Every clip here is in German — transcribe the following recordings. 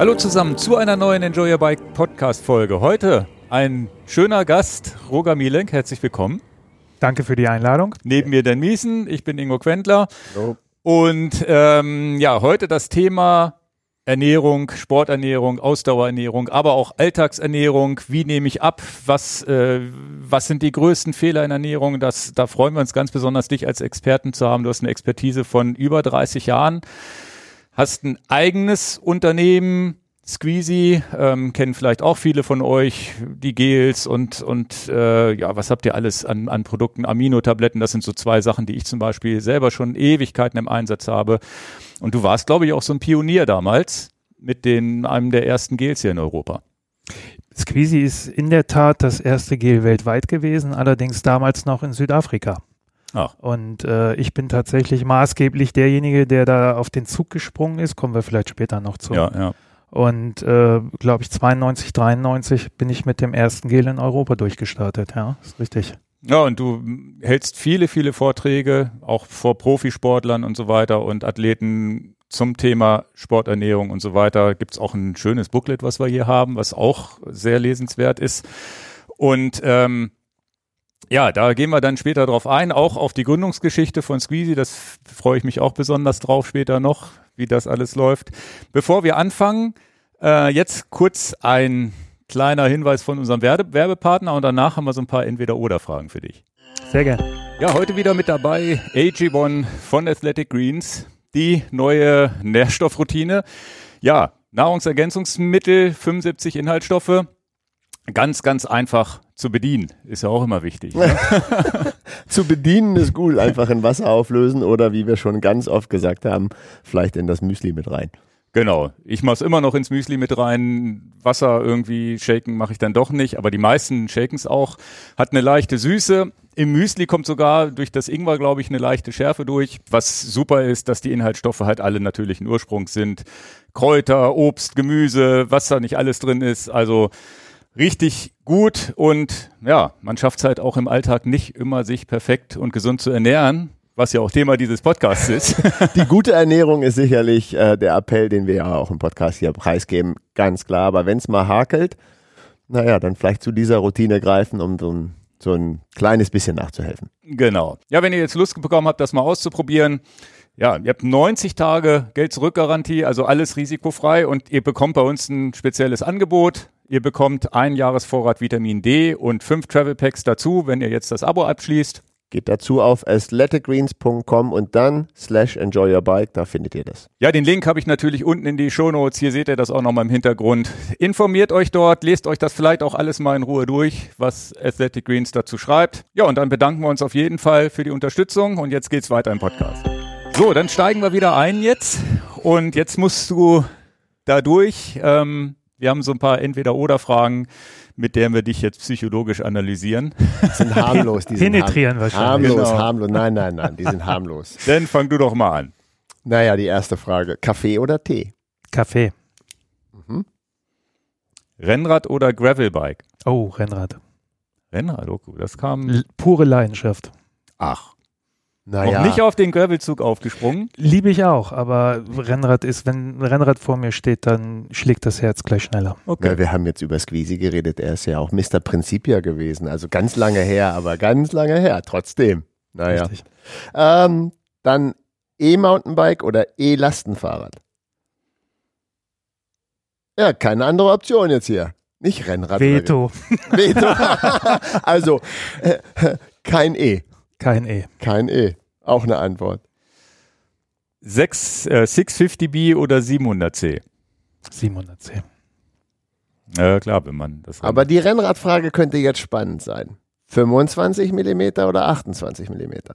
Hallo zusammen zu einer neuen Enjoy Your Bike Podcast Folge. Heute ein schöner Gast, Roger Mielenk. Herzlich willkommen. Danke für die Einladung. Neben mir Dan Miesen, ich bin Ingo Quentler. Hallo. Und ähm, ja, heute das Thema Ernährung, Sporternährung, Ausdauerernährung, aber auch Alltagsernährung. Wie nehme ich ab? Was, äh, was sind die größten Fehler in Ernährung? Das, da freuen wir uns ganz besonders, dich als Experten zu haben. Du hast eine Expertise von über 30 Jahren, hast ein eigenes Unternehmen, Squeezy, ähm, kennen vielleicht auch viele von euch, die Gels und, und äh, ja, was habt ihr alles an, an Produkten? Aminotabletten, das sind so zwei Sachen, die ich zum Beispiel selber schon Ewigkeiten im Einsatz habe. Und du warst, glaube ich, auch so ein Pionier damals mit den, einem der ersten Gels hier in Europa. Squeezy ist in der Tat das erste Gel weltweit gewesen, allerdings damals noch in Südafrika. Ach. Und äh, ich bin tatsächlich maßgeblich derjenige, der da auf den Zug gesprungen ist. Kommen wir vielleicht später noch zu. Ja, ja. Und äh, glaube ich 92, 93 bin ich mit dem ersten Gel in Europa durchgestartet. Ja, ist richtig. Ja, und du hältst viele, viele Vorträge, auch vor Profisportlern und so weiter und Athleten zum Thema Sporternährung und so weiter. Gibt's auch ein schönes Booklet, was wir hier haben, was auch sehr lesenswert ist. Und ähm, ja, da gehen wir dann später drauf ein, auch auf die Gründungsgeschichte von Squeezy. Das freue ich mich auch besonders drauf später noch, wie das alles läuft. Bevor wir anfangen, äh, jetzt kurz ein kleiner Hinweis von unserem Werbe Werbepartner und danach haben wir so ein paar Entweder-Oder-Fragen für dich. Sehr gerne. Ja, heute wieder mit dabei AG1 von Athletic Greens, die neue Nährstoffroutine. Ja, Nahrungsergänzungsmittel, 75 Inhaltsstoffe, ganz, ganz einfach zu bedienen. Ist ja auch immer wichtig. Ne? Zu bedienen ist gut, einfach in Wasser auflösen oder wie wir schon ganz oft gesagt haben, vielleicht in das Müsli mit rein. Genau. Ich mache es immer noch ins Müsli mit rein. Wasser irgendwie shaken mache ich dann doch nicht, aber die meisten shaken es auch. Hat eine leichte Süße. Im Müsli kommt sogar durch das Ingwer, glaube ich, eine leichte Schärfe durch. Was super ist, dass die Inhaltsstoffe halt alle natürlichen Ursprungs sind. Kräuter, Obst, Gemüse, was da nicht alles drin ist. Also richtig gut und ja, man schafft es halt auch im Alltag nicht immer, sich perfekt und gesund zu ernähren, was ja auch Thema dieses Podcasts ist. Die gute Ernährung ist sicherlich äh, der Appell, den wir ja auch im Podcast hier preisgeben, ganz klar. Aber wenn es mal hakelt, naja, dann vielleicht zu dieser Routine greifen, um so ein, so ein kleines bisschen nachzuhelfen. Genau. Ja, wenn ihr jetzt Lust bekommen habt, das mal auszuprobieren, ja, ihr habt 90 Tage Geld-Zurück-Garantie, also alles risikofrei und ihr bekommt bei uns ein spezielles Angebot. Ihr bekommt ein Jahresvorrat Vitamin D und fünf Travel Packs dazu, wenn ihr jetzt das Abo abschließt. Geht dazu auf athleticgreens.com und dann slash enjoy your bike, da findet ihr das. Ja, den Link habe ich natürlich unten in die Shownotes. Hier seht ihr das auch nochmal im Hintergrund. Informiert euch dort, lest euch das vielleicht auch alles mal in Ruhe durch, was Athletic Greens dazu schreibt. Ja, und dann bedanken wir uns auf jeden Fall für die Unterstützung und jetzt geht's weiter im Podcast. So, dann steigen wir wieder ein jetzt und jetzt musst du da durch. Ähm, wir haben so ein paar Entweder-Oder-Fragen, mit denen wir dich jetzt psychologisch analysieren. Die sind harmlos. Die sind Penetrieren harm wahrscheinlich. Harmlos, Genau. harmlos. Nein, nein, nein, die sind harmlos. Dann fang du doch mal an. Naja, die erste Frage. Kaffee oder Tee? Kaffee. Rennrad oder Gravelbike? Oh, Rennrad. Rennrad, okay, das kam. L pure Leidenschaft. Ach, Naja, noch nicht auf den Gravelzug aufgesprungen. Liebe ich auch, aber Rennrad ist, wenn ein Rennrad vor mir steht, dann schlägt das Herz gleich schneller. Okay. Ja, wir haben jetzt über Squeezy geredet. Er ist ja auch Mr. Principia gewesen. Also ganz lange her, aber ganz lange her. Trotzdem. Naja. Richtig. Ähm, dann E-Mountainbike oder E-Lastenfahrrad? Ja, keine andere Option jetzt hier. Nicht Rennrad. Veto. Veto. also, äh, kein E. Kein E. Kein E. Auch eine Antwort. 6, äh, 650B oder 700C? 710. Ja, klar, wenn man das. Aber die Rennradfrage könnte jetzt spannend sein. 25 Millimeter oder 28 Millimeter?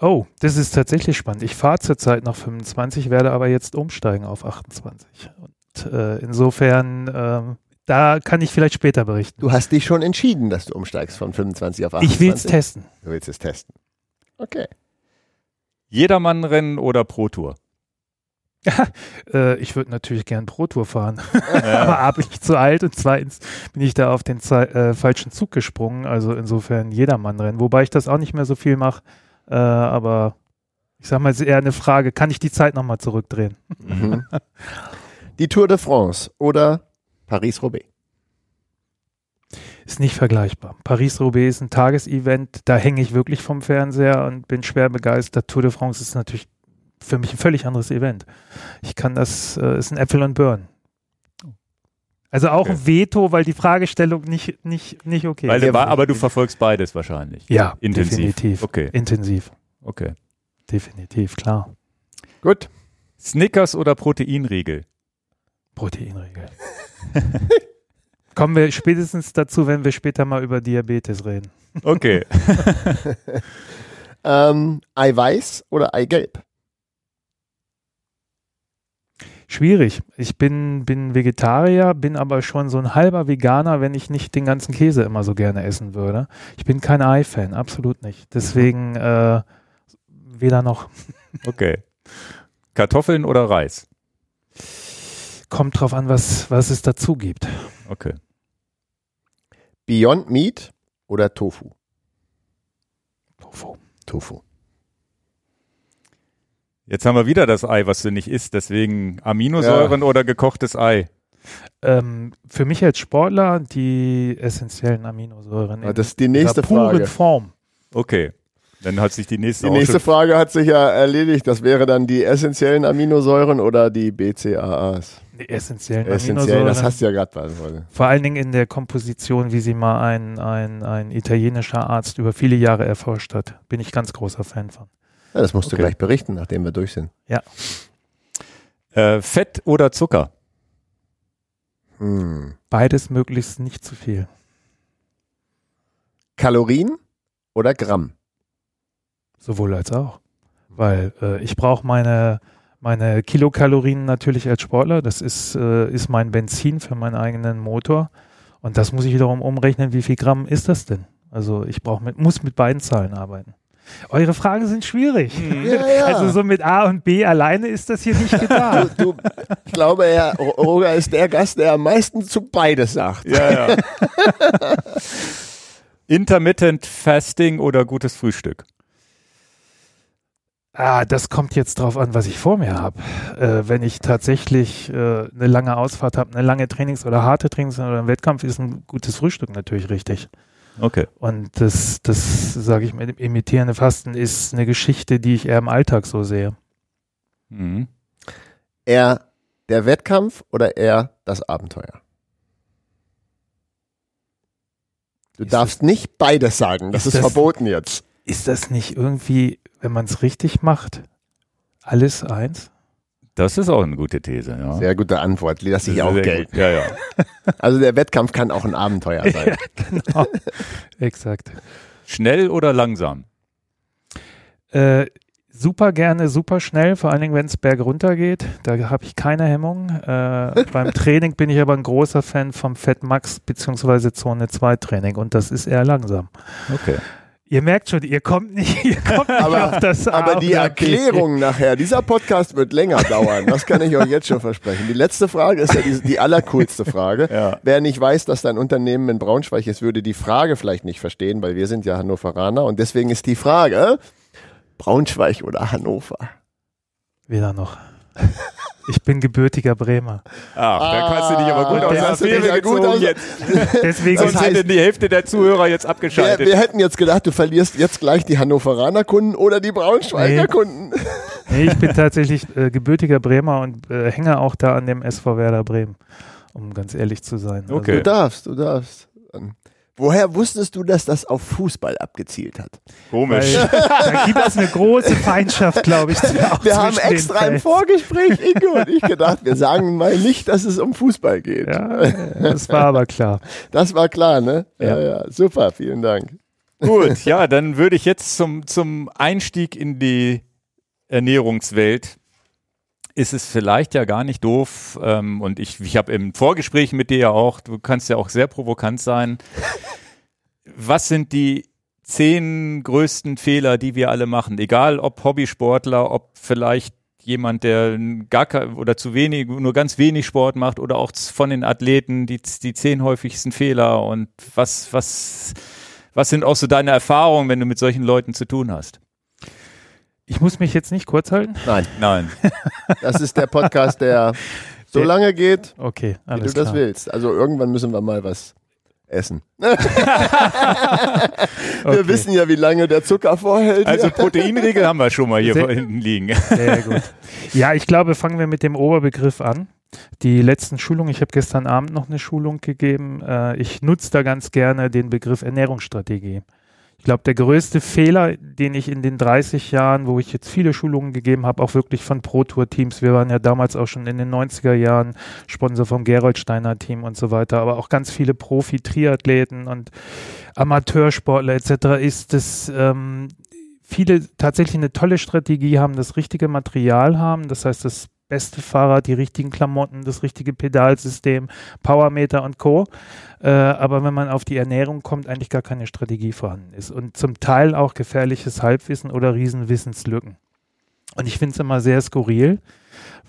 Oh, das ist tatsächlich spannend. Ich fahre zurzeit noch 25, werde aber jetzt umsteigen auf 28. Und äh, insofern, ähm, da kann ich vielleicht später berichten. Du hast dich schon entschieden, dass du umsteigst von 25 auf 28. Ich will es testen. Du willst es testen. Okay. Jedermann-Rennen oder Pro-Tour? Äh, ich würde natürlich gern Pro Tour fahren. aber A, bin ich zu alt und zweitens bin ich da auf den Zei- äh, falschen Zug gesprungen. Also insofern Jedermann-Rennen. Wobei ich das auch nicht mehr so viel mache. Äh, aber Ich sag mal, es ist eher eine Frage, kann ich die Zeit nochmal zurückdrehen? Mhm. Die Tour de France oder Paris-Roubaix? Ist nicht vergleichbar. Paris-Roubaix ist ein Tagesevent, da hänge ich wirklich vom Fernseher und bin schwer begeistert. Tour de France ist natürlich für mich ein völlig anderes Event. Ich kann das, äh, ist ein Äpfel und Birn. Also auch Okay. ein Veto, weil die Fragestellung nicht, nicht, nicht okay Weil ist. war- aber du verfolgst beides wahrscheinlich. Ja, Intensiv. definitiv. Okay, Intensiv, okay. definitiv, klar. Gut. Snickers oder Proteinriegel? Proteinriegel. Kommen wir spätestens dazu, wenn wir später mal über Diabetes reden. Okay. Ähm, Eiweiß oder Eigelb? Schwierig. Ich bin, bin Vegetarier, bin aber schon so ein halber Veganer, wenn ich nicht den ganzen Käse immer so gerne essen würde. Ich bin kein Ei-Fan, absolut nicht. Deswegen äh, weder noch. Okay. Kartoffeln oder Reis? Kommt drauf an, was, was es dazu gibt. Okay. Beyond Meat oder Tofu? Tofu. Tofu. Jetzt haben wir wieder das Ei, was du nicht isst, deswegen Aminosäuren oder gekochtes Ei. Ähm, für mich als Sportler die essentiellen Aminosäuren Ja, in das ist die nächste puren Frage. Form. Okay. Dann hat sich die nächste Die nächste Frage hat sich ja erledigt. Das wäre dann die essentiellen Aminosäuren oder die BCAAs? Die essentiellen Essentiell, Aminosäuren. das hast du ja gerade beantwortet. Vor allen Dingen in der Komposition, wie sie mal ein, ein, ein italienischer Arzt über viele Jahre erforscht hat. Bin ich ganz großer Fan von. Ja, das musst du Okay. gleich berichten, nachdem wir durch sind. äh, Fett oder Zucker? Hm. Beides möglichst nicht zu viel. Kalorien oder Gramm? Sowohl als auch. Weil äh, ich brauche meine, meine Kilokalorien natürlich als Sportler. Das ist, äh, ist mein Benzin für meinen eigenen Motor. Und das muss ich wiederum umrechnen, wie viel Gramm ist das denn? Also ich brauch mit, muss mit beiden Zahlen arbeiten. Eure Fragen sind schwierig. Ja, ja. Also so mit A und B alleine ist das hier nicht getan. Du, ich glaube, Herr Roger ist der Gast, der am meisten zu beides sagt. Ja, ja. Intermittent Fasting oder gutes Frühstück? Ah, das kommt jetzt drauf an, was ich vor mir habe. Äh, wenn ich tatsächlich äh, eine lange Ausfahrt habe, eine lange Trainings- oder harte Trainings- oder ein Wettkampf, ist ein gutes Frühstück natürlich richtig. Okay. Und das, das sage ich mir, imitierende Fasten ist eine Geschichte, die ich eher im Alltag so sehe. Mhm. Eher der Wettkampf oder eher das Abenteuer? Du Ist darfst nicht beides sagen, das ist ist, das- verboten jetzt. Ist das nicht irgendwie, wenn man es richtig macht, alles eins? Das ist auch eine gute These, ja. Sehr gute Antwort, die lasse ich auch gelten. Ja, ja. Also der Wettkampf kann auch ein Abenteuer sein. genau. Exakt. Schnell oder langsam? Äh, super gerne, super schnell, vor allen Dingen, wenn es bergunter geht. Da habe ich keine Hemmung. Äh, beim Training bin ich aber ein großer Fan vom Fett Max bzw. Zone 2 Training und das ist eher langsam. Okay. Ihr merkt schon, ihr kommt nicht, ihr kommt nicht Aber- auf das A Aber die. Erklärung nachher, dieser Podcast wird länger dauern, das kann ich euch jetzt schon versprechen. Die letzte Frage ist ja die, die allercoolste Frage. Ja. Wer nicht weiß, dass dein Unternehmen in Braunschweig ist, würde die Frage vielleicht nicht verstehen, weil wir sind ja Hannoveraner und deswegen ist die Frage, Braunschweig oder Hannover? Weder noch. Ich bin gebürtiger Bremer. Ach, da kannst du dich aber gut Ah, aus der Affäre ja gut aus- jetzt. Deswegen Sonst heißt- hätte die Hälfte der Zuhörer jetzt Wir, abgeschaltet. wir hätten jetzt gedacht, du verlierst jetzt gleich die Hannoveraner Kunden oder die Braunschweiger Nee. Kunden. Nee, ich bin tatsächlich äh, gebürtiger Bremer und äh, hänge auch da an dem SV Werder Bremen, um ganz ehrlich zu sein. Also, Okay. Du darfst, du darfst. Woher wusstest du, dass das auf Fußball abgezielt hat? Komisch. Weil, da gibt es eine große Feindschaft, glaube ich. Wir haben extra im. Vorgespräch, Ingo und ich, gedacht, wir sagen mal nicht, dass es um Fußball geht. Ja, das war aber klar. Das war klar, ne? Ja. ja. Super, vielen Dank. Gut, ja, dann würde ich jetzt zum, zum Einstieg in die Ernährungswelt ist es vielleicht ja gar nicht doof, ähm, und ich, ich habe im Vorgespräch mit dir ja auch, du kannst ja auch sehr provokant sein. Was sind die zehn größten Fehler, die wir alle machen? Egal ob Hobbysportler, ob vielleicht jemand, der gar oder zu wenig, nur ganz wenig Sport macht oder auch von den Athleten die, die zehn häufigsten Fehler und was, was, was sind auch so deine Erfahrungen, wenn du mit solchen Leuten zu tun hast? Ich muss mich jetzt nicht kurz halten. Nein, Nein. das ist der Podcast, der so Der- lange geht, Okay, wie alles du das klar. willst. Also irgendwann müssen wir mal was essen. Wir Okay. wissen ja, wie lange der Zucker vorhält. Also Proteinriegel haben wir schon mal hier Sehr- hinten liegen. Sehr gut. Ja, ich glaube, fangen wir mit dem Oberbegriff an. Die letzten Schulungen, ich habe gestern Abend noch eine Schulung gegeben. Äh, ich nutze da ganz gerne den Begriff Ernährungsstrategie. Ich glaube, der größte Fehler, den ich in den 30 Jahren, wo ich jetzt viele Schulungen gegeben habe, auch wirklich von Pro-Tour-Teams, wir waren ja damals auch schon in den 90er Jahren Sponsor vom Geroldsteiner Team und so weiter, aber auch ganz viele Profi-Triathleten und Amateursportler etc., ist es ähm, viele tatsächlich eine tolle Strategie haben, das richtige Material haben, das heißt das beste Fahrrad, die richtigen Klamotten, das richtige Pedalsystem, Powermeter und Co. Äh, aber wenn man auf die Ernährung kommt, eigentlich gar keine Strategie vorhanden ist und zum Teil auch gefährliches Halbwissen oder Riesenwissenslücken. Und ich finde es immer sehr skurril,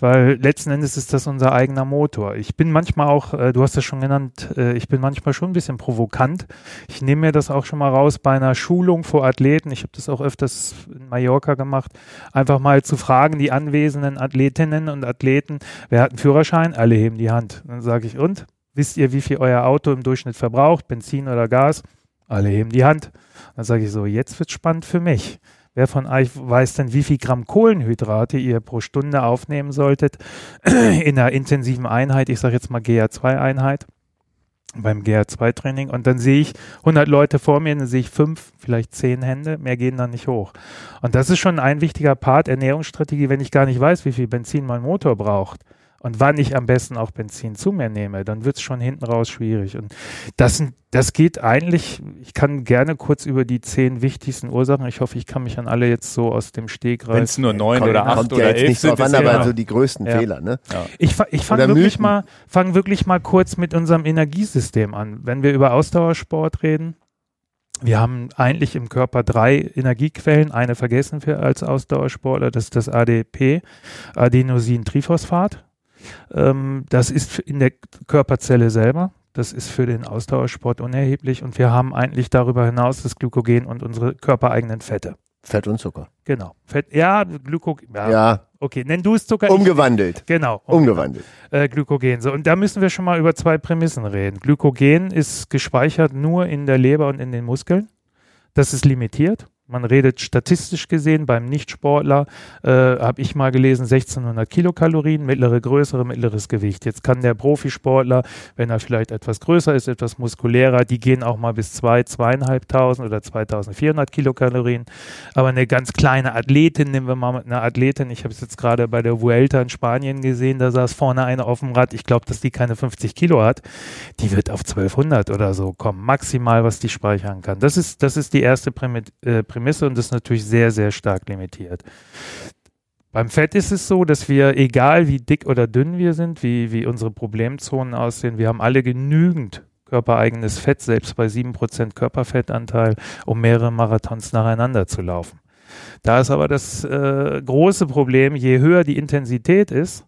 weil letzten Endes ist das unser eigener Motor. Ich bin manchmal auch, äh, du hast das schon genannt, äh, ich bin manchmal schon ein bisschen provokant. Ich nehme mir das auch schon mal raus bei einer Schulung vor Athleten. Ich habe das auch öfters in Mallorca gemacht, einfach mal zu fragen, die anwesenden Athletinnen und Athleten, wer hat einen Führerschein? Alle heben die Hand. Dann sage ich, und? Wisst ihr, wie viel euer Auto im Durchschnitt verbraucht? Benzin oder Gas? Alle heben die Hand. Dann sage ich so, jetzt wird spannend für mich. Wer von euch weiß denn, wie viel Gramm Kohlenhydrate ihr pro Stunde aufnehmen solltet in einer intensiven Einheit? Ich sage jetzt mal GA2-Einheit beim GA2-Training und dann sehe ich 100 Leute vor mir, dann sehe ich fünf, vielleicht zehn Hände, mehr gehen dann nicht hoch. Und das ist schon ein wichtiger Part Ernährungsstrategie, wenn ich gar nicht weiß, wie viel Benzin mein Motor braucht und wann ich am besten auch Benzin zu mir nehme, dann wird es schon hinten raus schwierig. Und das, sind- das geht eigentlich, ich kann gerne kurz über die zehn wichtigsten Ursachen, ich hoffe, ich kann mich an alle jetzt so aus dem Wenn Stegreif es nur neun oder acht kommt oder ja jetzt elf nicht sind, an, ist aber ja, so die größten Ja. Fehler, ne? Ich, fa- ich fange wirklich, mal, fang wirklich mal kurz mit unserem Energiesystem an. Wenn wir über Ausdauersport reden, wir haben eigentlich im Körper drei Energiequellen. Eine vergessen wir als Ausdauersportler, das ist das ADP, Adenosin-Triphosphat. Ähm, das ist in der Körperzelle selber. Das ist für den Ausdauersport unerheblich. Und wir haben eigentlich darüber hinaus das Glykogen und unsere körpereigenen Fette. Fett und Zucker. Genau. Fett, ja, Glykogen. Ja, Ja, Okay, nenn du es Zucker. ich- umgewandelt. Genau. Umgewandelt. äh, Glykogen. So, und da müssen wir schon mal über zwei Prämissen reden. Glykogen ist gespeichert nur in der Leber und in den Muskeln. Das ist limitiert. Man redet statistisch gesehen beim Nichtsportler, äh, habe ich mal gelesen, 1600 Kilokalorien, mittlere Größere, mittleres Gewicht. Jetzt kann der Profisportler, wenn er vielleicht etwas größer ist, etwas muskulärer, die gehen auch mal bis 2, 2.500 oder 2400 Kilokalorien. Aber eine ganz kleine Athletin, nehmen wir mal mit einer Athletin, ich habe es jetzt gerade bei der Vuelta in Spanien gesehen, da saß vorne eine auf dem Rad, ich glaube, dass die keine 50 Kilo hat, die wird auf 1200 oder so kommen, maximal, was die speichern kann. Das ist, das ist die erste Prämi äh, Prämisse und das ist natürlich sehr, sehr stark limitiert. Beim Fett ist es so, dass wir, egal wie dick oder dünn wir sind, wie, wie unsere Problemzonen aussehen, wir haben alle genügend körpereigenes Fett, selbst bei 7% Körperfettanteil, um mehrere Marathons nacheinander zu laufen. Da ist aber das äh, große Problem, je höher die Intensität ist,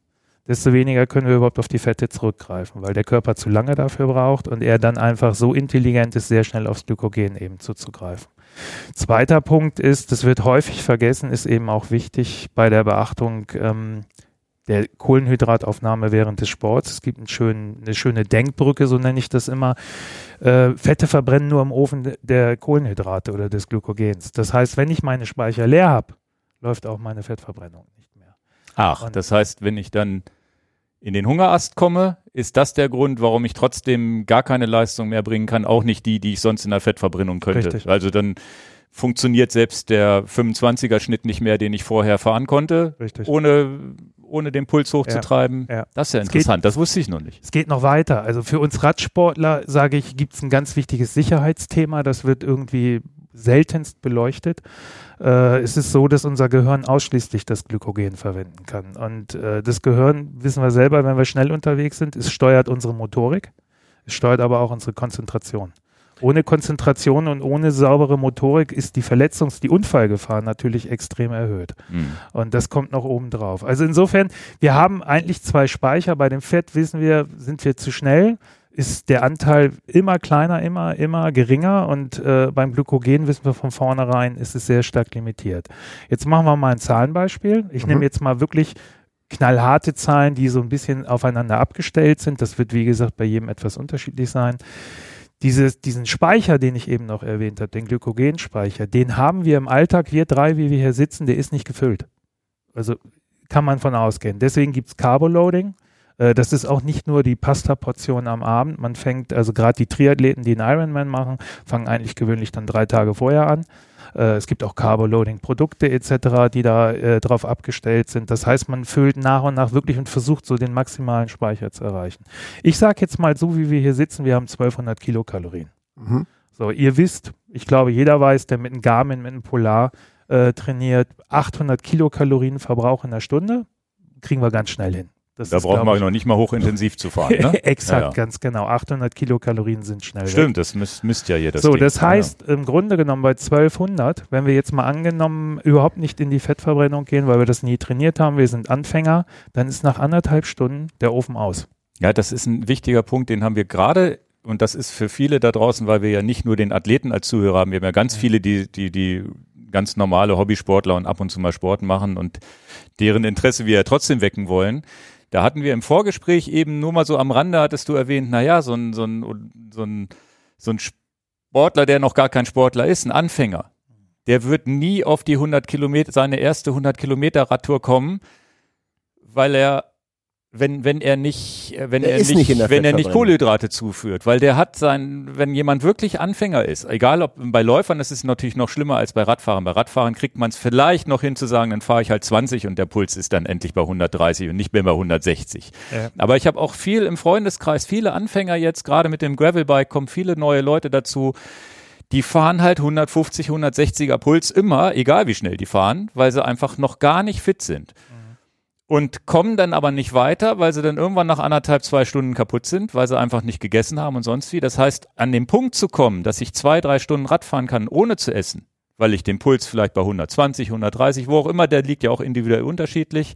desto weniger können wir überhaupt auf die Fette zurückgreifen, weil der Körper zu lange dafür braucht und er dann einfach so intelligent ist, sehr schnell aufs Glykogen eben zuzugreifen. Zweiter Punkt ist, das wird häufig vergessen, ist eben auch wichtig bei der Beachtung ähm, der Kohlenhydrataufnahme während des Sports. Es gibt einen schönen, eine schöne Denkbrücke, so nenne ich das immer. Äh, Fette verbrennen nur im Ofen der Kohlenhydrate oder des Glykogens. Das heißt, wenn ich meine Speicher leer habe, läuft auch meine Fettverbrennung nicht mehr. Ach, Und- das heißt, wenn ich dann in den Hungerast komme, ist das der Grund, warum ich trotzdem gar keine Leistung mehr bringen kann, auch nicht die, die ich sonst in der Fettverbrennung könnte. Richtig. Also dann funktioniert selbst der 25er Schnitt nicht mehr, den ich vorher fahren konnte, Richtig. ohne, ohne den Puls hochzutreiben. ja. Das ist ja Es geht- interessant, das wusste ich noch nicht. Es geht noch weiter. Also für uns Radsportler, sage ich, gibt es ein ganz wichtiges Sicherheitsthema. Das wird irgendwie seltenst beleuchtet. Äh, es ist so, dass unser Gehirn ausschließlich das Glykogen verwenden kann. Und äh, das Gehirn, wissen wir selber, wenn wir schnell unterwegs sind, es steuert unsere Motorik, es steuert aber auch unsere Konzentration. Ohne Konzentration und ohne saubere Motorik ist die Verletzungs-, die Unfallgefahr natürlich extrem erhöht. Hm. Und das kommt noch oben drauf. Also insofern, wir haben eigentlich zwei Speicher. Bei dem Fett wissen wir, sind wir zu schnell. Ist der Anteil immer kleiner, immer, immer geringer und äh, beim Glykogen wissen wir von vornherein, ist es sehr stark limitiert. Jetzt machen wir mal ein Zahlenbeispiel. Ich Mhm. nehme jetzt mal wirklich knallharte Zahlen, die so ein bisschen aufeinander abgestellt sind. Das wird, wie gesagt, bei jedem etwas unterschiedlich sein. Dieses, diesen Speicher, den ich eben noch erwähnt habe, den Glykogenspeicher, den haben wir im Alltag, wir drei, wie wir hier sitzen, der ist nicht gefüllt. Also kann man von ausgehen. Deswegen gibt's Carboloading. Äh, Das ist auch nicht nur die Pasta-Portion am Abend. Man fängt, also gerade die Triathleten, die einen Ironman machen, fangen eigentlich gewöhnlich dann drei Tage vorher an. Äh, Es gibt auch Carboloading-Produkte etc., die da äh, drauf abgestellt sind. Das heißt, man füllt nach und nach wirklich und versucht so den maximalen Speicher zu erreichen. Ich sage jetzt mal so, wie wir hier sitzen, wir haben 1200 Kilokalorien. Mhm. So, ihr wisst, ich glaube, jeder weiß, der mit einem Garmin, mit einem Polar äh, trainiert, 800 Kilokalorien Verbrauch in der Stunde, kriegen wir ganz schnell hin. Das Da ist, brauchen glaub wir noch nicht mal hochintensiv zu fahren. Ne? Exakt, Ja, ja. ganz genau. 800 Kilokalorien sind schnell weg. Stimmt, das misst, misst ja hier das so, Ding. das heißt, im Grunde genommen bei 1200, wenn wir jetzt mal angenommen überhaupt nicht in die Fettverbrennung gehen, weil wir das nie trainiert haben, wir sind Anfänger, dann ist nach anderthalb Stunden der Ofen aus. Ja, das ist ein wichtiger Punkt, den haben wir gerade, und das ist für viele da draußen, weil wir ja nicht nur den Athleten als Zuhörer haben, wir haben ja ganz viele, die, die, die ganz normale Hobbysportler und ab und zu mal Sport machen und deren Interesse wir ja trotzdem wecken wollen. Da hatten wir im Vorgespräch eben nur mal so am Rande, hattest du erwähnt, naja, so ein, so ein, so ein, so ein Sportler, der noch gar kein Sportler ist, ein Anfänger, der wird nie auf die 100 Kilometer, seine erste 100 Kilometer Radtour kommen, weil er wenn, wenn er nicht, äh, wenn Der er nicht, nicht wenn er nicht. Kohlenhydrate zuführt, weil der hat sein, wenn jemand wirklich Anfänger ist, egal ob bei Läufern, das ist natürlich noch schlimmer als bei Radfahren. Bei Radfahren kriegt man es vielleicht noch hin zu sagen, dann fahre ich halt 20 und der Puls ist dann endlich bei 130 und nicht mehr bei 160. Ja. Aber ich habe auch viel im Freundeskreis, viele Anfänger jetzt, gerade mit dem Gravelbike kommen viele neue Leute dazu. Die fahren halt 150, 160er Puls immer, egal wie schnell die fahren, weil sie einfach noch gar nicht fit sind und kommen dann aber nicht weiter, weil sie dann irgendwann nach anderthalb, zwei Stunden kaputt sind, weil sie einfach nicht gegessen haben und sonst wie. Das heißt, an den Punkt zu kommen, dass ich zwei, drei Stunden Rad fahren kann, ohne zu essen, weil ich den Puls vielleicht bei 120, 130, wo auch immer, der liegt ja auch individuell unterschiedlich.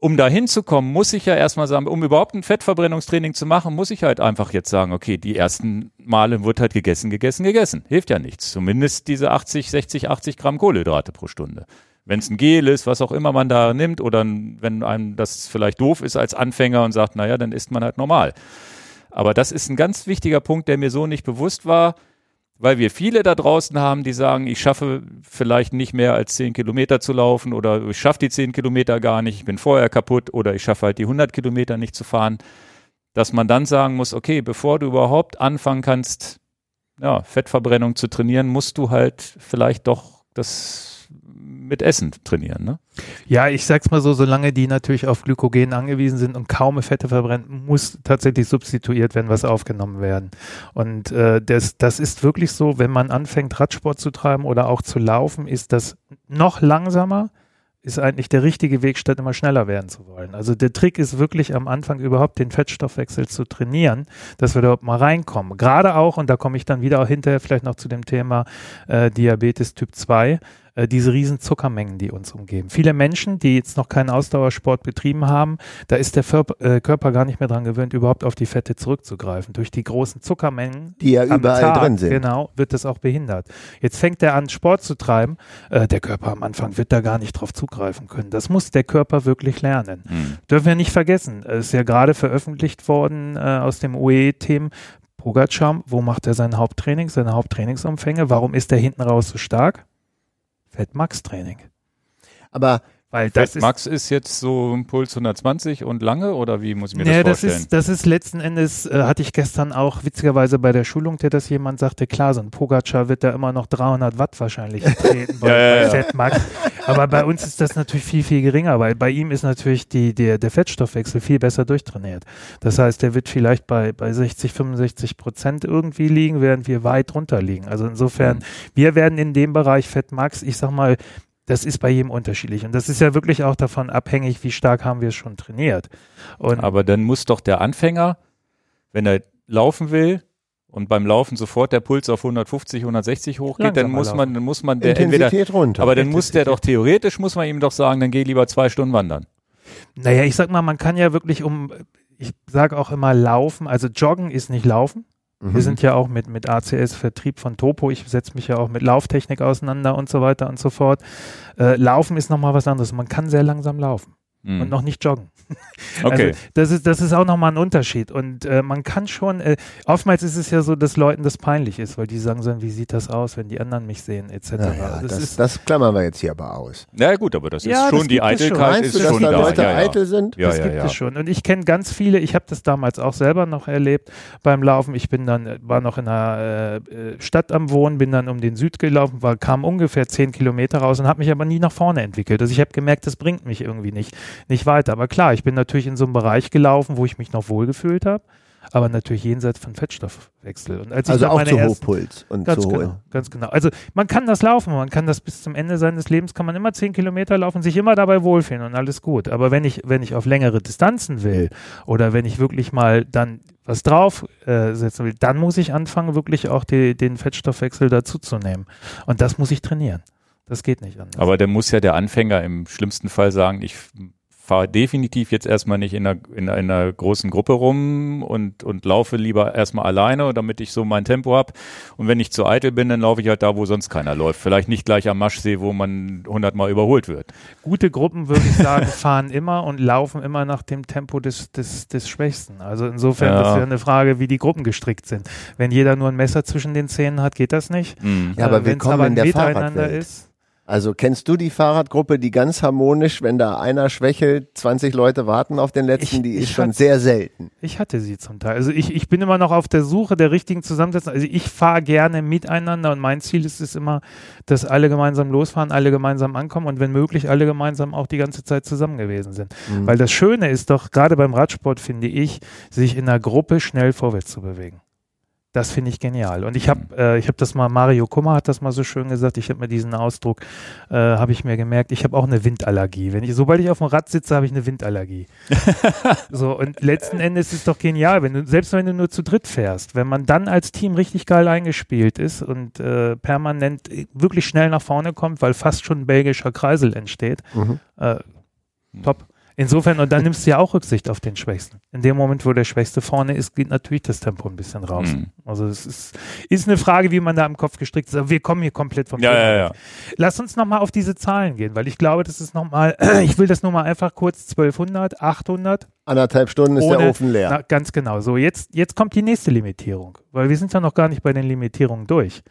Um da hinzukommen, muss ich ja erstmal sagen, um überhaupt ein Fettverbrennungstraining zu machen, muss ich halt einfach jetzt sagen, okay, die ersten Male wird halt gegessen, gegessen, gegessen. Hilft ja nichts. Zumindest diese 80, 60, 80 Gramm Kohlenhydrate pro Stunde wenn es ein Gel ist, was auch immer man da nimmt, oder wenn einem das vielleicht doof ist als Anfänger und sagt, naja, dann isst man halt normal. Aber das ist ein ganz wichtiger Punkt, der mir so nicht bewusst war, weil wir viele da draußen haben, die sagen, ich schaffe vielleicht nicht mehr als 10 Kilometer zu laufen oder ich schaffe die 10 Kilometer gar nicht, ich bin vorher kaputt oder ich schaffe halt die 100 Kilometer nicht zu fahren, dass man dann sagen muss, okay, bevor du überhaupt anfangen kannst, ja, Fettverbrennung zu trainieren, musst du halt vielleicht doch das mit Essen trainieren, ne? Ja, ich sag's mal so, solange die natürlich auf Glykogen angewiesen sind und kaum Fette verbrennen, muss tatsächlich substituiert werden, was aufgenommen werden. Und äh, das, das ist wirklich so, wenn man anfängt, Radsport zu treiben oder auch zu laufen, ist das noch langsamer, ist eigentlich der richtige Weg, statt immer schneller werden zu wollen. Also der Trick ist wirklich am Anfang überhaupt den Fettstoffwechsel zu trainieren, dass wir da überhaupt mal reinkommen. Gerade auch, und da komme ich dann wieder auch hinterher vielleicht noch zu dem Thema äh, Diabetes Typ 2, äh, diese riesen Zuckermengen, die uns umgeben. Viele Menschen, die jetzt noch keinen Ausdauersport betrieben haben, da ist der äh, Körper gar nicht mehr dran gewöhnt, überhaupt auf die Fette zurückzugreifen. Durch die großen Zuckermengen Die ja überall Tag, drin sind. Genau, wird das auch behindert. Jetzt fängt er an, Sport zu treiben. Äh, der Körper am Anfang wird da gar nicht drauf zugreifen können. Das muss der Körper wirklich lernen. Hm. Dürfen wir nicht vergessen. Es ist ja gerade veröffentlicht worden aus dem UE-Themen. Pogacar, wo macht er sein Haupttraining, seine Haupttrainingsumfänge? Warum ist er hinten raus so stark? Fett-Max-Training. Aber Weil das ist Max ist jetzt so ein Puls 120 und lange oder wie muss ich mir Nee, das das vorstellen? ist, das ist letzten Endes, äh, hatte ich gestern auch witzigerweise bei der Schulung, der das jemand sagte, klar, so ein Pogacar wird da immer noch 300 Watt wahrscheinlich treten bei, Ja, ja, bei ja. Fettmax. Aber bei uns ist das natürlich viel, viel geringer, weil bei ihm ist natürlich die, der, der Fettstoffwechsel viel besser durchtrainiert. Das heißt, der wird vielleicht bei, bei 60, 65 Prozent irgendwie liegen, während wir weit drunter liegen. Also insofern, Mhm. wir werden in dem Bereich Fettmax, ich sag mal, das ist bei jedem unterschiedlich. Und das ist ja wirklich auch davon abhängig, wie stark haben wir es schon trainiert. Und Aber dann muss doch der Anfänger, wenn er laufen will und beim Laufen sofort der Puls auf 150, 160 hochgeht, dann muss man, dann muss man der entweder, Intensität runter. aber dann muss der doch theoretisch, muss man ihm doch sagen, dann geh lieber zwei Stunden wandern. Naja, ich sag mal, man kann ja wirklich um, ich sage auch immer Laufen, also Joggen ist nicht Laufen. Mhm. Wir sind ja auch mit, mit ACS Vertrieb von Topo. Ich setze mich ja auch mit Lauftechnik auseinander und so weiter und so fort. Äh, laufen ist nochmal was anderes. Man kann sehr langsam laufen. Und noch nicht joggen. Okay. Also das ist, das ist auch nochmal ein Unterschied. Und äh, man kann schon, äh, oftmals ist es ja so, dass Leuten das peinlich ist, weil die sagen so, wie sieht das aus, wenn die anderen mich sehen, etc. Naja, das, das, ist, das klammern wir jetzt hier aber aus. Na gut, aber das ist Ja, schon das die gibt es schon. Eitelkeit Meinst ist du, dass schon da da. Leute ja, ja. eitel sind? Ja, das ja, gibt ja. es schon. Und ich kenne ganz viele, ich habe das damals auch selber noch erlebt beim Laufen. Ich bin dann, äh, war noch in einer äh, äh, Stadt am Wohnen, bin dann um den Süd gelaufen, war, kam ungefähr zehn Kilometer raus und habe mich aber nie nach vorne entwickelt. Also ich habe gemerkt, das bringt mich irgendwie nicht, nicht weiter. Aber klar, ich bin natürlich in so einem Bereich gelaufen, wo ich mich noch wohlgefühlt habe, aber natürlich jenseits von Fettstoffwechsel. Und als ich Also dann auch meine zu ersten- Hochpuls und Ganz zu genau, ganz genau. Also man kann das laufen, man kann das bis zum Ende seines Lebens, kann man immer zehn Kilometer laufen, sich immer dabei wohlfühlen und alles gut. Aber wenn ich, wenn ich auf längere Distanzen will oder wenn ich wirklich mal dann was drauf äh, setzen will, dann muss ich anfangen, wirklich auch die, den Fettstoffwechsel dazuzunehmen. Und das muss ich trainieren. Das geht nicht anders. Aber dann muss ja der Anfänger im schlimmsten Fall sagen, ich fahre definitiv jetzt erstmal nicht in einer, in einer großen Gruppe rum und, und laufe lieber erstmal alleine, damit ich so mein Tempo habe. Und wenn ich zu eitel bin, dann laufe ich halt da, wo sonst keiner läuft. Vielleicht nicht gleich am Maschsee, wo man hundertmal überholt wird. Gute Gruppen, würde ich sagen, fahren immer und laufen immer nach dem Tempo des, des, des Schwächsten. Also insofern Ja. das ist ja eine Frage, wie die Gruppen gestrickt sind. Wenn jeder nur ein Messer zwischen den Zähnen hat, geht das nicht. Mhm. Ja, aber Äh, wenn's willkommen aber in der Miteinander Fahrradwelt. ist. Also kennst du die Fahrradgruppe, die ganz harmonisch, wenn da einer schwächelt, 20 Leute warten auf den letzten, Ich- die ist schon fand- sehr selten. Ich hatte sie zum Teil. Also ich, ich bin immer noch auf der Suche der richtigen Zusammensetzung. Also ich fahre gerne miteinander und mein Ziel ist es immer, dass alle gemeinsam losfahren, alle gemeinsam ankommen und wenn möglich alle gemeinsam auch die ganze Zeit zusammen gewesen sind. Mhm. Weil das Schöne ist doch, gerade beim Radsport finde ich, sich in einer Gruppe schnell vorwärts zu bewegen. Das finde ich genial. Und ich habe äh, ich hab das mal, Mario Kummer hat das mal so schön gesagt, ich habe mir diesen Ausdruck, äh, habe ich mir gemerkt, ich habe auch eine Windallergie. Wenn ich, sobald ich auf dem Rad sitze, habe ich eine Windallergie. so, und letzten Endes ist es doch genial, wenn du, selbst wenn du nur zu dritt fährst, wenn man dann als Team richtig geil eingespielt ist und äh, permanent äh, wirklich schnell nach vorne kommt, weil fast schon ein belgischer Kreisel entsteht, Mhm. äh, top. Insofern, und dann nimmst du ja auch Rücksicht auf den Schwächsten. In dem Moment, wo der Schwächste vorne ist, geht natürlich das Tempo ein bisschen raus. Mhm. Also es ist, ist eine Frage, wie man da im Kopf gestrickt ist. Aber wir kommen hier komplett vom Ja, Thema ja, weg. ja. Lass uns nochmal auf diese Zahlen gehen, weil ich glaube, das ist nochmal, ich will das nur mal einfach kurz 1200, 800. Anderthalb Stunden ist der Ofen leer. Na, ganz genau. So, jetzt, jetzt kommt die nächste Limitierung, weil wir sind ja noch gar nicht bei den Limitierungen durch.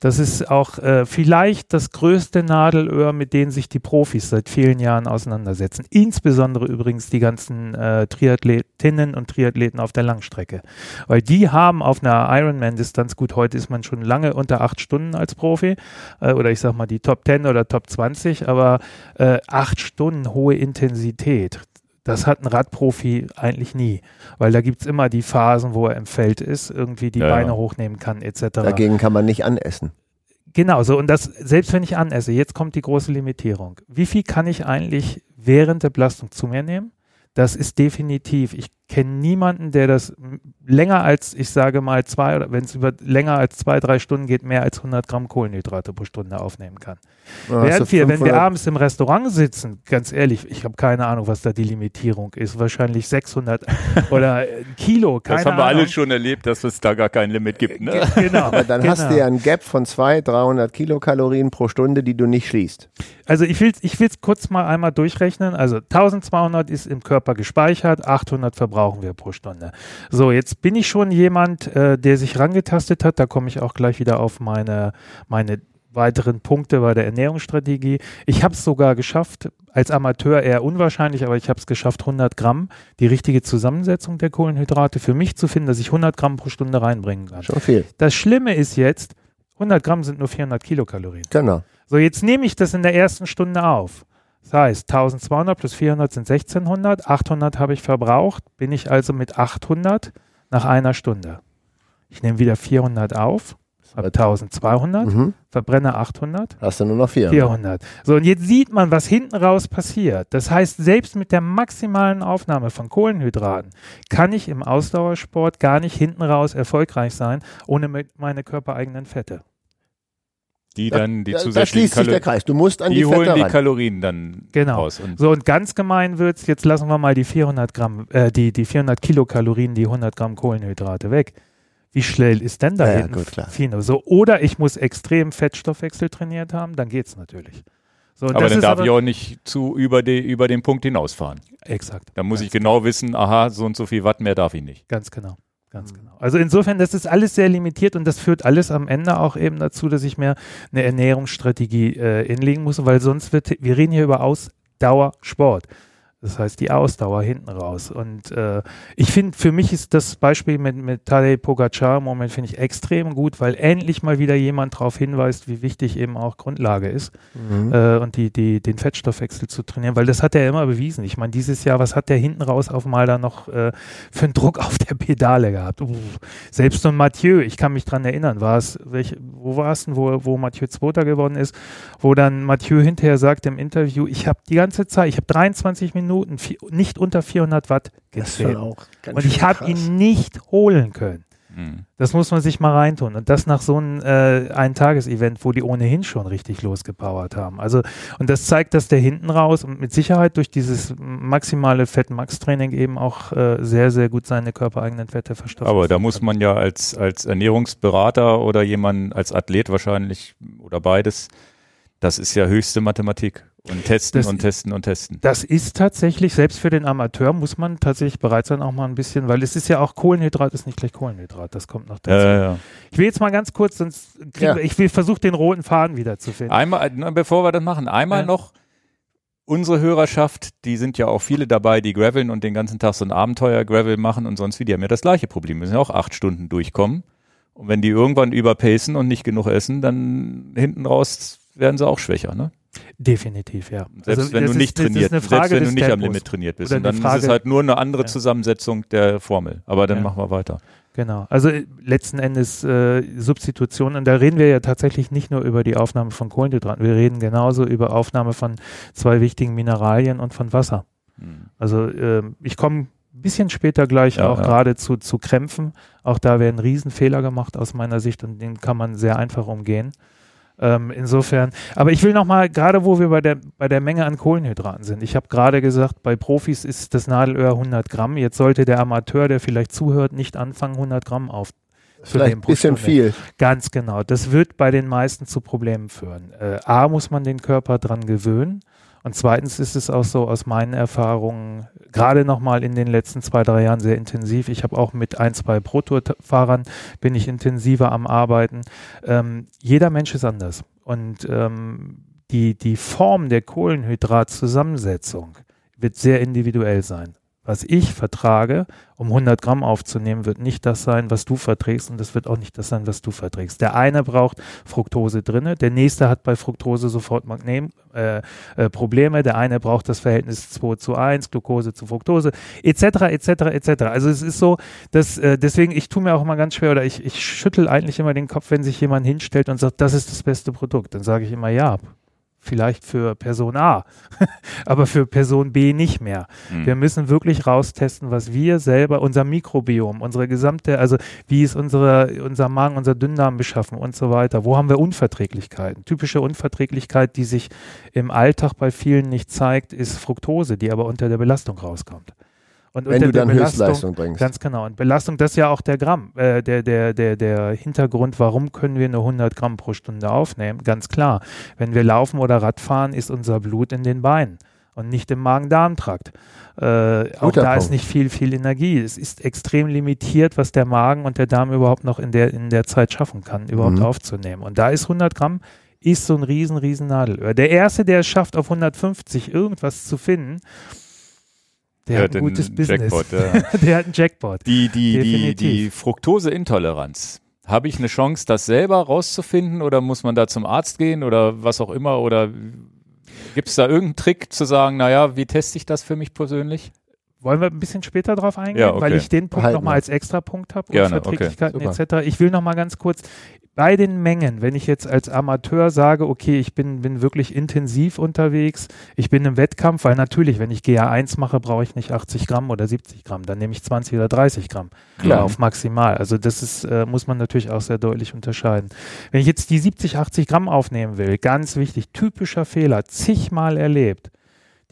Das ist auch äh, vielleicht das größte Nadelöhr, mit denen sich die Profis seit vielen Jahren auseinandersetzen. Insbesondere übrigens die ganzen äh, Triathletinnen und Triathleten auf der Langstrecke. Weil die haben auf einer Ironman-Distanz, gut, heute ist man schon lange unter acht Stunden als Profi, äh, oder ich sag mal die Top 10 oder Top 20, aber äh, acht Stunden hohe Intensität. Das hat ein Radprofi eigentlich nie, weil da gibt's immer die Phasen, wo er im Feld ist, irgendwie die Ja, ja. Beine hochnehmen kann, etc. Dagegen kann man nicht anessen. Genau, so und das, selbst wenn ich anesse, jetzt kommt die große Limitierung. Wie viel kann ich eigentlich während der Belastung zu mir nehmen? Das ist definitiv, ich kenne niemanden, der das länger als, ich sage mal, zwei oder wenn es über länger als zwei, drei Stunden geht, mehr als 100 Gramm Kohlenhydrate pro Stunde aufnehmen kann. Hast Während wir, wenn wir 500 abends im Restaurant sitzen, ganz ehrlich, ich habe keine Ahnung, was da die Limitierung ist. Wahrscheinlich 600 oder ein Kilo, keine Das haben wir Ahnung. alle schon erlebt, dass es da gar kein Limit gibt. Ne? Genau. Aber dann genau. hast du ja ein Gap von 200, 300 Kilokalorien pro Stunde, die du nicht schließt. Also ich will ich will's kurz mal einmal durchrechnen. Also 1200 ist im Körper gespeichert, 800 verbrauchen wir pro Stunde. So, jetzt bin ich schon jemand, äh, der sich rangetastet hat. Da komme ich auch gleich wieder auf meine, meine weiteren Punkte bei der Ernährungsstrategie. Ich habe es sogar geschafft, als Amateur eher unwahrscheinlich, aber ich habe es geschafft, 100 Gramm, die richtige Zusammensetzung der Kohlenhydrate für mich zu finden, dass ich 100 Gramm pro Stunde reinbringen kann. Schon viel. Das Schlimme ist jetzt, 100 Gramm sind nur 400 Kilokalorien. Genau. So, jetzt nehme ich das in der ersten Stunde auf. Das heißt, 1200 plus 400 sind 1600, 800 habe ich verbraucht, bin ich also mit 800 nach einer Stunde. Ich nehme wieder 400 auf, habe 1200, Mhm. verbrenne 800, Hast du nur noch vier. 400. So, und jetzt sieht man, was hinten raus passiert. Das heißt, selbst mit der maximalen Aufnahme von Kohlenhydraten kann ich im Ausdauersport gar nicht hinten raus erfolgreich sein, ohne meine körpereigenen Fette. Die dann die da, da zusätzlichen schließt sich der Kalorien, Kreis. Du musst an die, die holen Fette die ran. Kalorien dann Genau. raus. Und So, und ganz gemein wird's, jetzt lassen wir mal die 400 Gramm, äh, die, die 400 Kilokalorien, die 100 Gramm Kohlenhydrate weg. Wie schnell ist denn da Ja, hinten gut, klar. Fino? So, oder ich muss extrem Fettstoffwechsel trainiert haben, dann geht's natürlich. So, aber das dann ist darf ich auch nicht zu über, die, über den Punkt hinausfahren. Exakt. Da muss ich genau wissen, aha, so und so viel Watt mehr darf ich nicht. Ganz genau. Ganz genau. Also insofern, das ist alles sehr limitiert und das führt alles am Ende auch eben dazu, dass ich mir eine Ernährungsstrategie äh, inlegen muss, weil sonst wird, wir reden hier über Ausdauersport. Das heißt, die Ausdauer hinten raus. Und äh, ich finde, für mich ist das Beispiel mit, mit Tadej Pogacar im Moment, finde ich extrem gut, weil endlich mal wieder jemand darauf hinweist, wie wichtig eben auch Grundlage ist Mhm. äh, und die, die, den Fettstoffwechsel zu trainieren, weil das hat er immer bewiesen. Ich meine, dieses Jahr, was hat der hinten raus auf mal da noch äh, für einen Druck auf der Pedale gehabt? Uff. Selbst so ein Mathieu, ich kann mich dran erinnern, war es, wo war es denn, wo, wo Mathieu Zweiter geworden ist, wo dann Mathieu hinterher sagt im Interview, ich habe die ganze Zeit, ich habe 23 Minuten, vi- nicht unter 400 Watt ganz Und ich habe ihn nicht holen können. Mhm. Das muss man sich mal reintun. Und das nach so einem äh, Ein-Tages-Event, wo die ohnehin schon richtig losgepowert haben. Also, und das zeigt, dass der hinten raus und mit Sicherheit durch dieses maximale Fett-Max-Training eben auch äh, sehr, sehr gut seine körpereigenen Fette verstoffwechseln Aber da muss man ja als, als Ernährungsberater oder jemand als Athlet wahrscheinlich oder beides, das ist ja höchste Mathematik. Und testen Das- und testen und testen. Das ist tatsächlich, selbst für den Amateur muss man tatsächlich bereit sein, auch mal ein bisschen, weil es ist ja auch Kohlenhydrat, ist nicht gleich Kohlenhydrat, das kommt noch dazu. Ja, ja, ja. Ich will jetzt mal ganz kurz, sonst kriegen Ja. wir, ich will versuchen, den roten Faden wieder zu finden. Einmal, bevor wir das machen, einmal Ja. noch unsere Hörerschaft, die sind ja auch viele dabei, die graveln und den ganzen Tag so ein Abenteuer-Gravel machen und sonst wie, die haben ja das gleiche Problem, müssen ja auch acht Stunden durchkommen. Und wenn die irgendwann überpacen und nicht genug essen, dann hinten raus werden sie auch schwächer, ne? Definitiv, ja. Selbst Also, wenn du nicht ist trainiert, selbst Frage wenn du nicht am Tempos. Limit trainiert bist. Oder Und dann eine ist es Frage- halt nur eine andere. Zusammensetzung der Formel. Aber dann Ja. machen wir weiter. Genau. Also äh, letzten Endes äh, Substitution. Und da reden wir ja tatsächlich nicht nur über die Aufnahme von Kohlenhydraten. Wir reden genauso über Aufnahme von zwei wichtigen Mineralien und von Wasser. Hm. Also ähm, ich komme ein bisschen später gleich Ja, auch ja. gerade zu, zu Krämpfen. Auch da werden Riesenfehler gemacht aus meiner Sicht und den kann man sehr einfach umgehen. Ähm, insofern, aber ich will nochmal, gerade wo wir bei der, bei der Menge an Kohlenhydraten sind, ich habe gerade gesagt, bei Profis ist das Nadelöhr 100 Gramm. Jetzt sollte der Amateur, der vielleicht zuhört, nicht anfangen, 100 Gramm auf. Vielleicht ein bisschen viel. Ganz genau. Das wird bei den meisten zu Problemen führen. Äh, A, muss man den Körper dran gewöhnen. Und zweitens ist es auch so aus meinen Erfahrungen, gerade nochmal in den letzten zwei, drei Jahren sehr intensiv. Ich habe auch mit ein, zwei Pro-Tour-Fahrern bin ich intensiver am Arbeiten. Ähm, jeder Mensch ist anders. Und ähm, die, die Form der Kohlenhydratzusammensetzung wird sehr individuell sein. Was ich vertrage, um 100 Gramm aufzunehmen, wird nicht das sein, was du verträgst und das wird auch nicht das sein, was du verträgst. Der eine braucht Fructose drinne, der nächste hat bei Fructose sofort Magnesium, äh, äh, Probleme, der eine braucht das Verhältnis 2 zu 1, Glucose zu Fructose, etc., etc., etc. Also es ist so, dass äh, deswegen, ich tue mir auch immer ganz schwer oder ich, ich schüttel eigentlich immer den Kopf, wenn sich jemand hinstellt und sagt, das ist das beste Produkt. Dann sage ich immer, ja, vielleicht für Person A, aber für Person B nicht mehr. Hm. Wir müssen wirklich raustesten, was wir selber, unser Mikrobiom, unsere gesamte, also wie ist unsere, unser Magen, unser Dünndarm beschaffen und so weiter. Wo haben wir Unverträglichkeiten? Typische Unverträglichkeit, die sich im Alltag bei vielen nicht zeigt, ist Fructose, die aber unter der Belastung rauskommt. Und Wenn du dann Belastung, Höchstleistung bringst. Ganz genau. Und Belastung, das ist ja auch der Gramm, äh, der, der, der, der Hintergrund, warum können wir nur 100 Gramm pro Stunde aufnehmen? Ganz klar. Wenn wir laufen oder Radfahren, ist unser Blut in den Beinen und nicht im Magen-Darm-Trakt. Äh, auch da ist Punkt. nicht viel, viel Energie. Es ist extrem limitiert, was der Magen und der Darm überhaupt noch in der, in der Zeit schaffen kann, überhaupt Mhm. aufzunehmen. Und da ist 100 Gramm ist so ein riesen, riesen Nadelöhr. Der Erste, der es schafft, auf 150 irgendwas zu finden, der hat ein gutes Business. Jackpot, ja. der hat einen Jackpot. Die, die, die, die Fructoseintoleranz. Habe ich eine Chance, das selber rauszufinden oder muss man da zum Arzt gehen oder was auch immer? Oder gibt es da irgendeinen Trick zu sagen, naja, wie teste ich das für mich persönlich? Wollen wir ein bisschen später drauf eingehen, Ja, okay. weil ich den Punkt nochmal als extra Punkt habe, Unverträglichkeiten okay. etc. Ich will nochmal ganz kurz, bei den Mengen, wenn ich jetzt als Amateur sage, okay, ich bin, bin wirklich intensiv unterwegs, ich bin im Wettkampf, weil natürlich, wenn ich GA1 mache, brauche ich nicht 80 Gramm oder 70 Gramm, dann nehme ich 20 oder 30 Gramm Klar. auf maximal. Also das ist, äh, muss man natürlich auch sehr deutlich unterscheiden. Wenn ich jetzt die 70, 80 Gramm aufnehmen will, ganz wichtig, typischer Fehler, zigmal erlebt.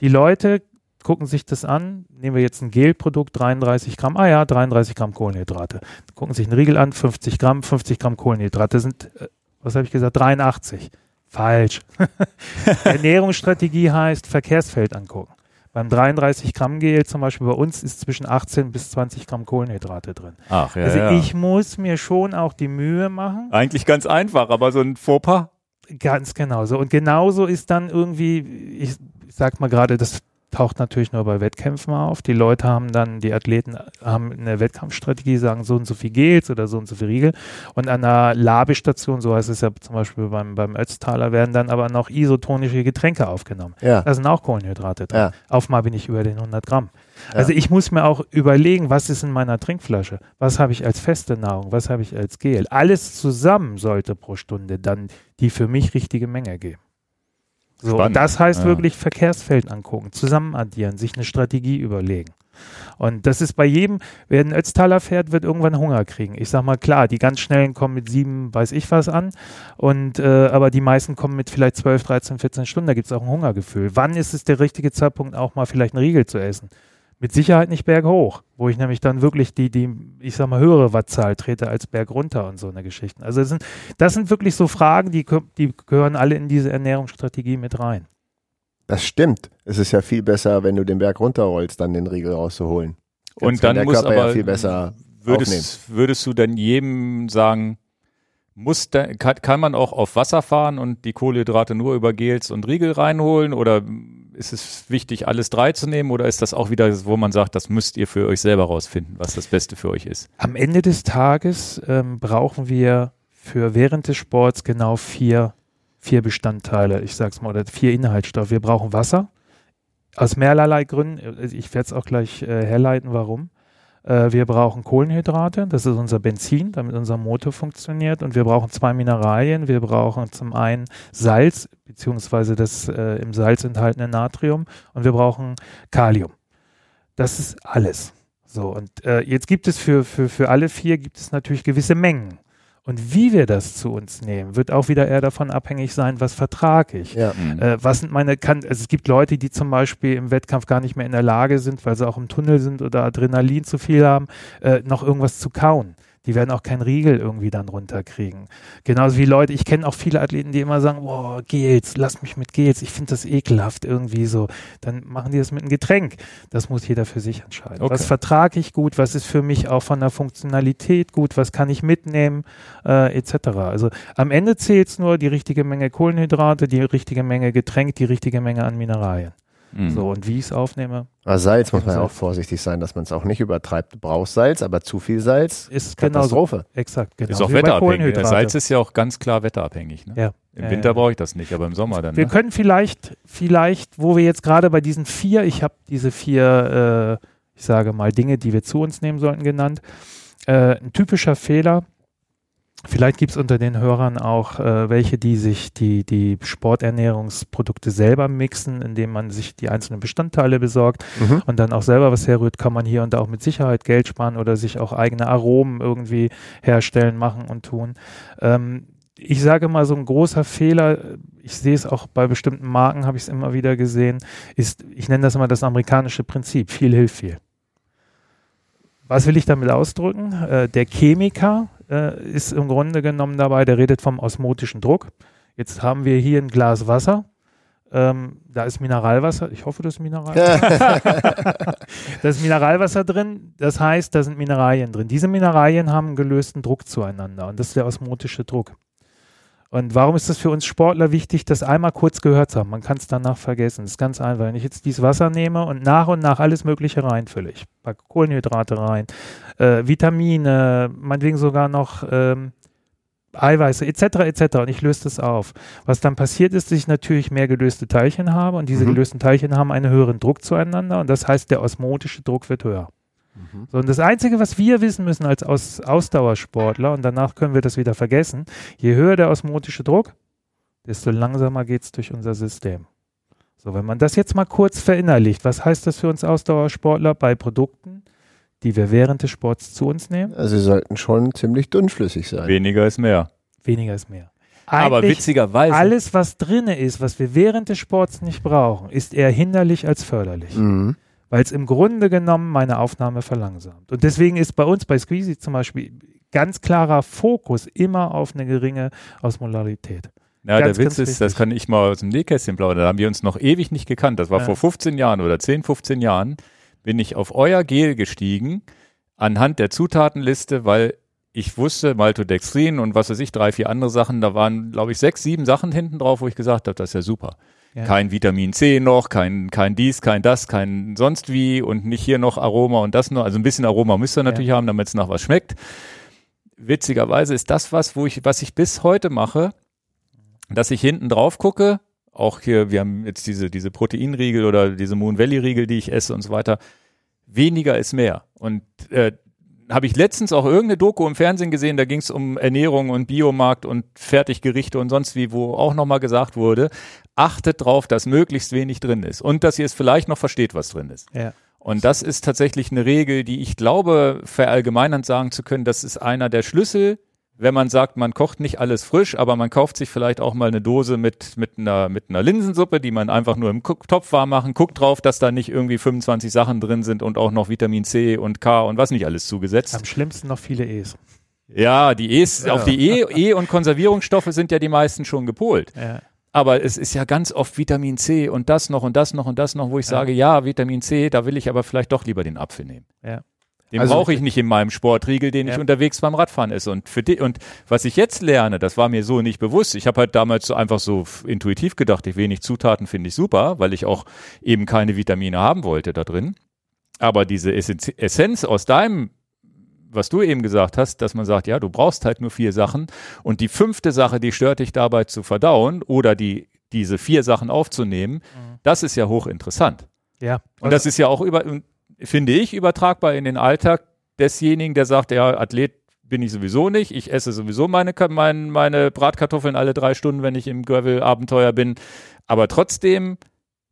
Die Leute gucken sich das an, nehmen wir jetzt ein Gelprodukt, 33 Gramm, ah ja, 33 Gramm Kohlenhydrate. Gucken sich einen Riegel an, 50 Gramm, 50 Gramm Kohlenhydrate sind, äh, was habe ich gesagt, 83. Falsch. Ernährungsstrategie heißt Verkehrsfeld angucken. Beim 33 Gramm Gel zum Beispiel bei uns ist zwischen 18 bis 20 Gramm Kohlenhydrate drin. Ach, ja, also ja. ich muss mir schon auch die Mühe machen. Eigentlich ganz einfach, aber so ein Fauxpas. Ganz genau so. Und genauso ist dann irgendwie, ich sag mal gerade, das taucht natürlich nur bei Wettkämpfen auf. Die Leute haben dann, die Athleten haben eine Wettkampfstrategie, sagen so und so viel Gels oder so und so viel Riegel. Und an der Labestation, so heißt es ja zum Beispiel beim, beim Ötztaler, werden dann aber noch isotonische Getränke aufgenommen. Ja. Da sind auch Kohlenhydrate drin. Ja. Auf mal bin ich über den 100 Gramm. Ja. Also ich muss mir auch überlegen, was ist in meiner Trinkflasche? Was habe ich als feste Nahrung? Was habe ich als Gel? Alles zusammen sollte pro Stunde dann die für mich richtige Menge geben. So, Spannend. und das heißt Ja. wirklich Verkehrsfeld angucken, zusammen addieren, sich eine Strategie überlegen. Und das ist bei jedem, wer einen Ötztaler fährt, wird irgendwann Hunger kriegen. Ich sag mal, klar, die ganz Schnellen kommen mit sieben, weiß ich was an. Und, äh, aber die meisten kommen mit vielleicht 12, 13, 14 Stunden. Da gibt es auch ein Hungergefühl. Wann ist es der richtige Zeitpunkt, auch mal vielleicht einen Riegel zu essen? Mit Sicherheit nicht berghoch, wo ich nämlich dann wirklich die, die, ich sag mal, höhere Wattzahl trete als Berg runter und so eine Geschichten. Also das sind, das sind wirklich so Fragen, die, die gehören alle in diese Ernährungsstrategie mit rein. Das stimmt. Es ist ja viel besser, wenn du den Berg runterrollst, dann den Riegel rauszuholen. Jetzt Und kann dann der muss Körper ja aber viel besser würdest, würdest du dann jedem sagen, muss da, kann, kann man auch auf Wasser fahren und die Kohlenhydrate nur über Gels und Riegel reinholen oder ist es wichtig, alles drei zu nehmen oder ist das auch wieder, wo man sagt, das müsst ihr für euch selber rausfinden, was das Beste für euch ist? Am Ende des Tages ähm, brauchen wir für während des Sports genau vier, vier Bestandteile, ich sag's mal, oder vier Inhaltsstoffe. Wir brauchen Wasser, aus mehrerlei Gründen. Ich werde es auch gleich äh, herleiten, warum. Äh, wir brauchen Kohlenhydrate, das ist unser Benzin, damit unser Motor funktioniert. Und wir brauchen zwei Mineralien. Wir brauchen zum einen Salz, beziehungsweise das äh, im Salz enthaltene Natrium. Und wir brauchen Kalium. Das ist alles. So, und äh, jetzt gibt es für, für, für alle vier gibt es natürlich gewisse Mengen. Und wie wir das zu uns nehmen, wird auch wieder eher davon abhängig sein, was vertrage ich. Ja. Äh, was sind meine, kann, also es gibt Leute, die zum Beispiel im Wettkampf gar nicht mehr in der Lage sind, weil sie auch im Tunnel sind oder Adrenalin zu viel haben, äh, noch irgendwas zu kauen. Die werden auch keinen Riegel irgendwie dann runterkriegen. Genauso wie Leute, ich kenne auch viele Athleten, die immer sagen, boah, Gels, lass mich mit Gels, ich finde das ekelhaft irgendwie so. Dann machen die das mit einem Getränk. Das muss jeder für sich entscheiden. Okay. Was vertrage ich gut, was ist für mich auch von der Funktionalität gut, was kann ich mitnehmen, äh, etc. Also am Ende zählt es nur die richtige Menge Kohlenhydrate, die richtige Menge Getränk, die richtige Menge an Mineralien. Mhm. So, und wie ich es aufnehme, Aber Salz muss man auch vorsichtig sein, dass man es auch nicht übertreibt. Du brauchst Salz, aber zu viel Salz, ist. Katastrophe. Exakt, genau. Ist auch wetterabhängig. Salz ist ja auch ganz klar wetterabhängig. Ne? Ja. Im Winter brauche ich das nicht, aber im Sommer dann. Wir Ne? können vielleicht, vielleicht, wo wir jetzt gerade bei diesen vier, ich habe diese vier, äh, ich sage mal, Dinge, die wir zu uns nehmen sollten, genannt. Äh, ein typischer Fehler, vielleicht gibt es unter den Hörern auch äh, welche, die sich die, die Sporternährungsprodukte selber mixen, indem man sich die einzelnen Bestandteile besorgt Mhm. und dann auch selber was herrührt, kann man hier und da auch mit Sicherheit Geld sparen oder sich auch eigene Aromen irgendwie herstellen, machen und tun. Ähm, ich sage mal, so ein großer Fehler, ich sehe es auch bei bestimmten Marken, habe ich es immer wieder gesehen, ist, ich nenne das immer das amerikanische Prinzip, viel hilft viel. Was will ich damit ausdrücken? Äh, der Chemiker äh, ist im Grunde genommen dabei, der redet vom osmotischen Druck. Jetzt haben wir hier ein Glas Wasser. Ähm, da ist Mineralwasser. Ich hoffe, das ist Mineralwasser. da ist Mineralwasser drin. Das heißt, da sind Mineralien drin. Diese Mineralien haben einen gelösten Druck zueinander. Und das ist der osmotische Druck. Und warum ist das für uns Sportler wichtig, das einmal kurz gehört zu haben? Man kann es danach vergessen. Das ist ganz einfach. Wenn ich jetzt dieses Wasser nehme und nach und nach alles Mögliche reinfülle, ich packe Kohlenhydrate rein, äh, Vitamine, meinetwegen sogar noch ähm, Eiweiße etc. etc. und ich löse das auf. Was dann passiert ist, dass ich natürlich mehr gelöste Teilchen habe und diese Mhm. gelösten Teilchen haben einen höheren Druck zueinander und das heißt, der osmotische Druck wird höher. Mhm. So, und das Einzige, was wir wissen müssen als Aus Ausdauersportler, und danach können wir das wieder vergessen, je höher der osmotische Druck, desto langsamer geht es durch unser System. So, wenn man das jetzt mal kurz verinnerlicht, was heißt das für uns Ausdauersportler bei Produkten, die wir während des Sports zu uns nehmen? Also sie sollten schon ziemlich dünnflüssig sein. Weniger ist mehr. Weniger ist mehr. Aber Eigentlich witzigerweise. alles, was drinne ist, was wir während des Sports nicht brauchen, ist eher hinderlich als förderlich. Mhm. Weil es im Grunde genommen meine Aufnahme verlangsamt. Und deswegen ist bei uns bei Squeezy zum Beispiel ganz klarer Fokus immer auf eine geringe Osmolarität. Ja, Ganz, der Witz ist, das wichtig. kann ich mal aus dem Nähkästchen plaudern. Da haben wir uns noch ewig nicht gekannt. Das war Ja. vor 15 Jahren oder 10, 15 Jahren. Bin ich auf euer Gel gestiegen anhand der Zutatenliste, weil ich wusste, Maltodextrin und was weiß ich, drei, vier andere Sachen. Da waren, glaube ich, sechs, sieben Sachen hinten drauf, wo ich gesagt habe, das ist ja super. Ja. Kein Vitamin C noch, kein, kein dies, kein das, kein sonst wie und nicht hier noch Aroma und das noch. Also ein bisschen Aroma müsst ihr natürlich haben, damit es nach was schmeckt. Witzigerweise ist das was, wo ich, was ich bis heute mache, dass ich hinten drauf gucke, auch hier, wir haben jetzt diese, diese Proteinriegel oder diese Moon Valley Riegel, die ich esse und so weiter. Weniger ist mehr. Und äh, habe ich letztens auch irgendeine Doku im Fernsehen gesehen, da ging es um Ernährung und Biomarkt und Fertiggerichte und sonst wie, wo auch nochmal gesagt wurde, achtet drauf, dass möglichst wenig drin ist und dass ihr es vielleicht noch versteht, was drin ist. Ja. Und das ist tatsächlich eine Regel, die ich glaube, verallgemeinernd sagen zu können, das ist einer der Schlüssel, wenn man sagt, man kocht nicht alles frisch, aber man kauft sich vielleicht auch mal eine Dose mit, mit, einer, mit einer Linsensuppe, die man einfach nur im Topf warm machen. Guckt drauf, dass da nicht irgendwie 25 Sachen drin sind und auch noch Vitamin C und K und was nicht alles zugesetzt. Am schlimmsten noch viele E's. Ja, die E's, auf die E, E und Konservierungsstoffe sind ja die meisten schon gepolt. Ja. Aber es ist ja ganz oft Vitamin C und das noch und das noch und das noch, wo ich sage, ja, Vitamin C, da will ich aber vielleicht doch lieber den Apfel nehmen. Ja. Den Also- brauche ich nicht in meinem Sportriegel, den Ja. ich unterwegs beim Radfahren esse. Und für die, und was ich jetzt lerne, das war mir so nicht bewusst. Ich habe halt damals so einfach so intuitiv gedacht, ich wenig Zutaten finde ich super, weil ich auch eben keine Vitamine haben wollte da drin. Aber diese Essenz, Essenz aus deinem, was du eben gesagt hast, dass man sagt, ja, du brauchst halt nur vier Sachen und die fünfte Sache, die stört dich dabei zu verdauen oder die, diese vier Sachen aufzunehmen, das ist ja hochinteressant. Ja. Und das ist ja auch über, finde ich, übertragbar in den Alltag desjenigen, der sagt, ja, Athlet bin ich sowieso nicht. Ich esse sowieso meine, Ka- mein, meine Bratkartoffeln alle drei Stunden, wenn ich im Gravel-Abenteuer bin. Aber trotzdem,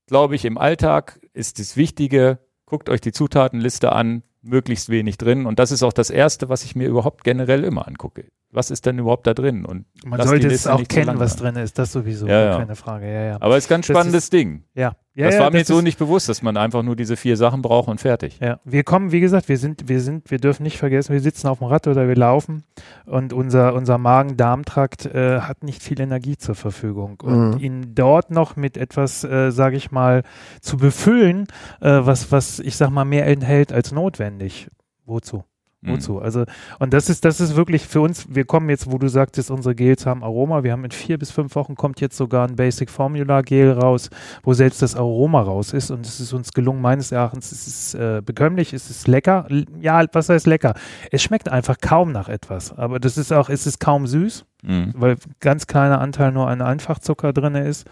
glaube ich, im Alltag ist das Wichtige, guckt euch die Zutatenliste an, möglichst wenig drin. Und das ist auch das Erste, was ich mir überhaupt generell immer angucke. Was ist denn überhaupt da drin? Und Man sollte es auch kennen, was drin ist. Das sowieso. Ja, ja. Keine Frage. Ja, ja. Aber es ist ein ganz Das spannendes Ding. ja. ja das ja, war mir so ist- nicht bewusst, dass man einfach nur diese vier Sachen braucht und fertig. Ja, wir kommen, wie gesagt, wir sind, wir sind, wir dürfen nicht vergessen, wir sitzen auf dem Rad oder wir laufen und unser, unser Magen-Darm-Trakt äh, hat nicht viel Energie zur Verfügung. Und Mhm. ihn dort noch mit etwas, äh, sage ich mal, zu befüllen, äh, was, was ich sag mal mehr enthält als notwendig. Wozu? Mhm. Wozu? Also, und das ist, das ist wirklich für uns, wir kommen jetzt, wo du sagtest, unsere Gels haben Aroma. Wir haben in vier bis fünf Wochen kommt jetzt sogar ein Basic Formula Gel raus, wo selbst das Aroma raus ist. Und es ist uns gelungen, meines Erachtens, es ist äh, bekömmlich, es ist lecker. Ja, was heißt lecker? Es schmeckt einfach kaum nach etwas. Aber das ist auch, es ist kaum süß, Mhm. weil ganz kleiner Anteil nur an Einfachzucker drin ist.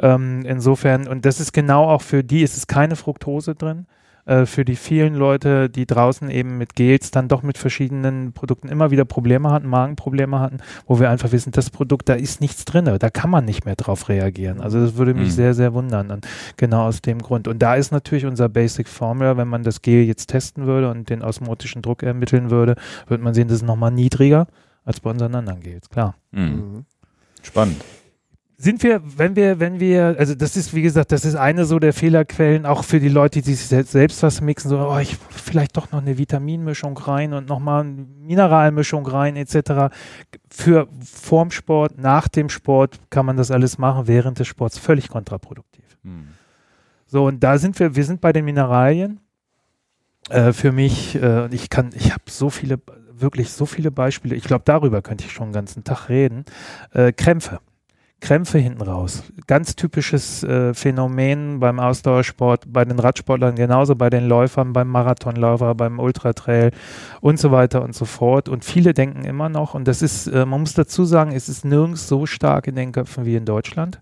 Ähm, insofern, und das ist genau auch für die, es ist keine Fructose drin äh, für die vielen Leute, die draußen eben mit Gels dann doch mit verschiedenen Produkten immer wieder Probleme hatten, Magenprobleme hatten, wo wir einfach wissen, das Produkt, da ist nichts drin, da kann man nicht mehr drauf reagieren. Also das würde mich Mhm. sehr, sehr wundern. Und genau aus dem Grund. Und da ist natürlich unser Basic Formula, wenn man das Gel jetzt testen würde und den osmotischen Druck ermitteln würde, würde man sehen, das ist nochmal niedriger als bei unseren anderen Gels, klar. Mhm. Mhm. Spannend. Sind wir, wenn wir, wenn wir, also das ist, wie gesagt, das ist eine so der Fehlerquellen, auch für die Leute, die sich selbst, was mixen, so, oh, ich vielleicht doch noch eine Vitaminmischung rein und nochmal eine Mineralmischung rein, etc. Für vorm Sport, nach dem Sport kann man das alles machen, während des Sports völlig kontraproduktiv. Mhm. So, und da sind wir, wir sind bei den Mineralien. Äh, für mich, äh, und ich kann, ich habe so viele, wirklich so viele Beispiele, ich glaube, darüber könnte ich schon den ganzen Tag reden. Äh, Krämpfe. Krämpfe hinten raus. Ganz typisches äh, Phänomen beim Ausdauersport, bei den Radsportlern genauso, bei den Läufern, beim Marathonläufer, beim Ultratrail und so weiter und so fort. Und viele denken immer noch, und das ist, äh, man muss dazu sagen, es ist nirgends so stark in den Köpfen wie in Deutschland.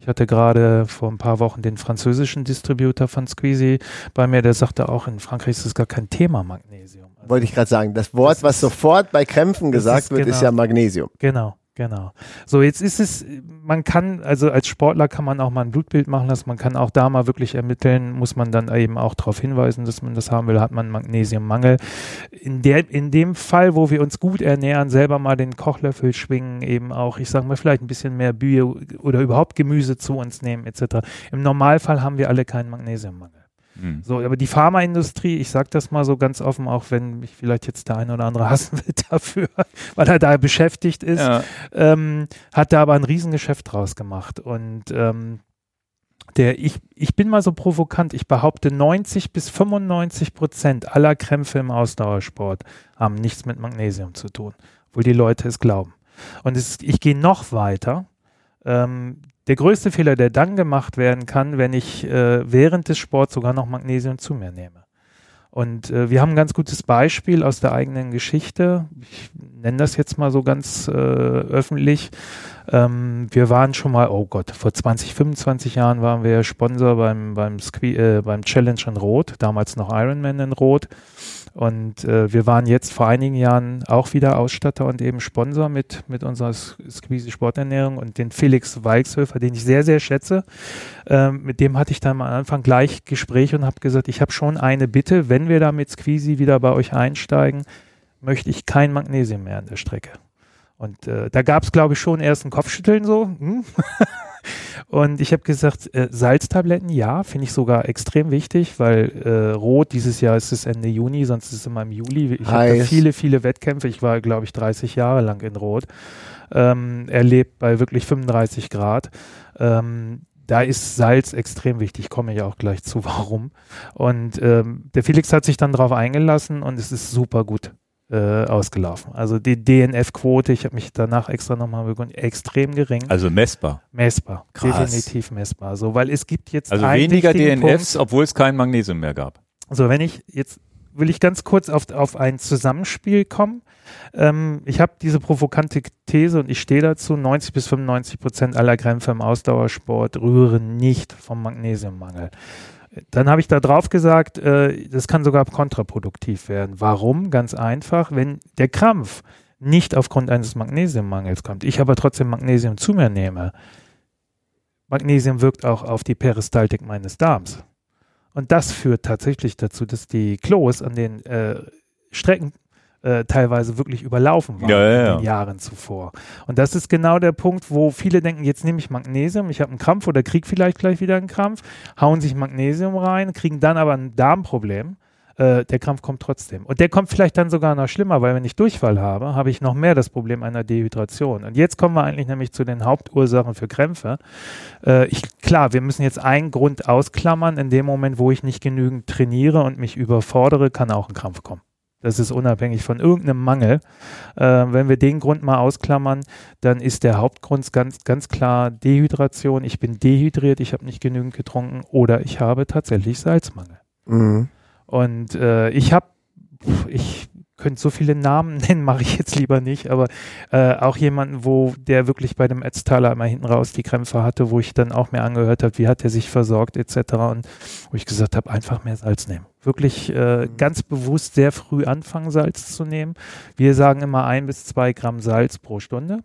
Ich hatte gerade vor ein paar Wochen den französischen Distributor von Squeezy bei mir, der sagte auch, in Frankreich ist es gar kein Thema Magnesium. Also Wollte ich gerade sagen, das Wort, Das was ist- sofort bei Krämpfen gesagt ist wird, ist genau. ja Magnesium. Genau, genau. So, jetzt ist es, man kann, also als Sportler kann man auch mal ein Blutbild machen lassen, man kann auch da mal wirklich ermitteln, muss man dann eben auch darauf hinweisen, dass man das haben will, hat man Magnesiummangel. In, der, in dem Fall, wo wir uns gut ernähren, selber mal den Kochlöffel schwingen, eben auch, ich sage mal, vielleicht ein bisschen mehr Bio oder überhaupt Gemüse zu uns nehmen, etc. Im Normalfall haben wir alle keinen Magnesiummangel. Hm. So, aber die Pharmaindustrie, ich sage das mal so ganz offen, auch wenn mich vielleicht jetzt der eine oder andere hassen will dafür, weil er da beschäftigt ist, Ja. ähm, hat da aber ein Riesengeschäft draus gemacht. Und ähm, der, ich, ich bin mal so provokant, ich behaupte, 90 bis 95 Prozent aller Krämpfe im Ausdauersport haben nichts mit Magnesium zu tun, obwohl die Leute es glauben. Und es, ich gehe noch weiter. Ähm, der größte Fehler, der dann gemacht werden kann, wenn ich äh, während des Sports sogar noch Magnesium zu mir nehme. Und äh, wir haben ein ganz gutes Beispiel aus der eigenen Geschichte. Ich nenne das jetzt mal so ganz äh, öffentlich. Ähm, wir waren schon mal, oh Gott, vor 20, 25 Jahren waren wir Sponsor beim, beim, Sque äh, beim Challenge in Rot, damals noch Ironman in Rot. Und äh, wir waren jetzt vor einigen Jahren auch wieder Ausstatter und eben Sponsor mit, mit unserer Squeezy Sporternährung und den Felix Weichshöfer, den ich sehr, sehr schätze. Ähm, mit dem hatte ich dann am Anfang gleich Gespräch und habe gesagt, ich habe schon eine Bitte, wenn wir da mit Squeezy wieder bei euch einsteigen, möchte ich kein Magnesium mehr an der Strecke. Und äh, da gab es, glaube ich, schon erst ein Kopfschütteln so. Hm? Und ich habe gesagt, äh, Salztabletten, ja, finde ich sogar extrem wichtig, weil äh, Rot, dieses Jahr ist es Ende Juni, sonst ist es immer im Juli. Ich habe viele, viele Wettkämpfe. Ich war, glaube ich, 30 Jahre lang in Rot. Ähm, erlebt bei wirklich 35 Grad. Ähm, da ist Salz extrem wichtig, komme ich auch gleich zu, warum. Und ähm, der Felix hat sich dann darauf eingelassen und es ist super gut äh, ausgelaufen. Also die DNF-Quote, ich habe mich danach extra nochmal begonnen, extrem gering. Also messbar. Messbar, Krass. definitiv messbar. So, weil es gibt jetzt Also weniger DNFs, Punkt. obwohl es kein Magnesium mehr gab. So, wenn ich jetzt will ich ganz kurz auf, auf ein Zusammenspiel kommen. Ähm, ich habe diese provokante These und ich stehe dazu, 90 bis 95 Prozent aller Krämpfe im Ausdauersport rühren nicht vom Magnesiummangel. Dann habe ich da drauf gesagt, äh, das kann sogar kontraproduktiv werden. Warum? Ganz einfach, wenn der Krampf nicht aufgrund eines Magnesiummangels kommt, ich aber trotzdem Magnesium zu mir nehme, Magnesium wirkt auch auf die Peristaltik meines Darms. Und das führt tatsächlich dazu, dass die Klos an den äh, Strecken äh, teilweise wirklich überlaufen waren Ja, ja, in ja. den Jahren zuvor. Und das ist genau der Punkt, wo viele denken, jetzt nehme ich Magnesium, ich habe einen Krampf oder kriege vielleicht gleich wieder einen Krampf, hauen sich Magnesium rein, kriegen dann aber ein Darmproblem. Äh, der Krampf kommt trotzdem. Und der kommt vielleicht dann sogar noch schlimmer, weil wenn ich Durchfall habe, habe ich noch mehr das Problem einer Dehydration. Und jetzt kommen wir eigentlich nämlich zu den Hauptursachen für Krämpfe. Äh, ich, klar, wir müssen jetzt einen Grund ausklammern. In dem Moment, wo ich nicht genügend trainiere und mich überfordere, kann auch ein Krampf kommen. Das ist unabhängig von irgendeinem Mangel. Äh, wenn wir den Grund mal ausklammern, dann ist der Hauptgrund ganz, ganz klar Dehydration. Ich bin dehydriert, ich habe nicht genügend getrunken oder ich habe tatsächlich Salzmangel. Mhm. Und äh, ich habe, ich könnte so viele Namen nennen, mache ich jetzt lieber nicht, aber äh, auch jemanden, wo der wirklich bei dem Etztaler immer hinten raus die Krämpfe hatte, wo ich dann auch mir angehört habe, wie hat er sich versorgt etc. Und wo ich gesagt habe, einfach mehr Salz nehmen. Wirklich äh, ganz bewusst sehr früh anfangen, Salz zu nehmen. Wir sagen immer ein bis zwei Gramm Salz pro Stunde.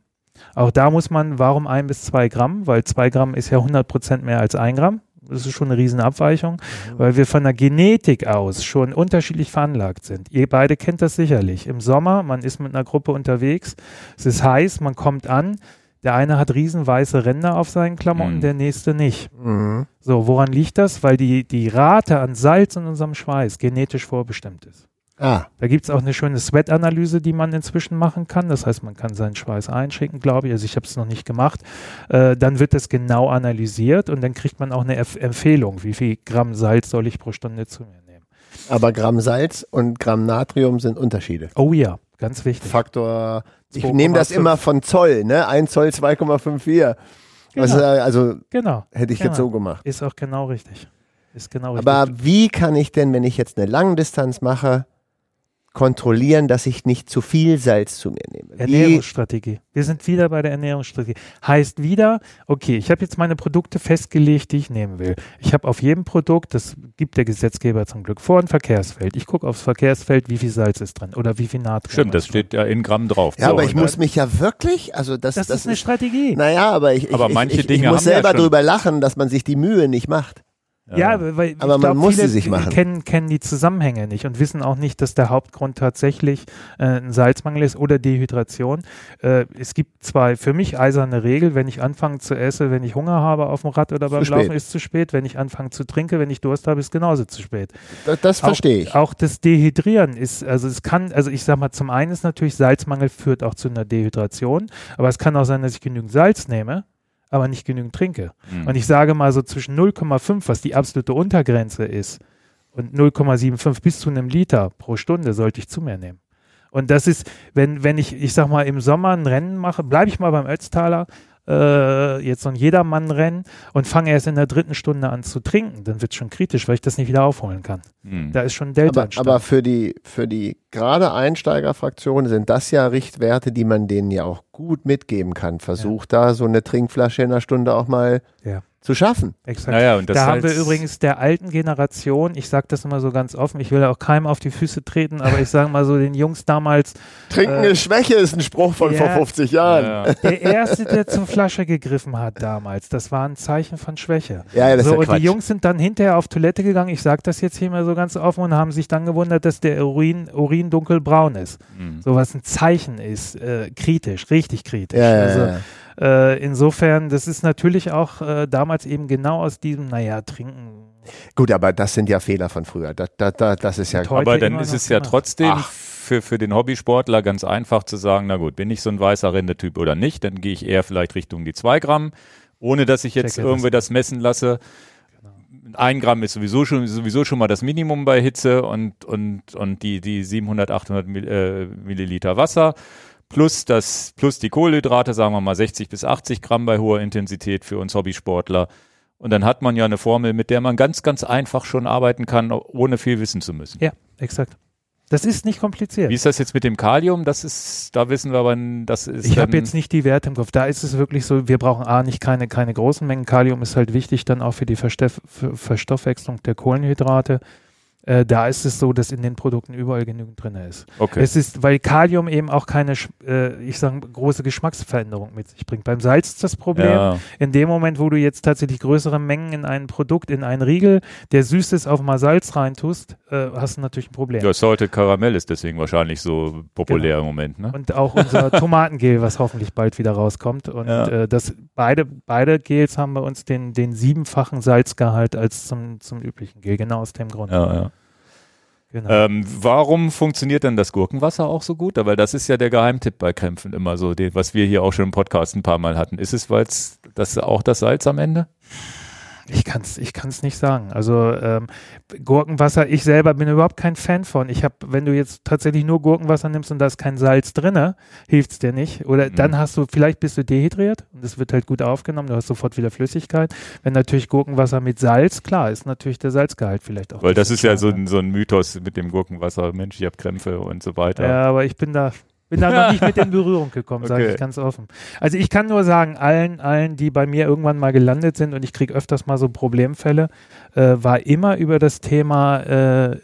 Auch da muss man, warum ein bis zwei Gramm? Weil zwei Gramm ist ja 100 Prozent mehr als ein Gramm. Das ist schon eine Riesenabweichung, weil wir von der Genetik aus schon unterschiedlich veranlagt sind. Ihr beide kennt das sicherlich. Im Sommer, man ist mit einer Gruppe unterwegs, es ist heiß, man kommt an, der eine hat riesen weiße Ränder auf seinen Klamotten, Mhm. der nächste nicht. Mhm. So, woran liegt das? Weil die, die Rate an Salz in unserem Schweiß genetisch vorbestimmt ist. Ah, Da gibt es auch eine schöne Sweat-Analyse, die man inzwischen machen kann. Das heißt, man kann seinen Schweiß einschicken, glaube ich. Also ich habe es noch nicht gemacht. Äh, dann wird das genau analysiert und dann kriegt man auch eine Empf- Empfehlung, wie viel Gramm Salz soll ich pro Stunde zu mir nehmen. aber Gramm Salz und Gramm Natrium sind Unterschiede. Oh ja, ganz wichtig. Faktor, ich 2,5. nehme das immer von Zoll, ne? 1 Zoll 2,54. Genau. Also, also genau. hätte ich genau. jetzt so gemacht. Ist auch genau richtig. Ist genau Aber richtig. wie kann ich denn, wenn ich jetzt eine Langdistanz mache, kontrollieren, dass ich nicht zu viel Salz zu mir nehme? Ernährungsstrategie. Wir sind wieder bei der Ernährungsstrategie. Heißt wieder, okay, ich habe jetzt meine Produkte festgelegt, die ich nehmen will. Ich habe auf jedem Produkt, das gibt der Gesetzgeber zum Glück vor, ein Verkehrsfeld. Ich gucke aufs Verkehrsfeld, wie viel Salz ist drin oder wie viel Natrium Stimmt, das ist drin. steht ja in Gramm drauf. ja, So, aber ich muss mich ja wirklich, also das, Das, ist eine Strategie. Naja, aber ich, ich, Aber manche ich, ich, Dinge ich muss haben ja selber drüber lachen, dass man sich die Mühe nicht macht. Ja, weil Aber man glaub, muss viele sie sich machen. Kennen, kennen die Zusammenhänge nicht und wissen auch nicht, dass der Hauptgrund tatsächlich äh, ein Salzmangel ist oder Dehydration. Äh, es gibt zwei für mich eiserne Regel, wenn ich anfange zu essen, wenn ich Hunger habe auf dem Rad oder beim spät. Laufen, ist zu spät. Wenn ich anfange zu trinken, wenn ich Durst habe, ist genauso zu spät. Das, das verstehe ich. Auch das Dehydrieren ist, also es kann, also ich sag mal, zum einen ist natürlich Salzmangel führt auch zu einer Dehydration, aber es kann auch sein, dass ich genügend Salz nehme, aber nicht genügend trinke. Hm. Und ich sage mal so zwischen 0,5, was die absolute Untergrenze ist, und 0,75 bis zu einem Liter pro Stunde sollte ich zu mir nehmen. Und das ist, wenn, wenn ich, ich sag mal, im Sommer ein Rennen mache, bleibe ich mal beim Ötztaler, äh, jetzt so ein Jedermann-Rennen und fange erst in der dritten Stunde an zu trinken, dann wird es schon kritisch, weil ich das nicht wieder aufholen kann. Hm. Da ist schon Delta Aber, aber für die, für die gerade Einsteigerfraktionen sind das ja Richtwerte, die man denen ja auch gut mitgeben kann. Versuch da so eine Trinkflasche in einer Stunde auch mal Ja. Zu schaffen. Exakt. Naja, und das da haben wir Salz- übrigens der alten Generation, ich sage das immer so ganz offen, ich will ja auch keinem auf die Füße treten, aber ich sage mal so den Jungs damals, Trinken Äh, ist Schwäche, ist ein Spruch von ja. vor 50 Jahren. Ja, Ja. der Erste, der zur Flasche gegriffen hat damals, das war ein Zeichen von Schwäche. ja, das so, ist ja und Quatsch. die Jungs sind dann hinterher auf Toilette gegangen, ich sage das jetzt hier mal so ganz offen und haben sich dann gewundert, dass der Urin, Urin dunkelbraun ist. Hm. So was ein Zeichen ist, äh, kritisch, richtig kritisch. ja, ja, also, ja. Äh, insofern, das ist natürlich auch äh, damals eben genau aus diesem, naja, trinken. Gut, aber das sind ja Fehler von früher. Das, das, das, das ist ja. Aber dann ist es ja gemacht. trotzdem Ach. für, für den Hobbysportler ganz einfach zu sagen, na gut, bin ich so ein weißer Rindetyp oder nicht, dann gehe ich eher vielleicht Richtung die zwei Gramm, ohne dass ich jetzt Checke irgendwie das messen lasse. Genau. Ein Gramm ist sowieso schon, sowieso schon mal das Minimum bei Hitze und, und, und die, die 700, 800 Mill, äh, Milliliter Wasser plus das, plus die Kohlenhydrate, sagen wir mal 60 bis 80 Gramm bei hoher Intensität für uns Hobbysportler. Und dann hat man ja eine Formel, mit der man ganz, ganz einfach schon arbeiten kann, ohne viel wissen zu müssen. Ja, exakt. Das ist nicht kompliziert. Wie ist das jetzt mit dem Kalium? Das ist, da wissen wir aber, das ist. Ich habe jetzt nicht die Werte im Kopf. Da ist es wirklich so, wir brauchen A, nicht keine, keine großen Mengen. Kalium ist halt wichtig dann auch für die Versteff für Verstoffwechslung der Kohlenhydrate. Äh, da ist es so, dass in den Produkten überall genügend drin ist. Okay. Es ist, weil Kalium eben auch keine, äh, ich sage, große Geschmacksveränderung mit sich bringt. Beim Salz ist das Problem. ja. In dem Moment, wo du jetzt tatsächlich größere Mengen in ein Produkt, in einen Riegel, der süß ist, auf mal Salz reintust, äh, hast du natürlich ein Problem. ja, Salted Karamell ist deswegen wahrscheinlich so populär Genau. im Moment, ne? Und auch unser Tomatengel, was hoffentlich bald wieder rauskommt. Und Ja. äh, das, beide, beide Gels haben bei uns den, den siebenfachen Salzgehalt als zum, zum üblichen Gel, genau aus dem Grund. Ja, ja. Genau. Ähm, warum funktioniert denn das Gurkenwasser auch so gut? Weil das ist ja der Geheimtipp bei Krämpfen immer so, den, was wir hier auch schon im Podcast ein paar Mal hatten. Ist es, weil das auch das Salz am Ende? Ich kann es ich kann's nicht sagen. Also ähm, Gurkenwasser, ich selber bin überhaupt kein Fan von. Ich habe, wenn du jetzt tatsächlich nur Gurkenwasser nimmst und da ist kein Salz drinne, hilft's dir nicht. Oder Mhm. dann hast du, vielleicht bist du dehydriert und es wird halt gut aufgenommen, du hast sofort wieder Flüssigkeit. Wenn natürlich Gurkenwasser mit Salz, klar, ist natürlich der Salzgehalt vielleicht auch. Weil das ist ja so ein, so ein Mythos mit dem Gurkenwasser. Mensch, ich habe Krämpfe und so weiter. Ja, aber ich bin da, bin da noch nicht mit in Berührung gekommen, sage Okay. ich ganz offen. Also ich kann nur sagen, allen, allen, die bei mir irgendwann mal gelandet sind und ich kriege öfters mal so Problemfälle, äh, war immer über das Thema äh,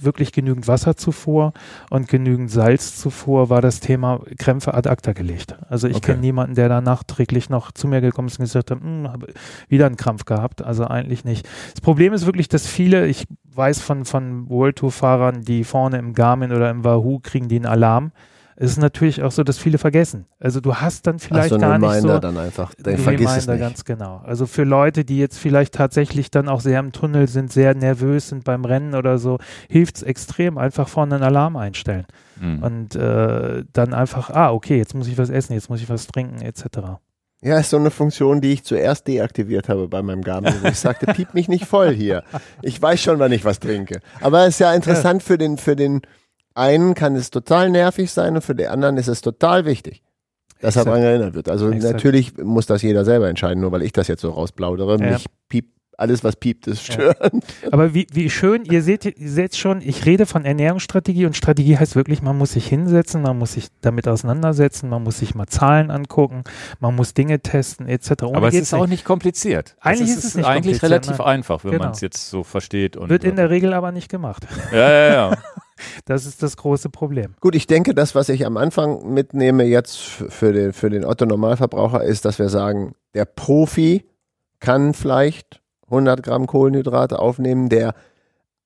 wirklich genügend Wasserzufuhr und genügend Salzzufuhr war das Thema Krämpfe ad acta gelegt. Also ich Okay. kenne niemanden, der da nachträglich noch zu mir gekommen ist und gesagt hat, "Hm, habe wieder einen Krampf gehabt. Also eigentlich nicht. Das Problem ist wirklich, dass viele, ich weiß von, von World Tour Fahrern, die vorne im Garmin oder im Wahoo kriegen die einen Alarm. Es ist natürlich auch so, dass viele vergessen. Also du hast dann vielleicht so gar nicht Reminder so dann einfach. ein Der vergiss es Reminder, nicht. ganz genau. Also für Leute, die jetzt vielleicht tatsächlich dann auch sehr im Tunnel sind, sehr nervös sind beim Rennen oder so, hilft es extrem, einfach vorne einen Alarm einstellen. Hm. Und äh, dann einfach, ah, okay, jetzt muss ich was essen, jetzt muss ich was trinken, etc. Ja, ist so eine Funktion, die ich zuerst deaktiviert habe bei meinem Garmin. Wo ich sagte, piep mich nicht voll hier. Ich weiß schon, wann ich was trinke. Aber es ist ja interessant für den, für den einen kann es total nervig sein und für den anderen ist es total wichtig. Deshalb Exakt. daran erinnert wird. Also Exakt. natürlich muss das jeder selber entscheiden, nur weil ich das jetzt so rausplaudere. Ja. Mich piept, alles was piept, ist Ja. störend. Aber wie, wie schön, ihr seht, ihr seht schon, ich rede von Ernährungsstrategie und Strategie heißt wirklich, man muss sich hinsetzen, man muss sich damit auseinandersetzen, man muss sich mal Zahlen angucken, man muss Dinge testen etc. Ohne Aber es geht's ist auch nicht kompliziert. Eigentlich es ist es nicht eigentlich relativ nein. einfach, wenn Genau. man es jetzt so versteht. Und, Wird in der Regel aber nicht gemacht. ja, ja, ja. Das ist das große Problem. Gut, ich denke, das, was ich am Anfang mitnehme jetzt für den, für den Otto-Normalverbraucher, ist, dass wir sagen, der Profi kann vielleicht 100 Gramm Kohlenhydrate aufnehmen, der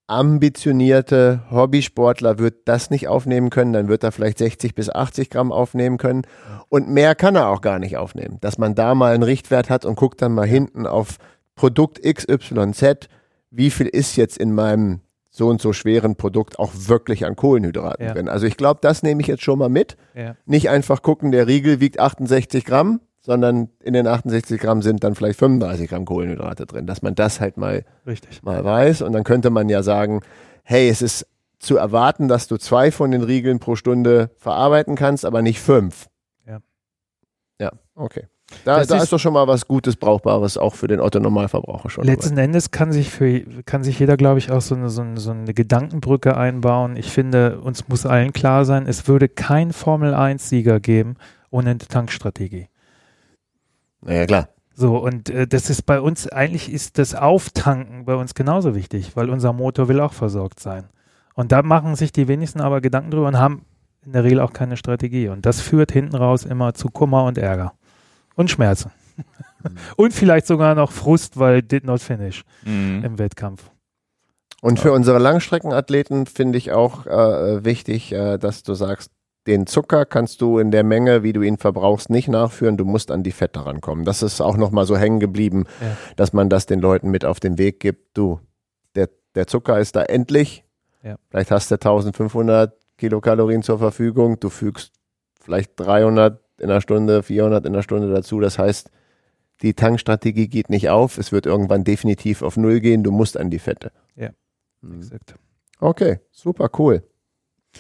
ambitionierte Hobbysportler wird das nicht aufnehmen können, dann wird er vielleicht 60 bis 80 Gramm aufnehmen können und mehr kann er auch gar nicht aufnehmen. Dass man da mal einen Richtwert hat und guckt dann mal hinten auf Produkt XYZ, wie viel ist jetzt in meinem so und so schweren Produkt auch wirklich an Kohlenhydraten Ja. drin. Also ich glaube, das nehme ich jetzt schon mal mit. Ja. Nicht einfach gucken, der Riegel wiegt 68 Gramm, sondern in den 68 Gramm sind dann vielleicht 35 Gramm Kohlenhydrate drin, dass man das halt mal, Richtig. mal weiß. Und dann könnte man ja sagen, hey, es ist zu erwarten, dass du zwei von den Riegeln pro Stunde verarbeiten kannst, aber nicht fünf. Ja. Ja, okay. Da, da ist- ist, doch schon mal was Gutes, Brauchbares auch für den Otto-Normalverbraucher schon. Letzten Endes kann sich für kann sich jeder, glaube ich, auch so eine, so, eine, so eine Gedankenbrücke einbauen. Ich finde, uns muss allen klar sein, es würde kein Formel-1-Sieger geben ohne eine Tankstrategie. Naja, klar. So, und äh, das ist bei uns, eigentlich ist das Auftanken bei uns genauso wichtig, weil unser Motor will auch versorgt sein. Und da machen sich die wenigsten aber Gedanken drüber und haben in der Regel auch keine Strategie. Und das führt hinten raus immer zu Kummer und Ärger. Und Schmerzen. und vielleicht sogar noch Frust, weil did not finish Mhm. im Wettkampf. Und für unsere Langstreckenathleten finde ich auch äh, wichtig, äh, dass du sagst, den Zucker kannst du in der Menge, wie du ihn verbrauchst, nicht nachführen. Du musst an die Fette rankommen. Das ist auch nochmal so hängen geblieben, Ja. dass man das den Leuten mit auf den Weg gibt. Du, der, der Zucker ist da endlich. Ja. Vielleicht hast du 1500 Kilokalorien zur Verfügung. Du fügst vielleicht 300 in einer Stunde, 400 in einer Stunde dazu. Das heißt, die Tankstrategie geht nicht auf. Es wird irgendwann definitiv auf Null gehen. Du musst an die Fette. Ja. Mhm. Exakt. Okay, super cool.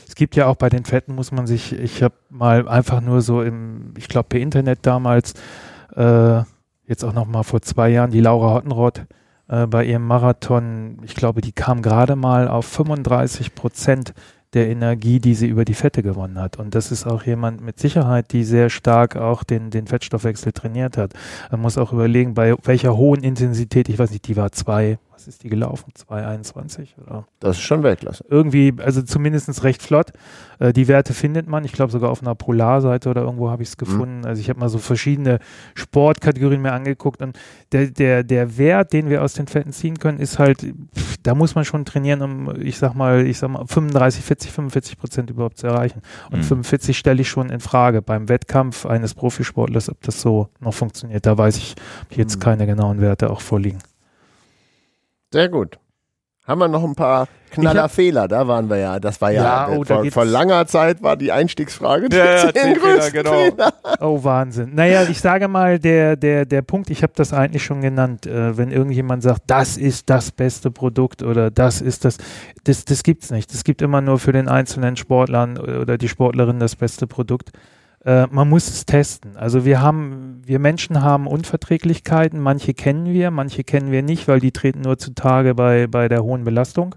Es gibt ja auch bei den Fetten, muss man sich, ich habe mal einfach nur so im, ich glaube per Internet damals, äh, jetzt auch noch mal vor zwei Jahren, die Laura Hottenrott äh, bei ihrem Marathon, ich glaube, die kam gerade mal auf 35 Prozent der Energie, die sie über die Fette gewonnen hat. Und das ist auch jemand mit Sicherheit, die sehr stark auch den, den Fettstoffwechsel trainiert hat. Man muss auch überlegen, bei welcher hohen Intensität, ich weiß nicht, die war zwei, was ist die gelaufen? 2,21 oder? Das ist schon Weltklasse. irgendwie, also zumindest recht flott. Äh, die Werte findet man, ich glaube sogar auf einer Polarseite oder irgendwo habe ich es gefunden. Also ich habe mal so verschiedene Sportkategorien mir angeguckt und der, der, der Wert, den wir aus den Fetten ziehen können, ist halt, pff, da muss man schon trainieren, um, ich sag mal, ich sag mal, 35, 40, 45 Prozent überhaupt zu erreichen. Und Mhm. 45 stelle ich schon in Frage beim Wettkampf eines Profisportlers, ob das so noch funktioniert. Da weiß ich jetzt Mhm. keine genauen Werte auch vorliegen. Sehr gut. Haben wir noch ein paar Knallerfehler? Da waren wir ja. Das war ja, Ja, oh, da vor, vor langer Zeit war die Einstiegsfrage. die Ja, ja, zehn Fehler, genau. Fehler. Oh, Wahnsinn. Naja, ich sage mal, der, der, der Punkt, ich habe das eigentlich schon genannt, äh, wenn irgendjemand sagt, das ist das beste Produkt oder das ist das, das, das gibt's nicht. Es gibt immer nur für den einzelnen Sportlern oder die Sportlerin das beste Produkt. Äh, man muss es testen. Also wir haben, wir Menschen haben Unverträglichkeiten, manche kennen wir, manche kennen wir nicht, weil die treten nur zutage bei, bei der hohen Belastung.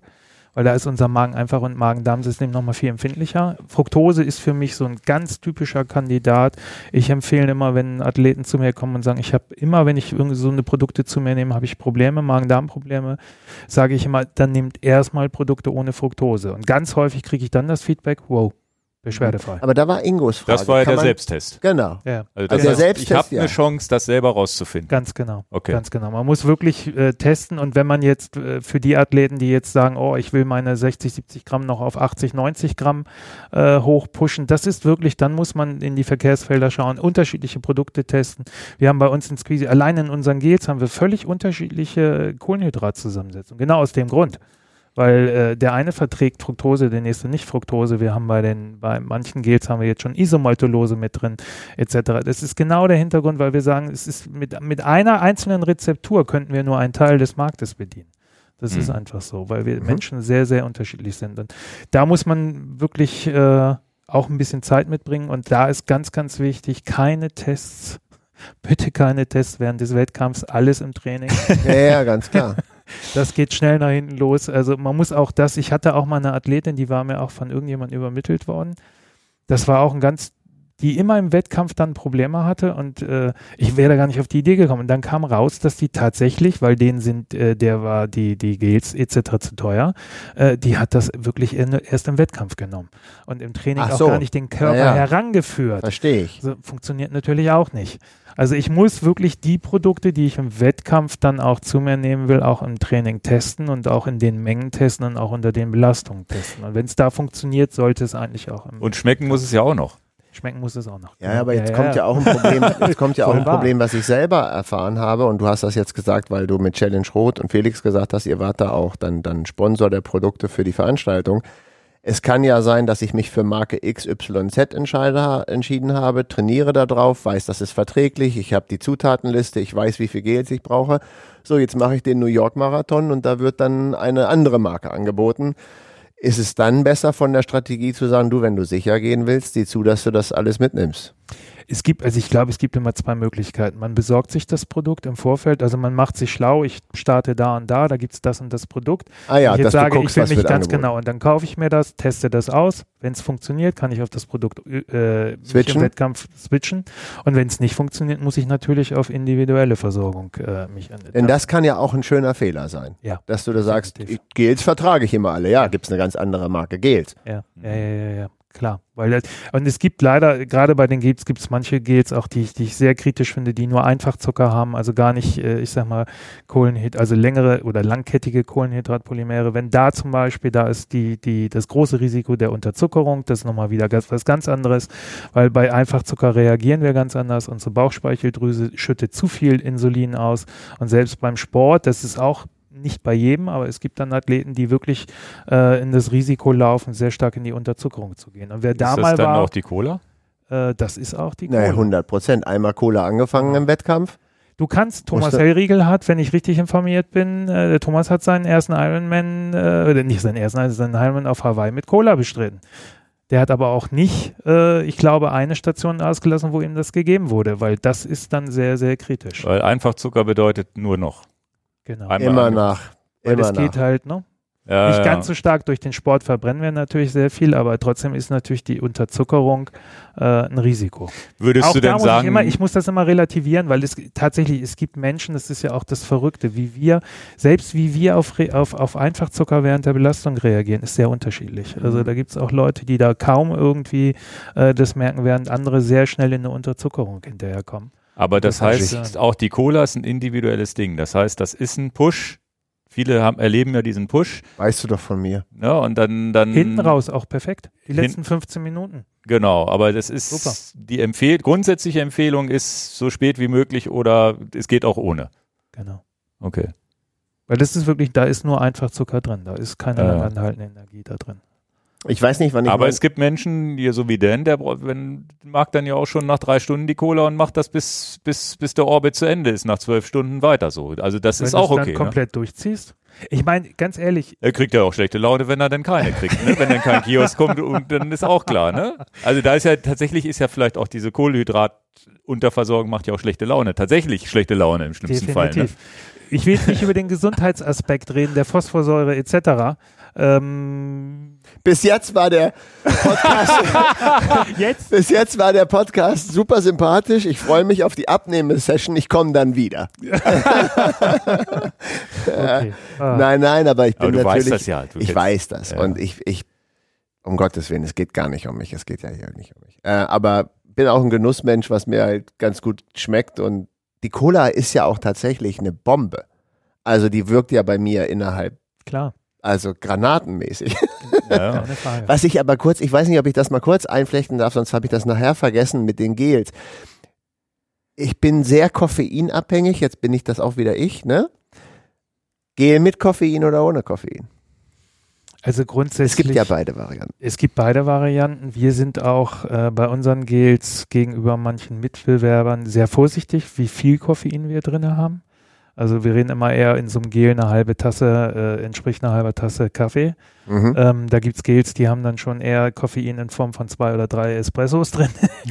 Weil da ist unser Magen einfach und Magen-Darm-System nochmal viel empfindlicher. Fructose ist für mich so ein ganz typischer Kandidat. Ich empfehle immer, wenn Athleten zu mir kommen und sagen, ich habe immer, wenn ich eine Produkte zu mir nehme, habe ich Probleme, Magen-Darm-Probleme, sage ich immer, dann nehmt erstmal Produkte ohne Fructose. Und ganz häufig kriege ich dann das Feedback, wow, beschwerdefrei. Aber da war Ingos Frage. Das war ja Kann der man- Selbsttest. Genau. Ja, Also, Also der Selbsttest, ich habe ja. eine Chance, das selber rauszufinden. ganz genau. Okay. Ganz genau. Man muss wirklich äh, testen und wenn man jetzt äh, für die Athleten, die jetzt sagen, oh, ich will meine 60, 70 Gramm noch auf 80, 90 Gramm äh, hochpushen, das ist wirklich, dann muss man in die Verkehrsfelder schauen, unterschiedliche Produkte testen. Wir haben bei uns in Squeezy, allein in unseren Gels haben wir völlig unterschiedliche Kohlenhydratzusammensetzungen. Genau aus dem Grund. Weil äh, der eine verträgt Fructose, der nächste nicht Fructose. Wir haben bei den, bei manchen Gels haben wir jetzt schon Isomaltulose mit drin, etc. Das ist genau der Hintergrund, weil wir sagen, es ist mit, mit einer einzelnen Rezeptur könnten wir nur einen Teil des Marktes bedienen. Das ist Mhm. einfach so, weil wir Mhm. Menschen sehr, sehr unterschiedlich sind. Und da muss man wirklich äh, auch ein bisschen Zeit mitbringen. Und da ist ganz, ganz wichtig, keine Tests, bitte keine Tests während des Wettkampfs, alles im Training. Ja, ja, ganz klar. Das geht schnell nach hinten los. Also man muss auch das, ich hatte auch mal eine Athletin, die war mir auch von irgendjemandem übermittelt worden. Das war auch ein ganz die immer im Wettkampf dann Probleme hatte und äh, ich wäre da gar nicht auf die Idee gekommen. Und dann kam raus, dass die tatsächlich, weil denen sind, äh, der war die, die Gels etc. zu teuer, äh, die hat das wirklich erst im Wettkampf genommen und im Training Ach auch so. gar nicht den Körper Ja, herangeführt. Verstehe ich. So, funktioniert natürlich auch nicht. Also ich muss wirklich die Produkte, die ich im Wettkampf dann auch zu mir nehmen will, auch im Training testen und auch in den Mengen testen und auch unter den Belastungen testen. Und wenn es da funktioniert, sollte es eigentlich auch im Und schmecken muss es ja auch noch. Schmecken muss es auch noch. Ja, aber jetzt kommt ja auch ein Problem, jetzt kommt ja auch ein. Problem, was ich selber erfahren habe und du hast das jetzt gesagt, weil du mit Challenge Rot und Felix gesagt hast, ihr wart da auch dann, dann Sponsor der Produkte für die Veranstaltung. Es kann ja sein, dass ich mich für Marke XYZ entschieden habe, trainiere da drauf, weiß, das ist verträglich, ich habe die Zutatenliste, ich weiß, wie viel Gels ich brauche. So, jetzt mache ich den New York Marathon und da wird dann eine andere Marke angeboten. Ist es dann besser von der Strategie zu sagen, du, wenn du sicher gehen willst, sieh zu, dass du das alles mitnimmst? Es gibt, also ich glaube, es gibt immer zwei Möglichkeiten. Man besorgt sich das Produkt im Vorfeld, also man macht sich schlau, ich starte da und da, da gibt es das und das Produkt. Ah ja, ich jetzt sage, guckst, ich will mich ganz angeboten. genau und dann kaufe ich mir das, teste das aus. Wenn es funktioniert, kann ich auf das Produkt äh, im Wettkampf switchen. Und wenn es nicht funktioniert, muss ich natürlich auf individuelle Versorgung äh, mich an. Denn das kann ja auch ein schöner Fehler sein. Ja. Dass du da sagst, Gels vertrage ich immer alle. Ja, gibt's eine ganz andere Marke Gels. Ja, ja, ja, ja, ja, klar. Weil das, und es gibt leider, gerade bei den Gels gibt es manche Gels auch, die ich, die ich sehr kritisch finde, die nur Einfachzucker haben, also gar nicht, äh, ich sag mal, Kohlenhyd, also längere oder langkettige Kohlenhydratpolymere. Wenn da zum Beispiel, da ist die, die, das große Risiko der Unterzuckerung, das ist nochmal wieder was ganz anderes, weil bei Einfachzucker reagieren wir ganz anders. Unsere Bauchspeicheldrüse schüttet zu viel Insulin aus und selbst beim Sport, das ist auch nicht bei jedem, aber es gibt dann Athleten, die wirklich äh, in das Risiko laufen, sehr stark in die Unterzuckerung zu gehen. Und wer da ist das mal dann war, auch die Cola? äh, das ist auch die Naja, Kohle. 100 Prozent. Einmal Cola angefangen im Wettkampf. Du kannst, Thomas Hellriegel hat, wenn ich richtig informiert bin, äh, der Thomas hat seinen ersten Ironman, äh, oder nicht seinen ersten, also seinen Ironman auf Hawaii mit Cola bestritten. Der hat aber auch nicht, äh, ich glaube, eine Station ausgelassen, wo ihm das gegeben wurde, weil das ist dann sehr, sehr kritisch. Weil Einfachzucker bedeutet nur noch. Genau. Einmal Immer nach. Weil Immer es nach. geht halt, ne? Ja, Nicht ja. ganz so stark durch den Sport verbrennen wir natürlich sehr viel, aber trotzdem ist natürlich die Unterzuckerung äh, ein Risiko. Würdest auch du da denn muss sagen, ich immer, ich muss das immer relativieren, weil es tatsächlich, es gibt Menschen, das ist ja auch das Verrückte, wie wir, selbst wie wir auf, auf, auf Einfachzucker während der Belastung reagieren, ist sehr unterschiedlich. Mhm. Also da gibt es auch Leute, die da kaum irgendwie äh, das merken, während andere sehr schnell in eine Unterzuckerung hinterherkommen. Aber das, Das kann ich heißt, sagen. auch die Cola ist ein individuelles Ding. Das heißt, das ist ein Push. Viele haben, erleben ja diesen Push. Weißt du doch von mir. Ne? Und dann, dann Hinten raus auch perfekt. Die Hin- letzten 15 Minuten. Genau, aber das ist Super. die Empfehl grundsätzliche Empfehlung ist so spät wie möglich oder es geht auch ohne. Genau. Okay. Weil das ist wirklich, da ist nur einfach Zucker drin, da ist keine Ja. lange anhaltende Energie da drin. Ich weiß nicht, wann ich Aber mein- es gibt Menschen, hier so wie Dan, der wenn, mag dann ja auch schon nach drei Stunden die Cola und macht das bis, bis, bis der Orbit zu Ende ist, nach zwölf Stunden weiter so. Also das Wenn ist du auch es okay. dann Ne? komplett durchziehst. Ich meine, ganz ehrlich, Er kriegt ja auch schlechte Laune, wenn er dann keine kriegt, ne? wenn dann kein Kiosk kommt und dann ist auch klar, ne? Also da ist ja tatsächlich ist ja vielleicht auch diese Kohlenhydratunterversorgung macht ja auch schlechte Laune. Tatsächlich schlechte Laune im schlimmsten Fall. Ne? definitiv. Ich will jetzt nicht über den Gesundheitsaspekt reden, der Phosphorsäure etc. Ähm, bis jetzt war der Podcast, jetzt? bis jetzt war der Podcast super sympathisch. Ich freue mich auf die Abnehmesession. Ich komme dann wieder. Okay. Ah. Nein, nein, aber ich bin Aber du natürlich. weißt das ja. Du ich weiß das. Ja. Und ich, ich, um Gottes Willen, es geht gar nicht um mich. Es geht ja hier nicht um mich. Äh, aber bin auch ein Genussmensch, was mir halt ganz gut schmeckt. Und die Cola ist ja auch tatsächlich eine Bombe. Also die wirkt ja bei mir innerhalb, Klar, also granatenmäßig. Ja. Was ich aber kurz, ich weiß nicht, ob ich das mal kurz einflechten darf, sonst habe ich das nachher vergessen mit den Gels. Ich bin sehr koffeinabhängig, jetzt bin ich das auch wieder ich, ne? Gel mit Koffein oder ohne Koffein? Also grundsätzlich. Es gibt ja beide Varianten. Es gibt beide Varianten. Wir sind auch äh, bei unseren Gels gegenüber manchen Mitbewerbern sehr vorsichtig, wie viel Koffein wir drin haben. Also wir reden immer eher in so einem Gel eine halbe Tasse, äh, entspricht einer halben Tasse Kaffee. Mhm. Ähm, da gibt es Gels, die haben dann schon eher Koffein in Form von zwei oder drei Espressos drin.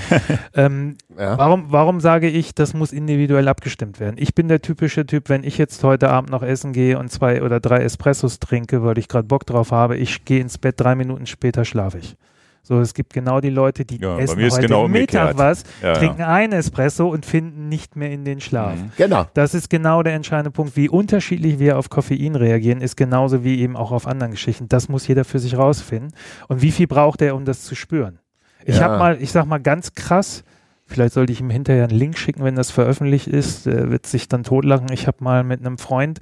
ähm, Ja. warum, warum sage ich, das muss individuell abgestimmt werden? Ich bin der typische Typ, wenn ich jetzt heute Abend noch essen gehe und zwei oder drei Espressos trinke, weil ich gerade Bock drauf habe, ich gehe ins Bett, drei Minuten später schlafe ich. So, es gibt genau die Leute, die Ja, essen heute genau Mittag umgekehrt. was, Ja, trinken einen Espresso und finden nicht mehr in den Schlaf. Mhm. Genau. Das ist genau der entscheidende Punkt. Wie unterschiedlich wir auf Koffein reagieren, ist genauso wie eben auch auf anderen Geschichten. Das muss jeder für sich rausfinden. Und wie viel braucht er, um das zu spüren? Ich Ja. habe mal, ich sag mal ganz krass, vielleicht sollte ich ihm hinterher einen Link schicken, wenn das veröffentlicht ist, der wird sich dann totlachen. Ich habe mal mit einem Freund,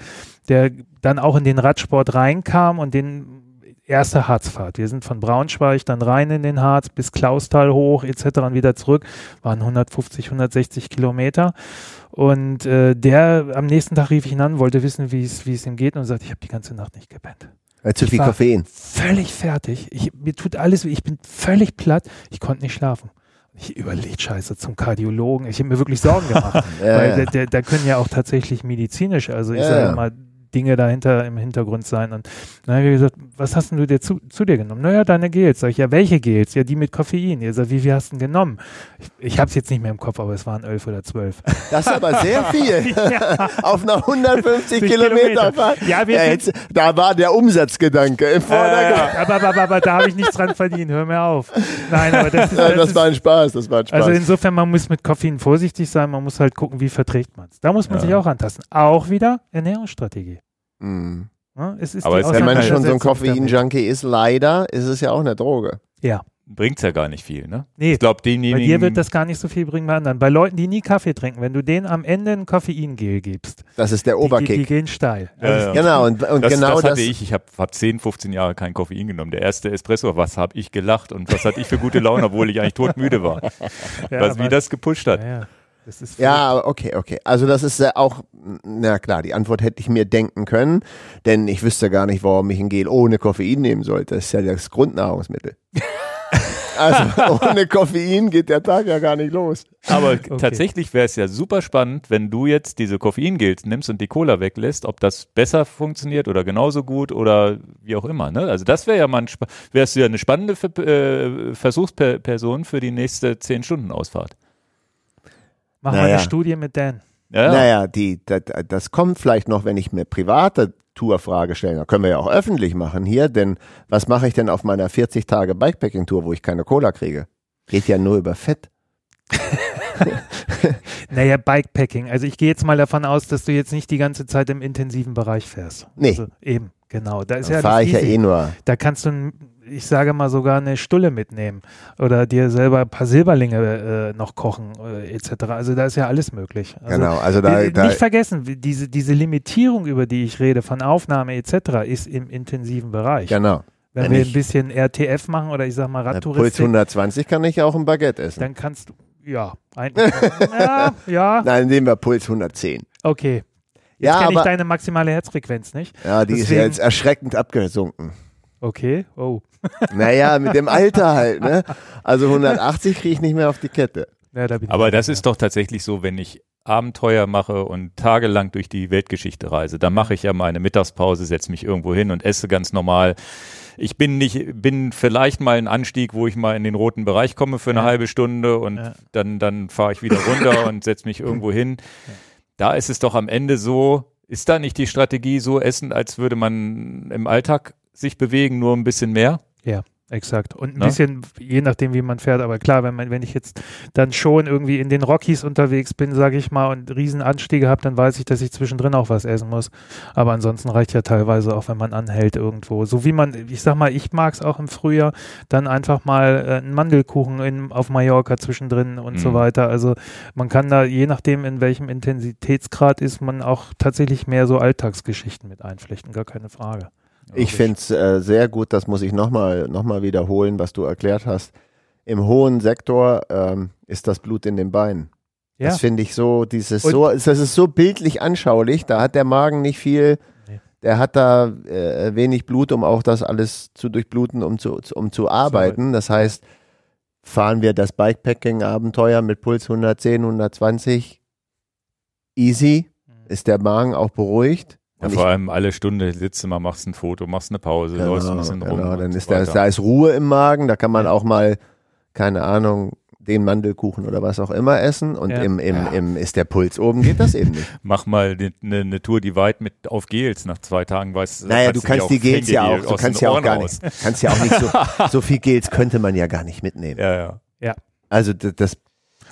der dann auch in den Radsport reinkam und den erste Harzfahrt. Wir sind von Braunschweig dann rein in den Harz bis Klausthal hoch etc. und wieder zurück. Waren 150, 160 Kilometer. Und äh, der am nächsten Tag rief ich ihn an, wollte wissen, wie es ihm geht und sagte, ich habe die ganze Nacht nicht gepennt. Weil zu Ich viel Koffein. Völlig fertig. Ich, mir tut alles, weh. ich bin völlig platt. Ich konnte nicht schlafen. Ich überlegt, scheiße, zum Kardiologen. Ich habe mir wirklich Sorgen gemacht. Ja, weil ja. da, da, da können ja auch tatsächlich medizinisch, also ich Ja, sage mal, Dinge dahinter im Hintergrund sein. Und dann habe ich gesagt, was hast denn du dir zu, zu dir genommen? Naja, deine Gels. Sag ich, ja, welche Gels? Ja, die mit Koffein. Ihr sagt, wie viel hast du denn genommen? Ich, ich habe es jetzt nicht mehr im Kopf, aber es waren elf oder zwölf. Das ist aber sehr viel. ja, Auf einer 150 Kilometer. Fahrt. Ja, wir Ja, jetzt, da war der Umsatzgedanke im Vordergrund. aber, aber, aber, aber da habe ich nichts dran verdient. Hör mir auf. Nein, aber das ist, das das war ein Spaß, das war ein Spaß. Also insofern, man muss mit Koffein vorsichtig sein, man muss halt gucken, wie verträgt man es. Da muss man Ja. sich auch antasten. Auch wieder Ernährungsstrategie. Mhm. Ne? Es ist Aber die es- Wenn man schon so ein. Koffein-Junkie ist, leider ist es ja auch eine Droge. Ja, Bringt's ja gar nicht viel, ne? nee, Ich glaube, bei dir wird das gar nicht so viel bringen bei anderen. Bei Leuten, die nie Kaffee trinken, wenn du denen am Ende ein Koffeingel gibst, Das ist der die, die, die Oberkick. gehen steil. Ja, Also ja. Genau, und, und das, genau das das. hatte ich. Ich habe hab 10, 15 Jahre kein Koffein genommen. Der erste Espresso, was habe ich gelacht und was hatte ich für gute Laune, obwohl ich eigentlich todmüde war. Ja, was, wie das gepusht hat. Das ist Ja, okay, okay. Also das ist ja auch, na klar, die Antwort hätte ich mir denken können, denn ich wüsste gar nicht, warum ich ein Gel ohne Koffein nehmen sollte. Das ist ja das Grundnahrungsmittel. also ohne Koffein geht der Tag ja gar nicht los. Aber tatsächlich wäre es ja super spannend, wenn du jetzt diese Koffeingels nimmst und die Cola weglässt, ob das besser funktioniert oder genauso gut oder wie auch immer. Ne? Also das wäre ja mal ein, wärst du ja eine spannende äh, Versuchsperson für die nächste 10-Stunden-Ausfahrt. Machen wir Naja. eine Studie mit Dan. Ja, ja. Naja, die, das, das kommt vielleicht noch, wenn ich mir private Tourfrage stelle. Da können wir ja auch öffentlich machen hier, denn was mache ich denn auf meiner 40 Tage Bikepacking-Tour, wo ich keine Cola kriege? Geht ja nur über Fett. Naja, Bikepacking. Also ich gehe jetzt mal davon aus, dass du jetzt nicht die ganze Zeit im intensiven Bereich fährst. Nee. Also eben, genau. Da ist Dann ja fahre ich ja easy. eh nur. Da kannst du, ein- ich sage mal, sogar eine Stulle mitnehmen oder dir selber ein paar Silberlinge äh, noch kochen äh, etc. Also da ist ja alles möglich. Also, genau, also da, äh, da nicht vergessen, diese, diese Limitierung, über die ich rede, von Aufnahme etc., ist im intensiven Bereich. genau. Wenn wenn wir ein bisschen RTF machen oder ich sag mal Puls Radtouristik, 120 kann ich auch ein Baguette essen. dann kannst du, ja, ein, ja, ja, Nein, nehmen wir Puls 110. okay. Jetzt Ja, kenne ich deine maximale Herzfrequenz nicht. ja, die ist deswegen- ja jetzt erschreckend abgesunken. Okay, oh. Naja, mit dem Alter halt, ne? Also 180 kriege ich nicht mehr auf die Kette. Ja, da Aber das ist doch tatsächlich so, wenn ich Abenteuer mache und tagelang durch die Weltgeschichte reise, dann mache ich ja meine Mittagspause, setze mich irgendwo hin und esse ganz normal. Ich bin nicht, bin vielleicht mal ein Anstieg, wo ich mal in den roten Bereich komme für eine Ja. halbe Stunde und Ja. dann, dann fahre ich wieder runter und setze mich irgendwo hin. Da ist es doch am Ende so, ist da nicht die Strategie so essen, als würde man im Alltag sich bewegen, nur ein bisschen mehr? Exakt. Und ein Ne? bisschen, je nachdem, wie man fährt, aber klar, wenn man, wenn ich jetzt dann schon irgendwie in den Rockies unterwegs bin, sage ich mal, und riesen Anstiege habe, dann weiß ich, dass ich zwischendrin auch was essen muss. Aber ansonsten reicht ja teilweise auch, wenn man anhält irgendwo. So wie man, ich sag mal, ich mag es auch im Frühjahr, dann einfach mal äh, einen Mandelkuchen in, auf Mallorca zwischendrin und so Mhm. weiter. Also man kann da, je nachdem, in welchem Intensitätsgrad ist, man auch tatsächlich mehr so Alltagsgeschichten mit einflechten, gar keine Frage. Ich finde es äh, sehr gut, das muss ich nochmal noch mal wiederholen, was du erklärt hast. Im hohen Sektor ähm, ist das Blut in den Beinen. Ja. Das finde ich so, dieses Und- so, das ist so bildlich anschaulich. Da hat der Magen nicht viel, Nee. der hat da äh, wenig Blut, um auch das alles zu durchbluten, um zu, um zu arbeiten. Das heißt, fahren wir das Bikepacking-Abenteuer mit Puls 110, 120 easy, ist der Magen auch beruhigt. Ja, Und vor allem alle Stunde sitzt du mal, machst ein Foto, machst eine Pause, Genau, läufst ein bisschen rum. genau, dann ist so da, ist Ruhe im Magen, da kann man auch mal, keine Ahnung, den Mandelkuchen oder was auch immer essen und Ja. im, im, im ist der Puls oben, geht das eben nicht. Mach mal eine ne, ne Tour, die weit mit auf Gels nach zwei Tagen, weißt Naja, du kannst die Gels ja auch, du kannst ja auch gar nicht, kannst ja auch nicht so, so viel Gels könnte man ja gar nicht mitnehmen. Ja, ja. Also das, das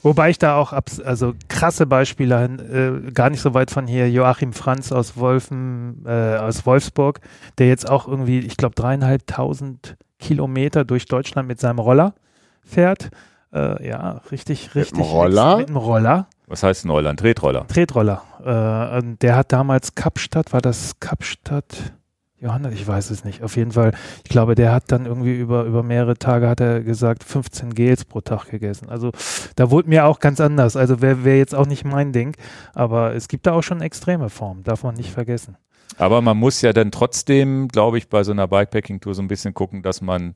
Wobei ich da auch abs also krasse Beispiele hin, äh, gar nicht so weit von hier Joachim Franz aus Wolfen äh, aus Wolfsburg, der jetzt auch irgendwie, ich glaube dreieinhalbtausend Kilometer durch Deutschland mit seinem Roller fährt. Äh, ja, richtig, Mit richtig. dem Roller? Mit dem Roller, Was heißt Neuland? Tretroller. Tretroller. Äh, der hat damals Kapstadt, war das Kapstadt? Johannes, ich weiß es nicht. Auf jeden Fall, ich glaube, der hat dann irgendwie über, über mehrere Tage, hat er gesagt, 15 Gels pro Tag gegessen. Also da wurde mir auch ganz anders. Also wäre wär jetzt auch nicht mein Ding. Aber es gibt da auch schon extreme Formen, darf man nicht vergessen. Aber man muss ja dann trotzdem, glaube ich, bei so einer Bikepacking-Tour so ein bisschen gucken, dass man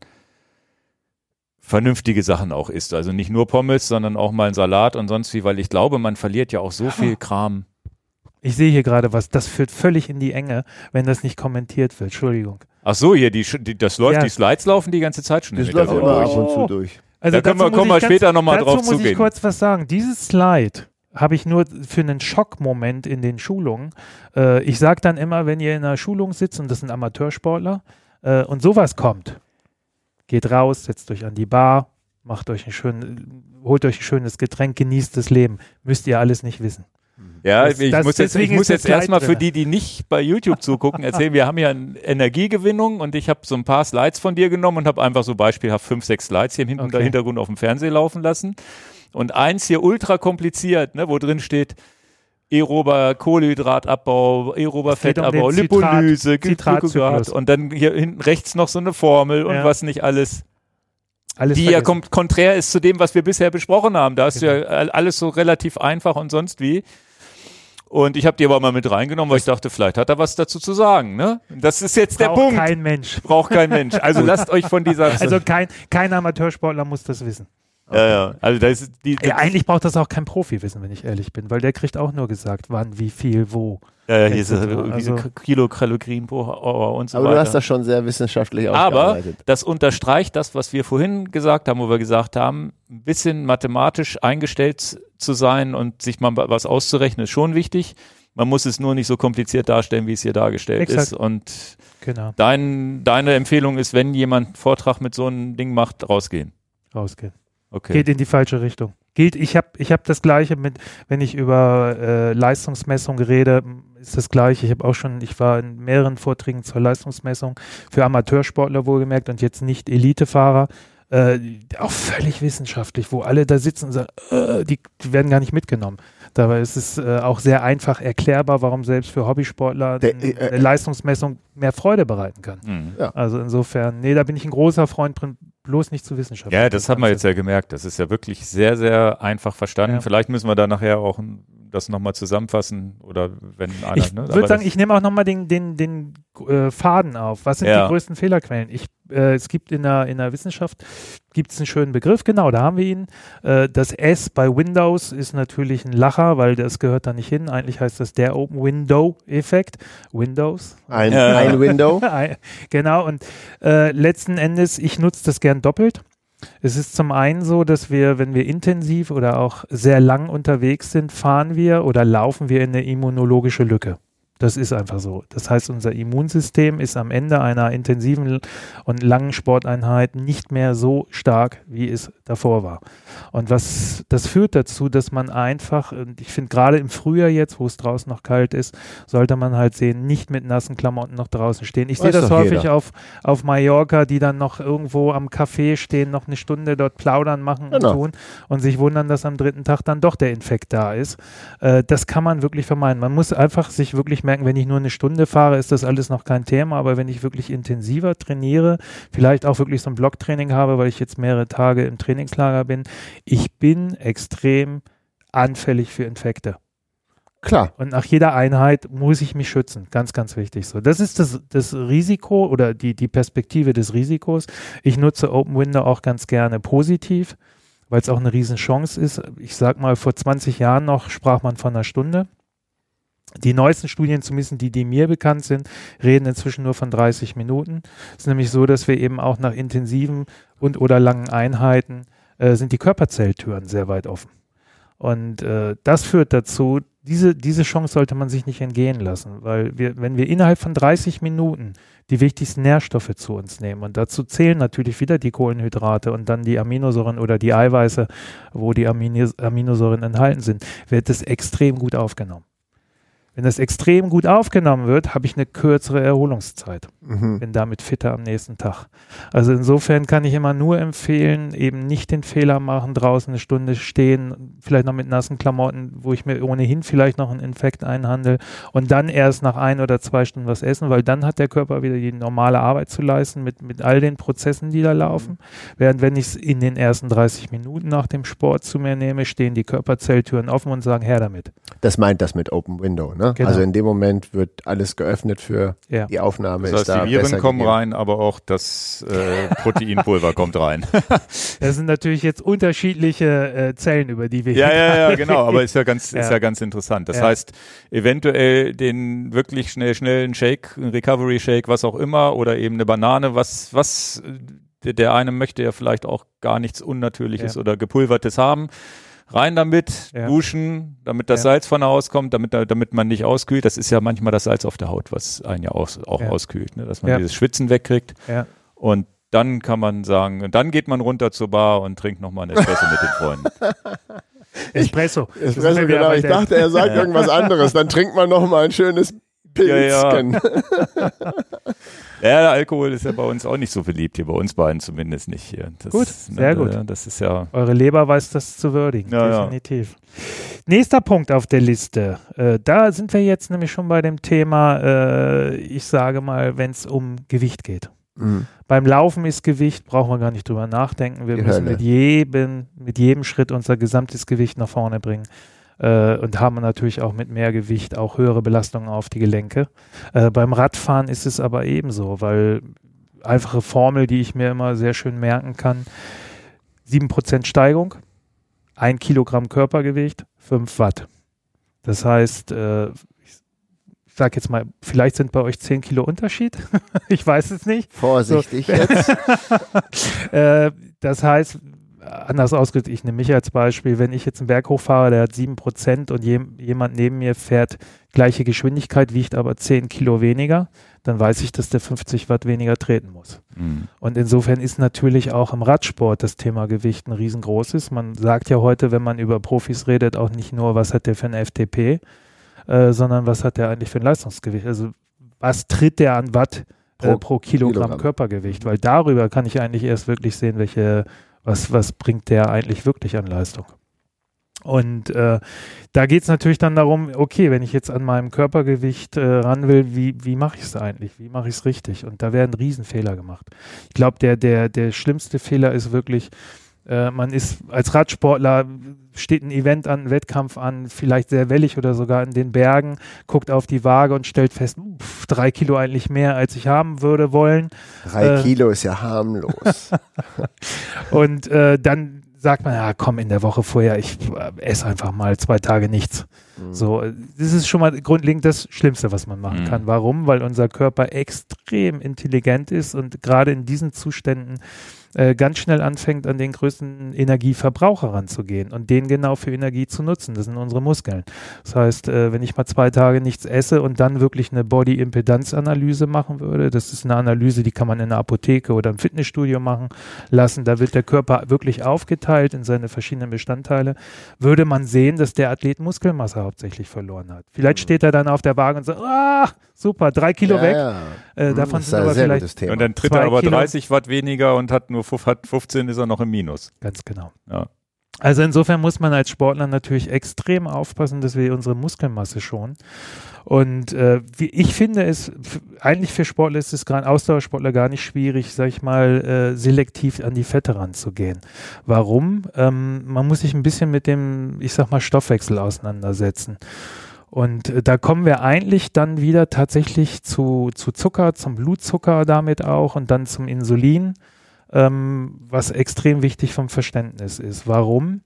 vernünftige Sachen auch isst. Also nicht nur Pommes, sondern auch mal einen Salat und sonst wie, weil ich glaube, man verliert ja auch so viel Kram. Ich sehe hier gerade was, das führt völlig in die Enge, wenn das nicht kommentiert wird. Entschuldigung. Ach so, hier, die, die, das läuft, Ja. die Slides laufen die ganze Zeit schon. das läuft immer durch. ab und zu Oh. durch. Also Da können dazu wir- muss kommen ich wir ganz- später noch mal dazu drauf muss zugehen. ich kurz was sagen. Dieses Slide habe ich nur für einen Schockmoment in den Schulungen. Äh, ich sage dann immer, wenn ihr in einer Schulung sitzt und das sind Amateursportler äh, und sowas kommt, geht raus, setzt euch an die Bar, macht euch ein schön, holt euch ein schönes Getränk, genießt das Leben. Müsst ihr alles nicht wissen. Ja, Das- ich das- muss jetzt, ich muss ist jetzt erstmal für die, die nicht bei YouTube zugucken, erzählen, wir haben ja eine Energiegewinnung und ich habe so ein paar Slides von dir genommen und habe einfach so beispielhaft fünf, sechs Slides hier im Hinten- Okay. Hintergrund auf dem Fernseher laufen lassen. Und eins hier ultra kompliziert, ne, wo drin steht, aerober Kohlenhydratabbau, aerober um Fettabbau, Zitrat- Lipolyse, Glykogat Zitratzyklus. und dann hier hinten rechts noch so eine Formel und Ja. was nicht alles Alles die ja vergessen. kom konträr ist zu dem, was wir bisher besprochen haben. Da hast du Genau. ja all- alles so relativ einfach und sonst wie. Und ich habe die aber mal mit reingenommen, weil ich dachte, vielleicht hat er was dazu zu sagen. Ne? Das ist jetzt der Braucht Punkt. kein Mensch. Braucht kein Mensch. Also lasst euch von dieser. Also kein, kein Amateursportler muss das wissen. Ja, ja. Also da ist die. Ja, eigentlich braucht das auch kein Profi wissen, wenn ich ehrlich bin, weil der kriegt auch nur gesagt, wann, wie viel, wo. ja, ja, hier ist Also- äh, diese Kilokalorien pro Hour und so Aber weiter. du hast das schon sehr wissenschaftlich Aber ausgearbeitet. das unterstreicht das, was wir vorhin gesagt haben, wo wir gesagt haben, ein bisschen mathematisch eingestellt zu sein und sich mal was auszurechnen, ist schon wichtig. Man muss es nur nicht so kompliziert darstellen, wie es hier dargestellt Exakt. ist. Und Genau, dein, deine Empfehlung ist, wenn jemand einen Vortrag mit so einem Ding macht, rausgehen. rausgehen. Okay. Geht in die falsche Richtung. Geht, ich habe ich hab das Gleiche mit, wenn ich über äh, Leistungsmessung rede, ist das Gleiche. Ich habe auch schon, ich war in mehreren Vorträgen zur Leistungsmessung für Amateursportler wohlgemerkt und jetzt nicht Elitefahrer. Äh, auch völlig wissenschaftlich, wo alle da sitzen und sagen, äh, die, die werden gar nicht mitgenommen. Dabei ist es äh, auch sehr einfach erklärbar, warum selbst für Hobbysportler Der, eine äh, Leistungsmessung mehr Freude bereiten kann. Mhm. Also insofern, nee, da bin ich ein großer Freund bloß nicht zu wissenschaftlich. Ja, das haben wir jetzt ja gemerkt. Das ist ja wirklich sehr, sehr einfach verstanden. Ja. Vielleicht müssen wir da nachher auch ein- das nochmal zusammenfassen oder wenn einer. Ich ne? Würde sagen, ich nehme auch nochmal den, den, den äh, Faden auf. Was sind Ja. die größten Fehlerquellen? Ich, äh, es gibt in der, in der Wissenschaft gibt es einen schönen Begriff, genau, da haben wir ihn. Äh, das S bei Windows ist natürlich ein Lacher, weil das gehört da nicht hin. Eigentlich heißt das der Open Window Effekt. Windows. Ein, ein Window. genau, und äh, letzten Endes, ich nutze das gern doppelt. Es ist zum einen so, dass wir, wenn wir intensiv oder auch sehr lang unterwegs sind, fahren wir oder laufen wir in eine immunologische Lücke. Das ist einfach so. Das heißt, unser Immunsystem ist am Ende einer intensiven und langen Sporteinheit nicht mehr so stark, wie es davor war. Und was das führt dazu, dass man einfach, und ich finde gerade im Frühjahr jetzt, wo es draußen noch kalt ist, sollte man halt sehen, nicht mit nassen Klamotten noch draußen stehen. Ich sehe das häufig jeder. auf, auf Mallorca, die dann noch irgendwo am Café stehen, noch eine Stunde dort plaudern, machen und Genau. tun und sich wundern, dass am dritten Tag dann doch der Infekt da ist. Äh, das kann man wirklich vermeiden. Man muss einfach sich wirklich merken, wenn ich nur eine Stunde fahre, ist das alles noch kein Thema, aber wenn ich wirklich intensiver trainiere, vielleicht auch wirklich so ein Blocktraining habe, weil ich jetzt mehrere Tage im Trainingslager bin, ich bin extrem anfällig für Infekte. Klar. Und nach jeder Einheit muss ich mich schützen. Ganz, ganz wichtig so. Das ist das, das Risiko oder die, die Perspektive des Risikos. Ich nutze Open Window auch ganz gerne positiv, weil es auch eine Riesenchance ist. Ich sag mal, vor 20 Jahren noch sprach man von einer Stunde. Die neuesten Studien, zumindest die, die mir bekannt sind, reden inzwischen nur von 30 Minuten. Es ist nämlich so, dass wir eben auch nach intensiven und oder langen Einheiten äh, sind die Körperzelltüren sehr weit offen. Und äh, das führt dazu, diese, diese Chance sollte man sich nicht entgehen lassen, weil wir, wenn wir innerhalb von 30 Minuten die wichtigsten Nährstoffe zu uns nehmen, und dazu zählen natürlich wieder die Kohlenhydrate und dann die Aminosäuren oder die Eiweiße, wo die Aminosäuren enthalten sind, wird es extrem gut aufgenommen. Wenn das extrem gut aufgenommen wird, habe ich eine kürzere Erholungszeit. Mhm. Bin damit fitter am nächsten Tag. Also insofern kann ich immer nur empfehlen, eben nicht den Fehler machen, draußen eine Stunde stehen, vielleicht noch mit nassen Klamotten, wo ich mir ohnehin vielleicht noch einen Infekt einhandel und dann erst nach ein oder zwei Stunden was essen, weil dann hat der Körper wieder die normale Arbeit zu leisten mit, mit all den Prozessen, die da laufen. Mhm. Während wenn ich es in den ersten 30 Minuten nach dem Sport zu mir nehme, stehen die Körperzelltüren offen und sagen, her damit. Das meint das mit Open Window, ne? Genau. Also in dem Moment wird alles geöffnet für ja. die Aufnahme. Das heißt, ist die Viren kommen gegeben. rein, aber auch das äh, Proteinpulver kommt rein. Das sind natürlich jetzt unterschiedliche äh, Zellen, über die wir ja, hier Ja, ja, ja, genau, aber ist ja ganz, ja. ist ja ganz interessant. Das ja. heißt, eventuell den wirklich schnell, schnellen Shake, Recovery Shake, was auch immer, oder eben eine Banane, was, was, der eine möchte ja vielleicht auch gar nichts Unnatürliches oder Gepulvertes haben rein damit, ja. duschen, damit das ja. Salz von der Haus kommt, damit, damit man nicht auskühlt. Das ist ja manchmal das Salz auf der Haut, was einen ja auch, auch ja. auskühlt, ne? dass man dieses Schwitzen wegkriegt. Und dann kann man sagen, dann geht man runter zur Bar und trinkt nochmal einen Espresso mit den Freunden. Espresso. Espresso, genau. Ich dachte, er sagt irgendwas anderes. Dann trinkt man nochmal ein schönes Pilzchen. Ja, Alkohol ist ja bei uns auch nicht so beliebt, hier bei uns beiden zumindest nicht hier. Das, gut, sehr ne, gut. Das ist ja. Eure Leber weiß das zu würdigen, ja, definitiv. Ja. Nächster Punkt auf der Liste. Äh, da sind wir jetzt nämlich schon bei dem Thema, äh, ich sage mal, wenn es um Gewicht geht. Mhm. Beim Laufen ist Gewicht, brauchen wir gar nicht drüber nachdenken. Wir Die müssen mit jedem, mit jedem Schritt unser gesamtes Gewicht nach vorne bringen äh, und haben natürlich auch mit mehr Gewicht auch höhere Belastungen auf die Gelenke. Äh, beim Radfahren ist es aber ebenso, weil einfache Formel, die ich mir immer sehr schön merken kann, 7% Steigung, 1 Kilogramm Körpergewicht, 5 Watt. Das heißt, äh, ich sage jetzt mal, vielleicht sind bei euch 10 Kilo Unterschied. ich weiß es nicht. Vorsichtig so. jetzt. äh, das heißt, anders ausgedrückt, ich nehme mich als Beispiel, wenn ich jetzt einen Berg hochfahre, der hat 7% und je, jemand neben mir fährt gleiche Geschwindigkeit, wiegt aber 10 Kilo weniger, dann weiß ich, dass der 50 Watt weniger treten muss. Mhm. Und insofern ist natürlich auch im Radsport das Thema Gewicht ein riesengroßes. Man sagt ja heute, wenn man über Profis redet, auch nicht nur, was hat der für ein FTP, äh, sondern was hat der eigentlich für ein Leistungsgewicht. Also was tritt der an Watt pro, äh, pro Kilogramm, Kilogramm Körpergewicht? Weil darüber kann ich eigentlich erst wirklich sehen, welche was, was bringt der eigentlich wirklich an Leistung? Und äh, da geht es natürlich dann darum, okay, wenn ich jetzt an meinem Körpergewicht äh, ran will, wie, wie mache ich es eigentlich? Wie mache ich es richtig? Und da werden Riesenfehler gemacht. Ich glaube, der, der, der schlimmste Fehler ist wirklich, äh, man ist als Radsportler, steht ein Event an, ein Wettkampf an, vielleicht sehr wellig oder sogar in den Bergen, guckt auf die Waage und stellt fest, pff, drei Kilo eigentlich mehr, als ich haben würde wollen. Drei äh, Kilo ist ja harmlos. und äh, dann sagt man, ja komm, in der Woche vorher, ich äh, esse einfach mal zwei Tage nichts. Mhm. So, das ist schon mal grundlegend das Schlimmste, was man machen mhm. kann. Warum? Weil unser Körper extrem intelligent ist und gerade in diesen Zuständen äh, ganz schnell anfängt, an den größten Energieverbraucher ranzugehen und den genau für Energie zu nutzen. Das sind unsere Muskeln. Das heißt, äh, wenn ich mal zwei Tage nichts esse und dann wirklich eine Body-Impedanz-Analyse machen würde, das ist eine Analyse, die kann man in der Apotheke oder im Fitnessstudio machen lassen. Da wird der Körper wirklich aufgeteilt in seine verschiedenen Bestandteile. Würde man sehen, dass der Athlet Muskelmasse hauptsächlich verloren hat. Vielleicht mhm. steht er dann auf der Waage und sagt, ah, super, drei Kilo ja, weg. Ja. Äh, davon sind aber vielleicht Und dann tritt er aber Kilo. 30 Watt weniger und hat nur hat 15 ist er noch im Minus. Ganz genau. Ja. Also insofern muss man als Sportler natürlich extrem aufpassen, dass wir unsere Muskelmasse schonen. Und äh, wie ich finde es, eigentlich für Sportler ist es gerade Ausdauersportler gar nicht schwierig, sag ich mal, äh, selektiv an die Fette ranzugehen. Warum? Ähm, man muss sich ein bisschen mit dem, ich sag mal, Stoffwechsel auseinandersetzen. Und äh, da kommen wir eigentlich dann wieder tatsächlich zu, zu Zucker, zum Blutzucker damit auch und dann zum Insulin. ähm, was extrem wichtig vom Verständnis ist. Warum?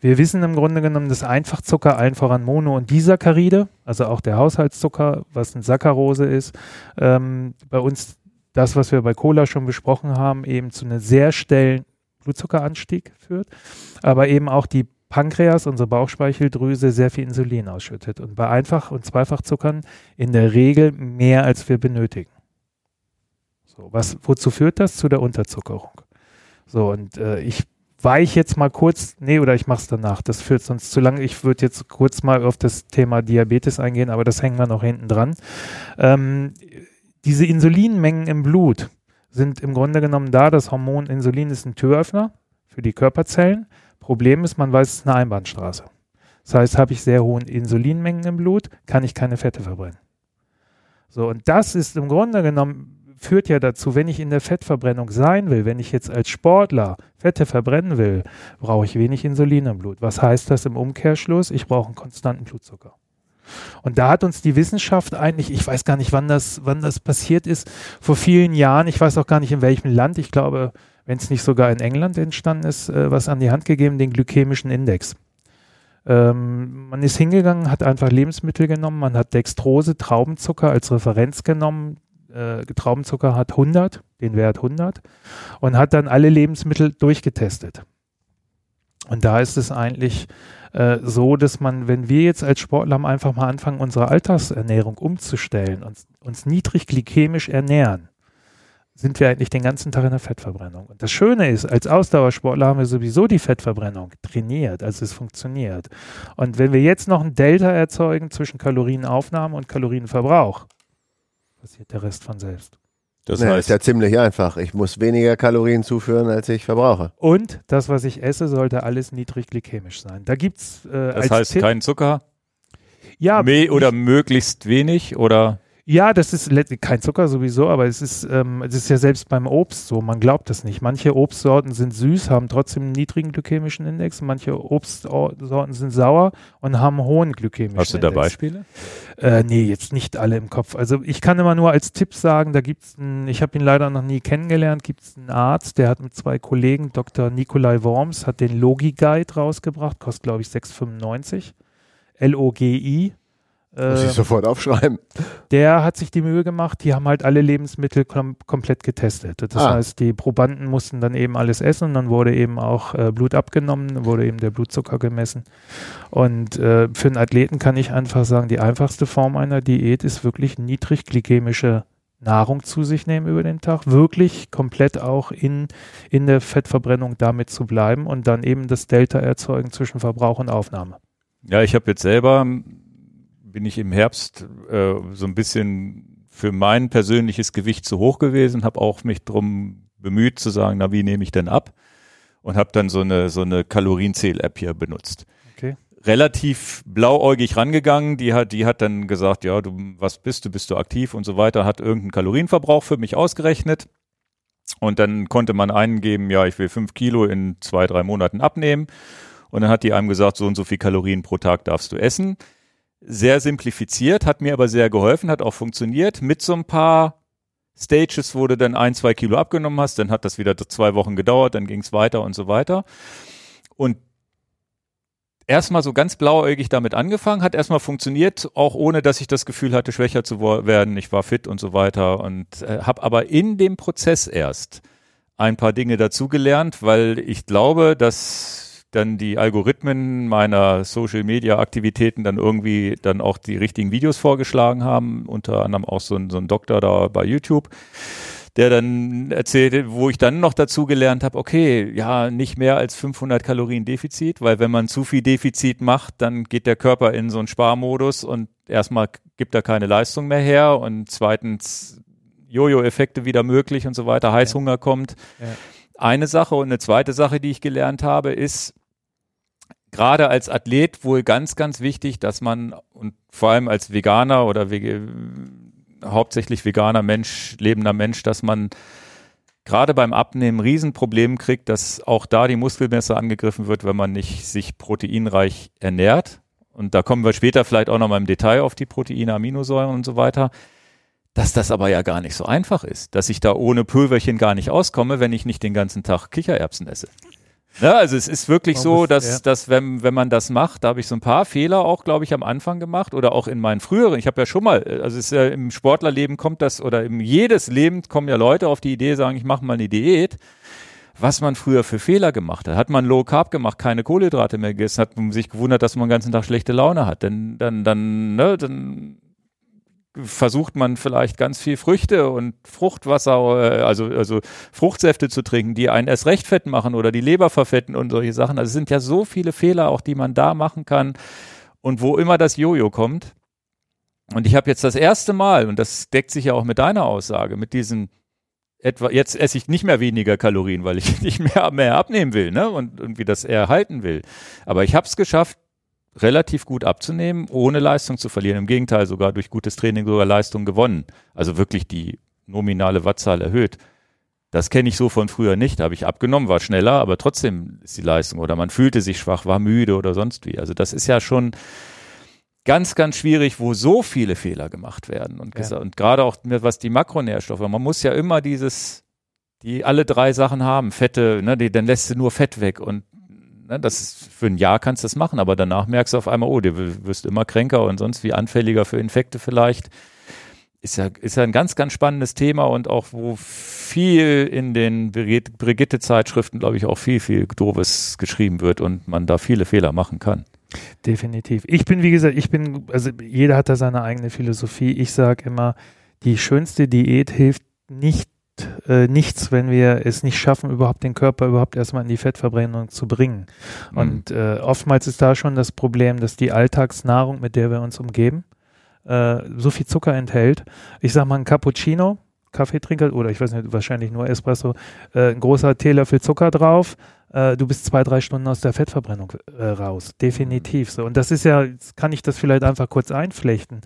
Wir wissen im Grunde genommen, dass Einfachzucker, allen voran Mono- und Disaccharide, also auch der Haushaltszucker, was ein Saccharose ist, ähm, bei uns das, was wir bei Cola schon besprochen haben, eben zu einem sehr schnellen Blutzuckeranstieg führt, aber eben auch die Pankreas, unsere Bauchspeicheldrüse, sehr viel Insulin ausschüttet und bei Einfach- und Zweifachzuckern in der Regel mehr, als wir benötigen. So, was, wozu führt das? Zu der Unterzuckerung. So, und äh, ich weiche jetzt mal kurz, nee, oder ich mache es danach, das führt sonst zu lange. Ich würde jetzt kurz mal auf das Thema Diabetes eingehen, aber das hängen wir noch hinten dran. Ähm, diese Insulinmengen im Blut sind im Grunde genommen da. Das Hormon Insulin ist ein Türöffner für die Körperzellen. Problem ist, man weiß, es ist eine Einbahnstraße. Das heißt, habe ich sehr hohe Insulinmengen im Blut, kann ich keine Fette verbrennen. So, und das ist im Grunde genommen führt ja dazu, wenn ich in der Fettverbrennung sein will, wenn ich jetzt als Sportler Fette verbrennen will, brauche ich wenig Insulin im Blut. Was heißt das im Umkehrschluss? Ich brauche einen konstanten Blutzucker. Und da hat uns die Wissenschaft eigentlich, ich weiß gar nicht, wann das, wann das passiert ist, vor vielen Jahren, ich weiß auch gar nicht in welchem Land, ich glaube, wenn es nicht sogar in England entstanden ist, äh, was an die Hand gegeben, den glykämischen Index. Ähm, man ist hingegangen, hat einfach Lebensmittel genommen, man hat Dextrose, Traubenzucker als Referenz genommen, äh, Traubenzucker hat 100, den Wert 100 und hat dann alle Lebensmittel durchgetestet. Und da ist es eigentlich äh, so, dass man, wenn wir jetzt als Sportler einfach mal anfangen, unsere Alltagsernährung umzustellen und uns niedrig glykämisch ernähren, sind wir eigentlich den ganzen Tag in der Fettverbrennung. Und das Schöne ist, als Ausdauersportler haben wir sowieso die Fettverbrennung trainiert, also es funktioniert. Und wenn wir jetzt noch ein Delta erzeugen zwischen Kalorienaufnahme und Kalorienverbrauch, passiert der Rest von selbst. Das ja, heißt, ist ja ziemlich einfach. Ich muss weniger Kalorien zuführen, als ich verbrauche. Und das, was ich esse, sollte alles niedrig glykämisch sein. Da gibt's äh, Das heißt Tipp, kein Zucker? Ja. Me oder möglichst wenig oder? Ja, das ist kein Zucker sowieso, aber es ist, ähm, es ist ja selbst beim Obst so. Man glaubt das nicht. Manche Obstsorten sind süß, haben trotzdem einen niedrigen glykämischen Index. Manche Obstsorten sind sauer und haben einen hohen glykämischen Index. Hast du da Beispiele? Äh, nee, jetzt nicht alle im Kopf. Also ich kann immer nur als Tipp sagen, da gibt's einen, ich habe ihn leider noch nie kennengelernt, gibt es einen Arzt, der hat mit zwei Kollegen, Dr. Nikolai Worms, hat den Logi Guide rausgebracht, kostet glaube ich 6,95. L-O-G-I muss ich ähm, sofort aufschreiben. Der hat sich die Mühe gemacht, die haben halt alle Lebensmittel kom komplett getestet. Das ah. heißt, die Probanden mussten dann eben alles essen und dann wurde eben auch äh, Blut abgenommen, wurde eben der Blutzucker gemessen. Und äh, für einen Athleten kann ich einfach sagen, die einfachste Form einer Diät ist wirklich niedrig glykämische Nahrung zu sich nehmen über den Tag, wirklich komplett auch in, in der Fettverbrennung damit zu bleiben und dann eben das Delta erzeugen zwischen Verbrauch und Aufnahme. Ja, ich habe jetzt selber bin ich im Herbst äh, so ein bisschen für mein persönliches Gewicht zu hoch gewesen, habe auch mich drum bemüht zu sagen, na wie nehme ich denn ab? Und habe dann so eine so eine Kalorienzähl-App hier benutzt. Okay. Relativ blauäugig rangegangen, die hat die hat dann gesagt, ja, du was bist du, bist du aktiv und so weiter, hat irgendeinen Kalorienverbrauch für mich ausgerechnet. Und dann konnte man eingeben, ja, ich will fünf Kilo in zwei, drei Monaten abnehmen. Und dann hat die einem gesagt, so und so viel Kalorien pro Tag darfst du essen sehr simplifiziert, hat mir aber sehr geholfen, hat auch funktioniert. Mit so ein paar Stages, wo du dann ein, zwei Kilo abgenommen hast, dann hat das wieder zwei Wochen gedauert, dann ging es weiter und so weiter. Und erstmal so ganz blauäugig damit angefangen, hat erstmal funktioniert, auch ohne dass ich das Gefühl hatte, schwächer zu werden. Ich war fit und so weiter und äh, habe aber in dem Prozess erst ein paar Dinge dazugelernt, weil ich glaube, dass dann die Algorithmen meiner Social Media Aktivitäten dann irgendwie dann auch die richtigen Videos vorgeschlagen haben, unter anderem auch so ein, so ein Doktor da bei YouTube, der dann erzählte, wo ich dann noch dazu gelernt habe, okay, ja, nicht mehr als 500 Kalorien Defizit, weil wenn man zu viel Defizit macht, dann geht der Körper in so einen Sparmodus und erstmal gibt er keine Leistung mehr her und zweitens Jojo-Effekte wieder möglich und so weiter, Heißhunger ja. kommt. Ja. Eine Sache und eine zweite Sache, die ich gelernt habe, ist, gerade als Athlet wohl ganz, ganz wichtig, dass man und vor allem als Veganer oder Wege, hauptsächlich veganer Mensch, lebender Mensch, dass man gerade beim Abnehmen Riesenproblem kriegt, dass auch da die Muskelmesse angegriffen wird, wenn man nicht sich proteinreich ernährt. Und da kommen wir später vielleicht auch noch mal im Detail auf die Proteine, Aminosäuren und so weiter. dass das aber ja gar nicht so einfach ist, dass ich da ohne Pulverchen gar nicht auskomme, wenn ich nicht den ganzen Tag Kichererbsen esse. Ja, also es ist wirklich Man so, muss- dass, ja. dass wenn, wenn man das macht, da habe ich so ein paar Fehler auch, glaube ich, am Anfang gemacht oder auch in meinen früheren. Ich habe ja schon mal, also es ist ja im Sportlerleben kommt das oder im jedes Leben kommen ja Leute auf die Idee, sagen, ich mache mal eine Diät. Was man früher für Fehler gemacht hat. Hat man Low Carb gemacht, keine Kohlenhydrate mehr gegessen, hat man sich gewundert, dass man den ganzen Tag schlechte Laune hat. Denn dann, dann, ne, dann versucht man vielleicht ganz viel Früchte und Fruchtwasser, äh, also, also Fruchtsäfte zu trinken, die einen erst recht fett machen oder die Leber verfetten und solche Sachen. Also es sind ja so viele Fehler auch, die man da machen kann und wo immer das Jojo kommt. Und ich habe jetzt das erste Mal, und das deckt sich ja auch mit deiner Aussage, mit diesen etwa, jetzt esse ich nicht mehr weniger Kalorien, weil ich nicht mehr, mehr abnehmen will, ne? Und irgendwie das erhalten will. Aber ich habe es geschafft, relativ gut abzunehmen, ohne Leistung zu verlieren. Im Gegenteil, sogar durch gutes Training sogar Leistung gewonnen. Also wirklich die nominale Wattzahl erhöht. Das kenne ich so von früher nicht. Da habe ich abgenommen, war schneller, aber trotzdem ist die Leistung oder man fühlte sich schwach, war müde oder sonst wie. Also das ist ja schon ganz, ganz schwierig, wo so viele Fehler gemacht werden. Und, Ja. und gerade auch mit, was die Makronährstoffe, man muss ja immer dieses, die alle drei Sachen haben, Fette, ne, die, dann lässt du nur Fett weg und ne, das ist, für ein Jahr kannst du das machen, aber danach merkst du auf einmal, oh, du wirst immer kränker und sonst wie anfälliger für Infekte vielleicht. Ist ja, ist ja ein ganz, ganz spannendes Thema und auch, wo viel in den Brigitte-Zeitschriften, glaube ich, auch viel, viel Doofes geschrieben wird und man da viele Fehler machen kann. Definitiv. Ich bin, wie gesagt, ich bin, also jeder hat da seine eigene Philosophie. Ich sage immer, die schönste Diät hilft nicht äh, nichts, wenn wir es nicht schaffen, überhaupt den Körper überhaupt erstmal in die Fettverbrennung zu bringen. Mhm. Und äh, oftmals ist da schon das Problem, dass die Alltagsnahrung, mit der wir uns umgeben, äh, so viel Zucker enthält. Ich sag mal, ein Cappuccino, Kaffeetrinker oder ich weiß nicht, wahrscheinlich nur Espresso, äh, ein großer Teelöffel Zucker drauf. Äh, du bist zwei, drei Stunden aus der Fettverbrennung äh, raus. Definitiv so. Und das ist ja, jetzt kann ich das vielleicht einfach kurz einflechten.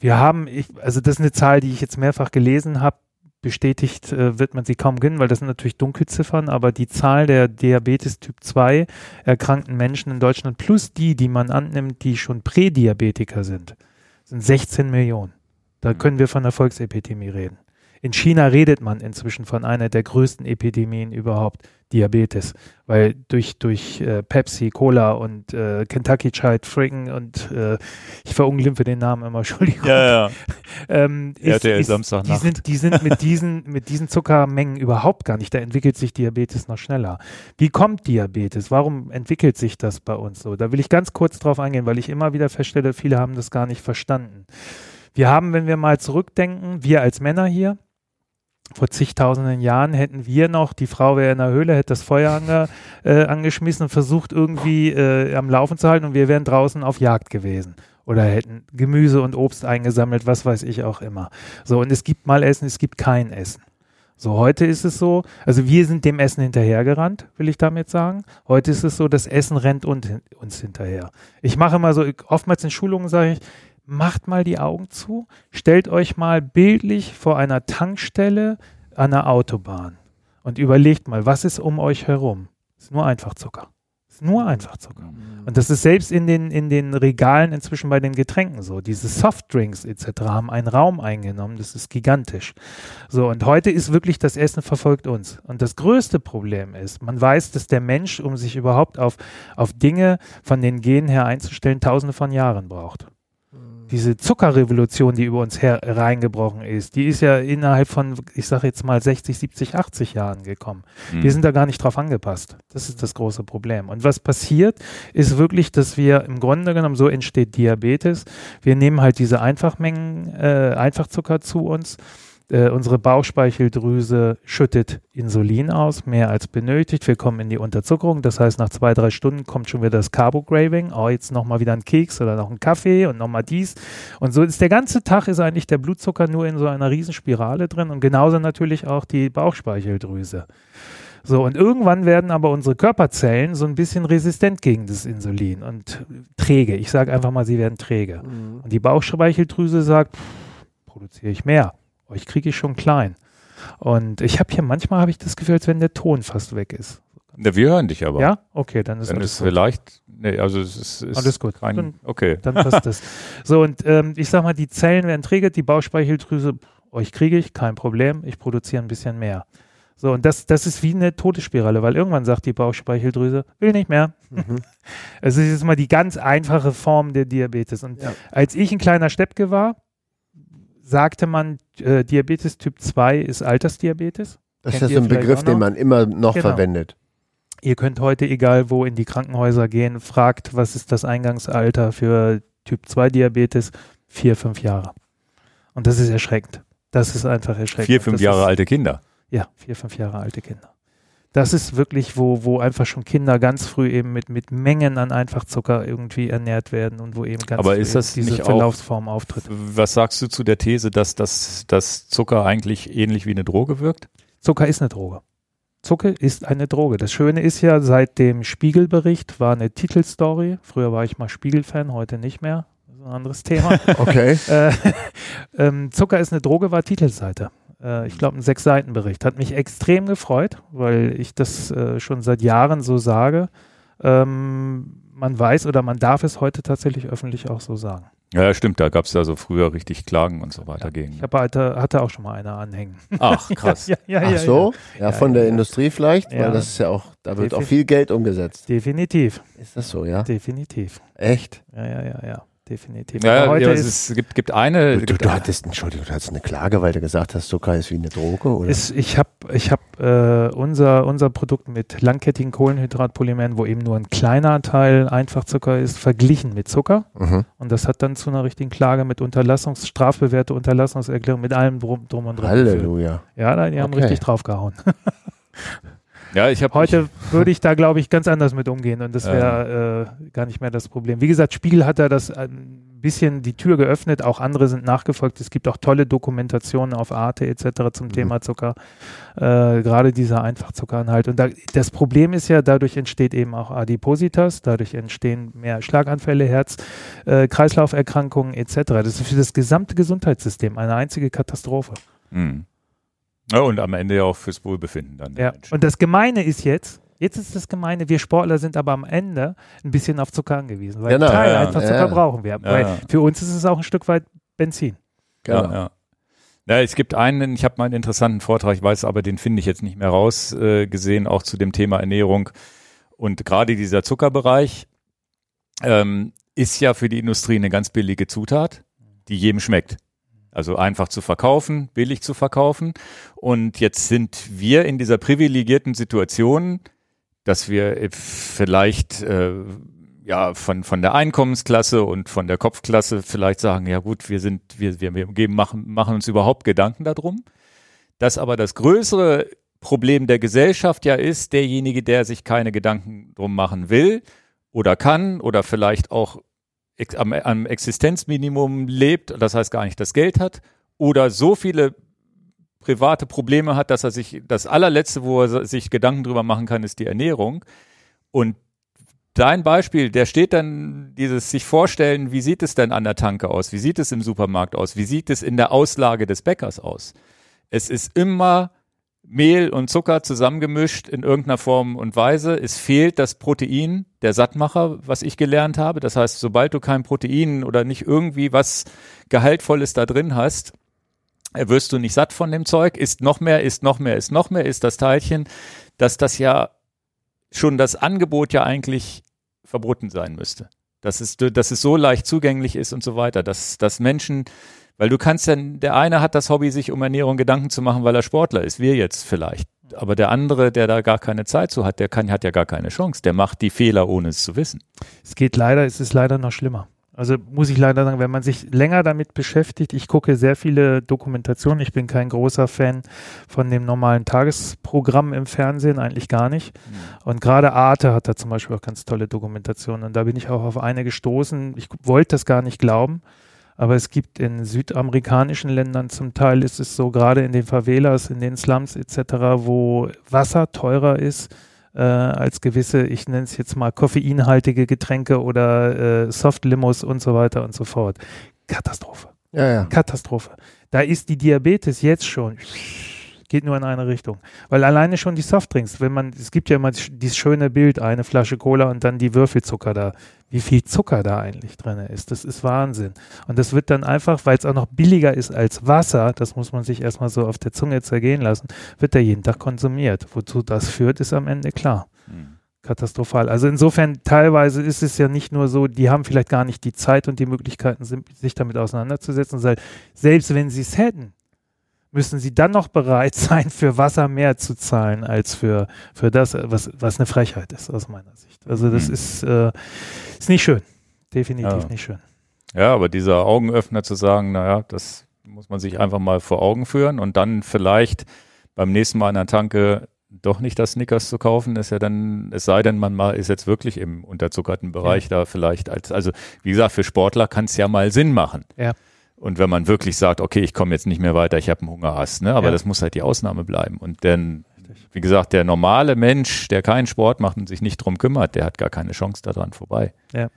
Wir haben, ich, also das ist eine Zahl, die ich jetzt mehrfach gelesen habe, bestätigt äh, wird man sie kaum kennen, weil das sind natürlich Dunkelziffern, aber die Zahl der Diabetes Typ 2 erkrankten Menschen in Deutschland plus die, die man annimmt, die schon Prädiabetiker sind, sind 16 Millionen. Da können wir von einer Volksepidemie reden. In China redet man inzwischen von einer der größten Epidemien überhaupt, Diabetes, weil durch, durch äh, Pepsi, Cola und äh, Kentucky Child Friggin und äh, ich verunglimpfe den Namen immer, Entschuldigung. ja. Ähm, RTL die Samstagnacht. sind, die sind mit diesen, mit diesen Zuckermengen überhaupt gar nicht. Da entwickelt sich Diabetes noch schneller. Wie kommt Diabetes? Warum entwickelt sich das bei uns so? Da will ich ganz kurz drauf eingehen, weil ich immer wieder feststelle, viele haben das gar nicht verstanden. Wir haben, wenn wir mal zurückdenken, wir als Männer hier, vor zigtausenden Jahren hätten wir noch, die Frau wäre in der Höhle, hätte das Feuer ange, äh, angeschmissen und versucht irgendwie äh, am Laufen zu halten und wir wären draußen auf Jagd gewesen oder hätten Gemüse und Obst eingesammelt, was weiß ich auch immer. So, und es gibt mal Essen, es gibt kein Essen. So, heute ist es so, also wir sind dem Essen hinterhergerannt, will ich damit sagen. Heute ist es so, das Essen rennt uns hinterher. Ich mache mal so, oftmals in Schulungen sage ich, macht mal die Augen zu, stellt euch mal bildlich vor einer Tankstelle an der Autobahn und überlegt mal, was ist um euch herum? Ist nur Einfachzucker. Ist nur Einfachzucker. Und das ist selbst in den, in den Regalen inzwischen bei den Getränken so. Diese Softdrinks etc. haben einen Raum eingenommen, das ist gigantisch. So, und heute ist wirklich das Essen verfolgt uns. Und das größte Problem ist, man weiß, dass der Mensch, um sich überhaupt auf, auf Dinge von den Genen her einzustellen, tausende von Jahren braucht diese Zuckerrevolution, die über uns her reingebrochen ist, die ist ja innerhalb von, ich sage jetzt mal 60, 70, 80 Jahren gekommen. Mhm. Wir sind da gar nicht drauf angepasst. Das ist das große Problem. Und was passiert, ist wirklich, dass wir im Grunde genommen, so entsteht Diabetes. Wir nehmen halt diese Einfachmengen, äh, Einfachzucker zu uns. Äh, unsere Bauchspeicheldrüse schüttet Insulin aus, mehr als benötigt. Wir kommen in die Unterzuckerung. Das heißt, nach zwei, drei Stunden kommt schon wieder das Carbo-Graving. Oh, jetzt nochmal wieder ein Keks oder noch ein Kaffee und nochmal dies. Und so ist der ganze Tag ist eigentlich der Blutzucker nur in so einer Riesenspirale drin und genauso natürlich auch die Bauchspeicheldrüse. So, und irgendwann werden aber unsere Körperzellen so ein bisschen resistent gegen das Insulin und träge. Ich sage einfach mal, sie werden träge. Und die Bauchspeicheldrüse sagt, pff, produziere ich mehr. Euch kriege ich schon klein. Und ich habe hier manchmal habe ich das Gefühl, als wenn der Ton fast weg ist. Ja, wir hören dich aber. Ja? Okay, dann ist Dann alles ist gut. vielleicht, nee, also es ist, ist Alles gut. Kein, Dann- okay. Dann passt das. So, und ähm, ich sag mal, die Zellen werden träge, die Bauchspeicheldrüse euch kriege ich, kein Problem, ich produziere ein bisschen mehr. So, und das, das ist wie eine Todesspirale, weil irgendwann sagt die Bauchspeicheldrüse, will nicht mehr. Mhm. Es ist jetzt mal die ganz einfache Form der Diabetes. Und Ja. als ich ein kleiner Steppke war, sagte man, äh, Diabetes Typ 2 ist Altersdiabetes. Das ist Kennt ja ihr so ein Begriff, den man immer noch Genau. verwendet. Ihr könnt heute, egal wo, in die Krankenhäuser gehen, fragt, was ist das Eingangsalter für Typ 2 Diabetes? Vier, fünf Jahre. Und das ist erschreckend. Das ist einfach erschreckend. Vier, fünf das Jahre ist, alte Kinder. Ja, vier, fünf Jahre alte Kinder. Das ist wirklich, wo, wo einfach schon Kinder ganz früh eben mit, mit Mengen an Einfachzucker irgendwie ernährt werden und wo eben ganz Aber früh ist das diese nicht auch- Verlaufsform auftritt. Was sagst du zu der These, dass das dass Zucker eigentlich ähnlich wie eine Droge wirkt? Zucker ist eine Droge. Zucker ist eine Droge. Das Schöne ist ja, seit dem Spiegelbericht war eine Titelstory. Früher war ich mal Spiegelfan, heute nicht mehr. Das ist ein anderes Thema. Okay. äh, ähm, Zucker ist eine Droge war Titelseite. Äh, ich glaube, ein Sechs-Seiten-Bericht. Hat mich extrem gefreut, weil ich das äh, schon seit Jahren so sage. Ähm, man weiß oder man darf es heute tatsächlich öffentlich auch so sagen. Ja, ja, stimmt, da gab es also früher richtig Klagen und so weiter gegen. Ich hatte, hatte auch schon mal eine anhängen. Ach, krass. ja, ja, Ach ja, so? Ja, Ja, von ja, der ja. Industrie vielleicht, Ja. weil das ist ja auch, da wird auch Definitiv. viel Geld umgesetzt. Definitiv, Ist das so, ja? definitiv. Echt? Ja, ja, ja, ja, definitiv. Ja, Aber heute ja, ist, es ist, gibt, gibt eine. Du, du, gibt du hattest, Entschuldigung, du hattest eine Klage, weil du gesagt hast, Zucker ist wie eine Droge, oder? ist, ich habe ich hab, äh, unser, unser Produkt mit langkettigen Kohlenhydratpolymeren, wo eben nur ein kleiner Teil Einfachzucker ist, verglichen mit Zucker. mhm. Und das hat dann zu einer richtigen Klage mit Unterlassungs-, strafbewährte Unterlassungserklärung, mit allem drum, drum und dran. geführt. Halleluja. Ja, die haben Okay. richtig draufgehauen. ja, ich habe Heute würde ich da, glaube ich, ganz anders mit umgehen und das wäre äh, gar nicht mehr das Problem. Wie gesagt, Spiegel hat da das ein bisschen die Tür geöffnet, auch andere sind nachgefolgt. Es gibt auch tolle Dokumentationen auf Arte etc. zum Mhm. Thema Zucker, äh, gerade dieser Einfachzuckeranhalt. Und da, das Problem ist ja, dadurch entsteht eben auch Adipositas, dadurch entstehen mehr Schlaganfälle, Herz, äh, Kreislauferkrankungen etc. Das ist für das gesamte Gesundheitssystem eine einzige Katastrophe. Mhm. Ja, und am Ende ja auch fürs Wohlbefinden dann. Ja. Und das Gemeine ist jetzt, jetzt ist das Gemeine, wir Sportler sind aber am Ende ein bisschen auf Zucker angewiesen, weil Genau, Teil ja, einfach Zucker ja. brauchen wir. Ja, weil ja. für uns ist es auch ein Stück weit Benzin. Genau. Ja, ja. Ja, es gibt einen, ich habe mal einen interessanten Vortrag, ich weiß aber, den finde ich jetzt nicht mehr raus, äh, gesehen, auch zu dem Thema Ernährung. Und gerade dieser Zuckerbereich ähm, ist ja für die Industrie eine ganz billige Zutat, die jedem schmeckt. Also einfach zu verkaufen, billig zu verkaufen. Und jetzt sind wir in dieser privilegierten Situation, dass wir vielleicht äh, ja von von der Einkommensklasse und von der Kopfklasse vielleicht sagen, ja gut, wir sind wir wir, geben, machen machen uns überhaupt Gedanken darum, dass aber das größere Problem der Gesellschaft ja ist, derjenige, der sich keine Gedanken drum machen will oder kann oder vielleicht auch am, am Existenzminimum lebt, das heißt gar nicht das Geld hat oder so viele private Probleme hat, dass er sich das allerletzte, wo er sich Gedanken drüber machen kann, ist die Ernährung. Und dein Beispiel, der steht dann dieses sich vorstellen, wie sieht es denn an der Tanke aus? Wie sieht es im Supermarkt aus? Wie sieht es in der Auslage des Bäckers aus? Es ist immer Mehl und Zucker zusammengemischt in irgendeiner Form und Weise. Es fehlt das Protein, der Sattmacher, was ich gelernt habe. Das heißt, sobald du kein Protein oder nicht irgendwie was Gehaltvolles da drin hast, äh, wirst du nicht satt von dem Zeug, isst noch mehr, isst noch mehr, isst noch mehr, isst das Teilchen, dass das ja schon das Angebot ja eigentlich verboten sein müsste. Dass es, dass es so leicht zugänglich ist und so weiter, dass, dass Menschen, weil du kannst ja, der eine hat das Hobby, sich um Ernährung Gedanken zu machen, weil er Sportler ist, wir jetzt vielleicht. Aber der andere, der da gar keine Zeit zu hat, der kann, hat ja gar keine Chance. Der macht die Fehler, ohne es zu wissen. Es geht leider, es ist leider noch schlimmer. Also muss ich leider sagen, wenn man sich länger damit beschäftigt, ich gucke sehr viele Dokumentationen, ich bin kein großer Fan von dem normalen Tagesprogramm im Fernsehen, eigentlich gar nicht. Und gerade Arte hat da zum Beispiel auch ganz tolle Dokumentationen und da bin ich auch auf eine gestoßen. Ich wollte das gar nicht glauben, aber es gibt in südamerikanischen Ländern zum Teil ist es so, gerade in den Favelas, in den Slums etc., wo Wasser teurer ist äh, als gewisse, ich nenne es jetzt mal koffeinhaltige Getränke oder äh, Softlimos und so weiter und so fort. Katastrophe. Ja, ja. Katastrophe. Da ist die Diabetes jetzt schon geht nur in eine Richtung. Weil alleine schon die Softdrinks, wenn man, es gibt ja immer dieses schöne Bild, eine Flasche Cola und dann die Würfelzucker da. Wie viel Zucker da eigentlich drin ist, das ist Wahnsinn. Und das wird dann einfach, weil es auch noch billiger ist als Wasser, das muss man sich erstmal so auf der Zunge zergehen lassen, wird da jeden Tag konsumiert. Wozu das führt, ist am Ende klar. Mhm katastrophal. Also insofern teilweise ist es ja nicht nur so, die haben vielleicht gar nicht die Zeit und die Möglichkeiten, sich damit auseinanderzusetzen, selbst wenn sie es hätten, müssen sie dann noch bereit sein, für Wasser mehr zu zahlen als für, für das, was, was eine Frechheit ist, aus meiner Sicht. Also das mhm. ist, äh, ist nicht schön. Definitiv ja. nicht schön. Ja, aber dieser Augenöffner zu sagen, naja, das muss man sich einfach mal vor Augen führen und dann vielleicht beim nächsten Mal an der Tanke doch nicht das Snickers zu kaufen, ist ja dann, es sei denn, man mal ist jetzt wirklich im unterzuckerten Bereich ja. da vielleicht als, also wie gesagt, für Sportler kann es ja mal Sinn machen. Ja. Und wenn man wirklich sagt, okay, ich komme jetzt nicht mehr weiter, ich habe einen Hungerhass, ne? Aber ja. das muss halt die Ausnahme bleiben. Und denn, wie gesagt, der normale Mensch, der keinen Sport macht und sich nicht drum kümmert, der hat gar keine Chance daran vorbei. Ja.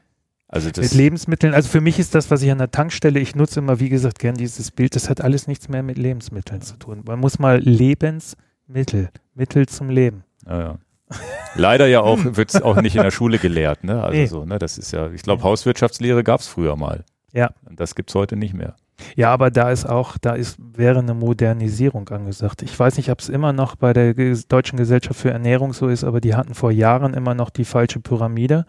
Also das mit Lebensmitteln, also für mich ist das, was ich an der Tankstelle, ich nutze immer, wie gesagt, gern dieses Bild, das hat alles nichts mehr mit Lebensmitteln zu tun. Man muss mal Lebensmittel Mittel, Mittel zum Leben. Ja, ja. Leider ja auch, wird es auch nicht in der Schule gelehrt, ne? Also nee. so, ne? Das ist ja, ich glaube, Hauswirtschaftslehre gab es früher mal. Ja. Und das gibt es heute nicht mehr. Ja, aber da ist auch, da ist, wäre eine Modernisierung angesagt. Ich weiß nicht, ob es immer noch bei der Deutschen Gesellschaft für Ernährung so ist, aber die hatten vor Jahren immer noch die falsche Pyramide,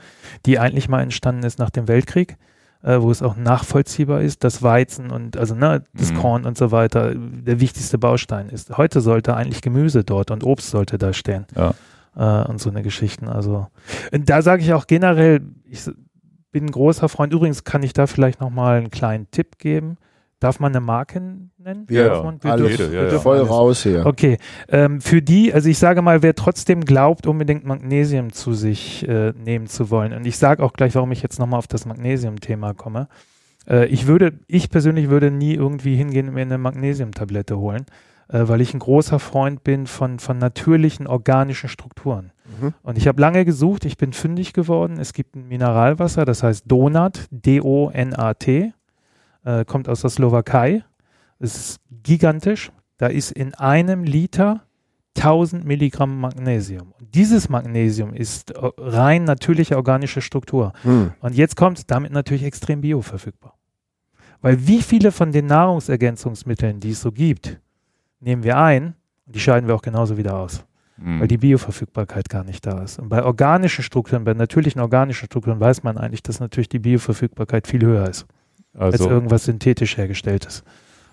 die eigentlich mal entstanden ist nach dem Weltkrieg äh, wo es auch nachvollziehbar ist, dass Weizen und also ne, das mhm. Korn und so weiter der wichtigste Baustein ist. Heute sollte eigentlich Gemüse dort und Obst sollte da stehen. Ja. Äh, und so eine Geschichten. Also und da sage ich auch generell, ich bin ein großer Freund. Übrigens kann ich da vielleicht nochmal einen kleinen Tipp geben. Darf man eine Marke nennen? Ja, man, alles, jede, ja, ja. voll alles. raus hier. Okay, ähm, für die, also ich sage mal, wer trotzdem glaubt, unbedingt Magnesium zu sich äh, nehmen zu wollen, und ich sage auch gleich, warum ich jetzt nochmal auf das Magnesium-Thema komme. Äh, ich würde, ich persönlich würde nie irgendwie hingehen und mir eine Magnesiumtablette holen, äh, weil ich ein großer Freund bin von, von natürlichen organischen Strukturen. Mhm. Und ich habe lange gesucht, ich bin fündig geworden. Es gibt ein Mineralwasser, das heißt Donat, D-O-N-A-T äh, kommt aus der Slowakei. Es ist gigantisch. Da ist in einem Liter 1000 Milligramm Magnesium. Und dieses Magnesium ist äh, rein natürliche organische Struktur. Hm. Und jetzt kommt damit natürlich extrem bioverfügbar. Weil wie viele von den Nahrungsergänzungsmitteln, die es so gibt, nehmen wir ein und die scheiden wir auch genauso wieder aus. Hm. Weil die Bioverfügbarkeit gar nicht da ist. Und bei organischen Strukturen, bei natürlichen organischen Strukturen weiß man eigentlich, dass natürlich die Bioverfügbarkeit viel höher ist also, als irgendwas synthetisch hergestelltes.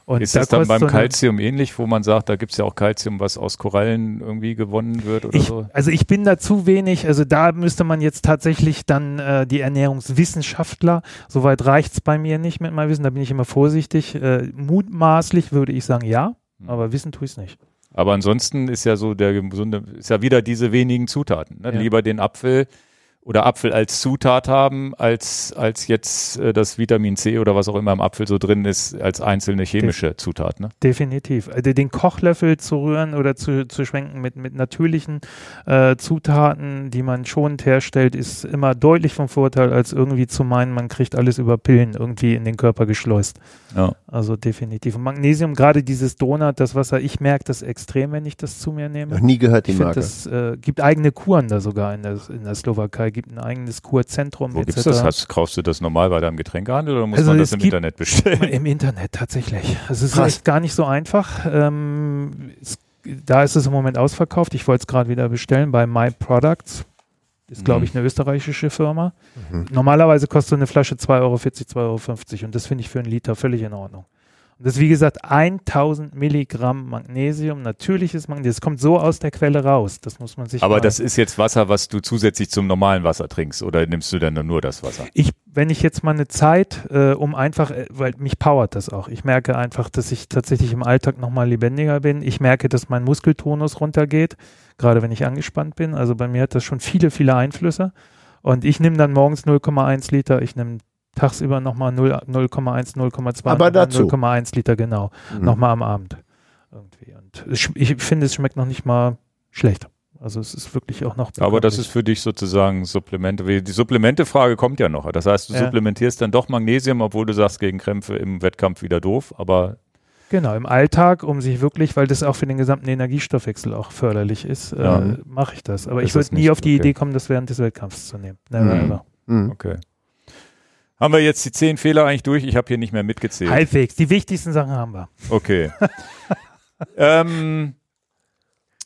Und ist da das dann beim Calcium ähnlich, wo man sagt, da gibt es ja auch Calcium, was aus Korallen irgendwie gewonnen wird oder ich, so? Also ich bin da zu wenig, also da müsste man jetzt tatsächlich dann äh, die Ernährungswissenschaftler, soweit reicht es bei mir nicht mit meinem Wissen, da bin ich immer vorsichtig. Äh, mutmaßlich würde ich sagen ja, hm. aber wissen tue ich es nicht. Aber ansonsten ist ja so der gesunde, ist ja wieder diese wenigen Zutaten. Ne? Ja. Lieber den Apfel oder Apfel als Zutat haben, als, als jetzt äh, das Vitamin C oder was auch immer im Apfel so drin ist, als einzelne chemische De Zutat. Ne? Definitiv. Also den Kochlöffel zu rühren oder zu, zu schwenken mit, mit natürlichen äh, Zutaten, die man schonend herstellt, ist immer deutlich vom Vorteil, als irgendwie zu meinen, man kriegt alles über Pillen irgendwie in den Körper geschleust. Ja. Also definitiv. Und Magnesium, gerade dieses Donut, das Wasser, ich merke das extrem, wenn ich das zu mir nehme. Noch nie gehört die ich Marke. Es äh, gibt eigene Kuren da sogar in der, in der Slowakei gibt ein eigenes Kurzentrum. Wo gibt's das? Hast, kaufst du das normal bei deinem Getränkehandel oder muss also man das im Internet bestellen? Im Internet tatsächlich. Also es ist echt gar nicht so einfach. Ähm, es, da ist es im Moment ausverkauft. Ich wollte es gerade wieder bestellen bei My Products. Ist, glaube mhm. ich, eine österreichische Firma. Mhm. Normalerweise kostet eine Flasche 2,40 Euro, 2,50 Euro. Und das finde ich für einen Liter völlig in Ordnung. Das ist wie gesagt 1000 Milligramm Magnesium, natürliches Magnesium. Das kommt so aus der Quelle raus. Das muss man sich. Aber das ist jetzt Wasser, was du zusätzlich zum normalen Wasser trinkst oder nimmst du dann nur das Wasser? Ich, wenn ich jetzt mal eine Zeit, äh, um einfach, äh, weil mich powert das auch. Ich merke einfach, dass ich tatsächlich im Alltag nochmal lebendiger bin. Ich merke, dass mein Muskeltonus runtergeht, gerade wenn ich angespannt bin. Also bei mir hat das schon viele, viele Einflüsse. Und ich nehme dann morgens 0,1 Liter, ich nehme tagsüber nochmal 0,1, 0,2, 0,1 Liter, genau. Mhm. Nochmal am Abend. Irgendwie. Und ich finde, es schmeckt noch nicht mal schlecht. Also es ist wirklich auch noch. Aber das ist für dich sozusagen Supplemente. Die Supplemente-Frage kommt ja noch. Das heißt, du ja. supplementierst dann doch Magnesium, obwohl du sagst, gegen Krämpfe im Wettkampf wieder doof. Aber Genau, im Alltag, um sich wirklich, weil das auch für den gesamten Energiestoffwechsel auch förderlich ist, äh, Ja. mache ich das. Aber Ist ich würde nie auf die okay. Idee kommen, das während des Wettkampfs zu nehmen. Never Mhm. ever. Mhm. Okay. Haben wir jetzt die zehn Fehler eigentlich durch? Ich habe hier nicht mehr mitgezählt. Halbwegs. Die wichtigsten Sachen haben wir. Okay. ähm,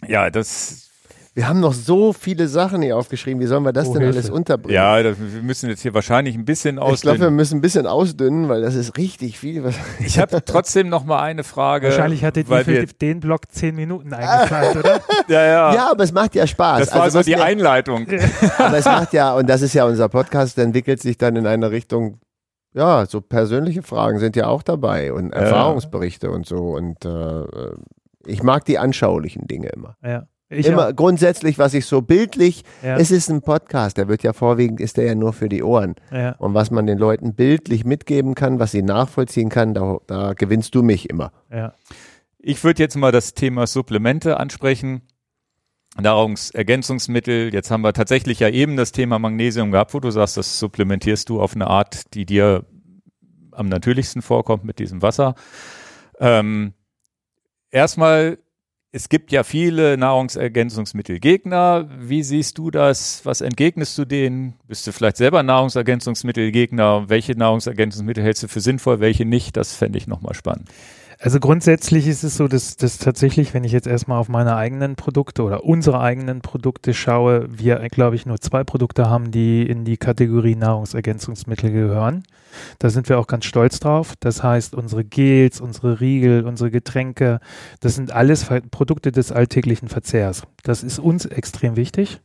ja, das, Wir haben noch so viele Sachen hier aufgeschrieben. Wie sollen wir das Oh, denn Hilfe. alles unterbringen? ja, das, wir müssen jetzt hier wahrscheinlich ein bisschen ich glaube, wir ausdünnen. müssen ein bisschen ausdünnen, weil das ist richtig viel. Was Ich habe trotzdem noch mal eine Frage. Wahrscheinlich für wir, den Block zehn Minuten eingeplant, oder? ja, ja, ja, aber es macht ja Spaß. Das war Also so die wir- Einleitung. Aber es macht ja, und das ist ja unser Podcast, der entwickelt sich dann in eine Richtung, ja, so persönliche Fragen sind ja auch dabei und Erfahrungsberichte und so. Und äh, ich mag die anschaulichen Dinge immer. Ja. Ich immer auch. grundsätzlich, was ich so bildlich, Ja. es ist ein Podcast, der wird ja vorwiegend, ist der ja nur für die Ohren. ja. Und was man den Leuten bildlich mitgeben kann, was sie nachvollziehen kann, da, da gewinnst du mich immer. ja. Ich würde jetzt mal das Thema Supplemente ansprechen. Nahrungsergänzungsmittel. Jetzt haben wir tatsächlich ja eben das Thema Magnesium gehabt, wo du sagst, das supplementierst du auf eine Art, die dir am natürlichsten vorkommt mit diesem Wasser. Ähm, erstmal, es gibt ja viele Nahrungsergänzungsmittelgegner. Wie siehst du das? Was entgegnest du denen? Bist du vielleicht selber Nahrungsergänzungsmittelgegner? Welche Nahrungsergänzungsmittel hältst du für sinnvoll, welche nicht? Das fände ich nochmal spannend. Also grundsätzlich ist es so, dass, dass tatsächlich, wenn ich jetzt erstmal auf meine eigenen Produkte oder unsere eigenen Produkte schaue, wir, glaube ich, nur zwei Produkte haben, die in die Kategorie Nahrungsergänzungsmittel gehören. Da sind wir auch ganz stolz drauf. Das heißt, unsere Gels, unsere Riegel, unsere Getränke, das sind alles Produkte des alltäglichen Verzehrs. Das ist uns extrem wichtig.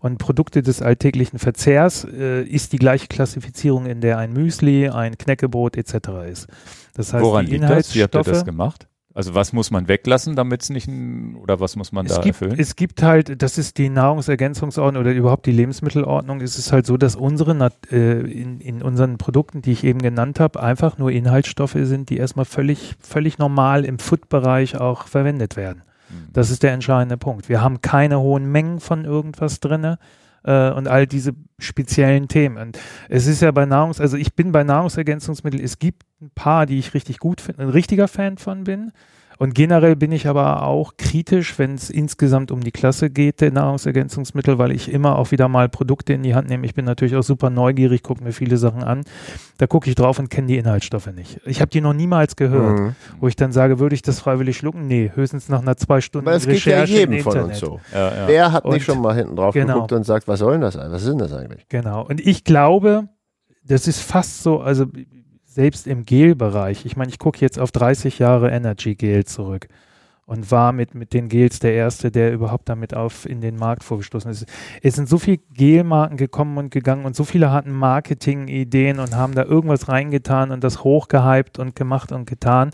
Und Produkte des alltäglichen Verzehrs äh, ist die gleiche Klassifizierung, in der ein Müsli, ein Knäckebrot etc. ist. Das heißt, Woran die liegt das? Wie habt ihr das gemacht? Also was muss man weglassen, damit es nicht ein, oder was muss man es da gibt, erfüllen? es gibt halt, das ist die Nahrungsergänzungsordnung oder überhaupt die Lebensmittelordnung, es ist halt so, dass unsere äh, in, in unseren Produkten, die ich eben genannt habe, einfach nur Inhaltsstoffe sind, die erstmal völlig, völlig normal im Food-Bereich auch verwendet werden. Hm. Das ist der entscheidende Punkt. Wir haben keine hohen Mengen von irgendwas drinne äh, und all diese speziellen Themen. Und es ist ja bei Nahrungs, also ich bin bei Nahrungsergänzungsmitteln, es gibt ein paar, die ich richtig gut finde, ein richtiger Fan von bin. Und generell bin ich aber auch kritisch, wenn es insgesamt um die Klasse geht der Nahrungsergänzungsmittel, weil ich immer auch wieder mal Produkte in die Hand nehme. Ich bin natürlich auch super neugierig, gucke mir viele Sachen an. Da gucke ich drauf und kenne die Inhaltsstoffe nicht. Ich habe die noch niemals gehört, Mhm. wo ich dann sage, würde ich das freiwillig schlucken? Nee, höchstens nach einer zwei Stunden Aber das geht ja Recherche im jedem von Internet. uns so. Ja, ja. Wer hat Und- nicht schon mal hinten drauf genau. geguckt und sagt, was soll denn das eigentlich? Was ist denn das eigentlich? Genau. Und ich glaube, das ist fast so, also selbst im Gel-Bereich, ich meine, ich gucke jetzt auf 30 Jahre Energy Gel zurück und war mit, mit den Gels der Erste, der überhaupt damit auf in den Markt vorgestoßen ist. Es sind so viele Gelmarken gekommen und gegangen und so viele hatten Marketing-Ideen und haben da irgendwas reingetan und das hochgehypt und gemacht und getan.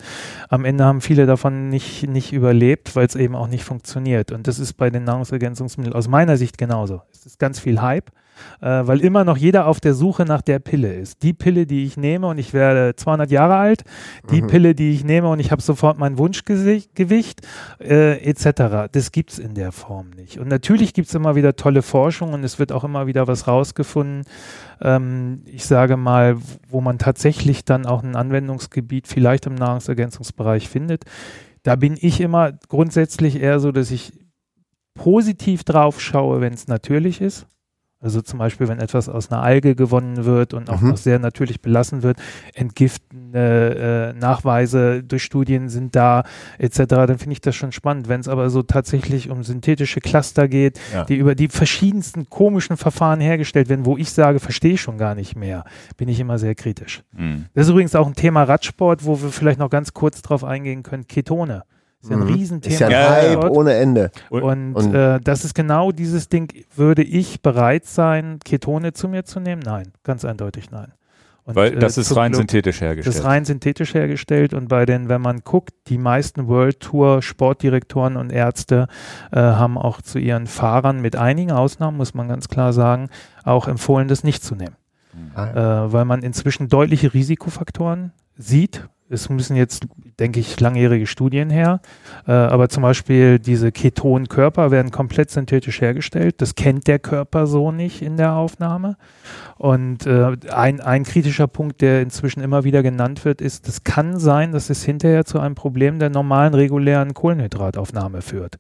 Am Ende haben viele davon nicht, nicht überlebt, weil es eben auch nicht funktioniert. Und das ist bei den Nahrungsergänzungsmitteln aus meiner Sicht genauso. Es ist ganz viel Hype äh, weil immer noch jeder auf der Suche nach der Pille ist. Die Pille, die ich nehme und ich werde 200 Jahre alt, die Mhm. Pille, die ich nehme und ich habe sofort mein Wunschgewicht äh, etc. Das gibt's in der Form nicht. Und natürlich gibt's immer wieder tolle Forschung und es wird auch immer wieder was rausgefunden. Ähm, ich sage mal, wo man tatsächlich dann auch ein Anwendungsgebiet vielleicht im Nahrungsergänzungsbereich findet. Da bin ich immer grundsätzlich eher so, dass ich positiv drauf schaue, wenn es natürlich ist. Also zum Beispiel, wenn etwas aus einer Alge gewonnen wird und auch Mhm. noch sehr natürlich belassen wird, entgiftende äh, Nachweise durch Studien sind da etc., dann finde ich das schon spannend. Wenn es aber so tatsächlich um synthetische Cluster geht, Ja. die über die verschiedensten komischen Verfahren hergestellt werden, wo ich sage, verstehe ich schon gar nicht mehr, bin ich immer sehr kritisch. Hm. Das ist übrigens auch ein Thema Radsport, wo wir vielleicht noch ganz kurz drauf eingehen können. Ketone. Ist ja ein Mhm. Riesenthema. Ist ja ein Ja, Hype ohne Ende. Und, Und- äh, das ist genau dieses Ding. Würde ich bereit sein, Ketone zu mir zu nehmen? Nein, ganz eindeutig nein. Und, Weil äh, das ist zum rein Glück- synthetisch Das hergestellt. ist rein synthetisch hergestellt und bei den, wenn man guckt, die meisten World Tour Sportdirektoren und Ärzte äh, haben auch zu ihren Fahrern mit einigen Ausnahmen, muss man ganz klar sagen, auch empfohlen, das nicht zu nehmen Ah, äh, weil man inzwischen deutliche Risikofaktoren sieht. es müssen jetzt, denke ich, langjährige Studien her. Äh, aber zum Beispiel diese Ketonkörper werden komplett synthetisch hergestellt. Das kennt der Körper so nicht in der Aufnahme. Und äh, ein, ein kritischer Punkt, der inzwischen immer wieder genannt wird, ist, es kann sein, dass es hinterher zu einem Problem der normalen regulären Kohlenhydrataufnahme führt.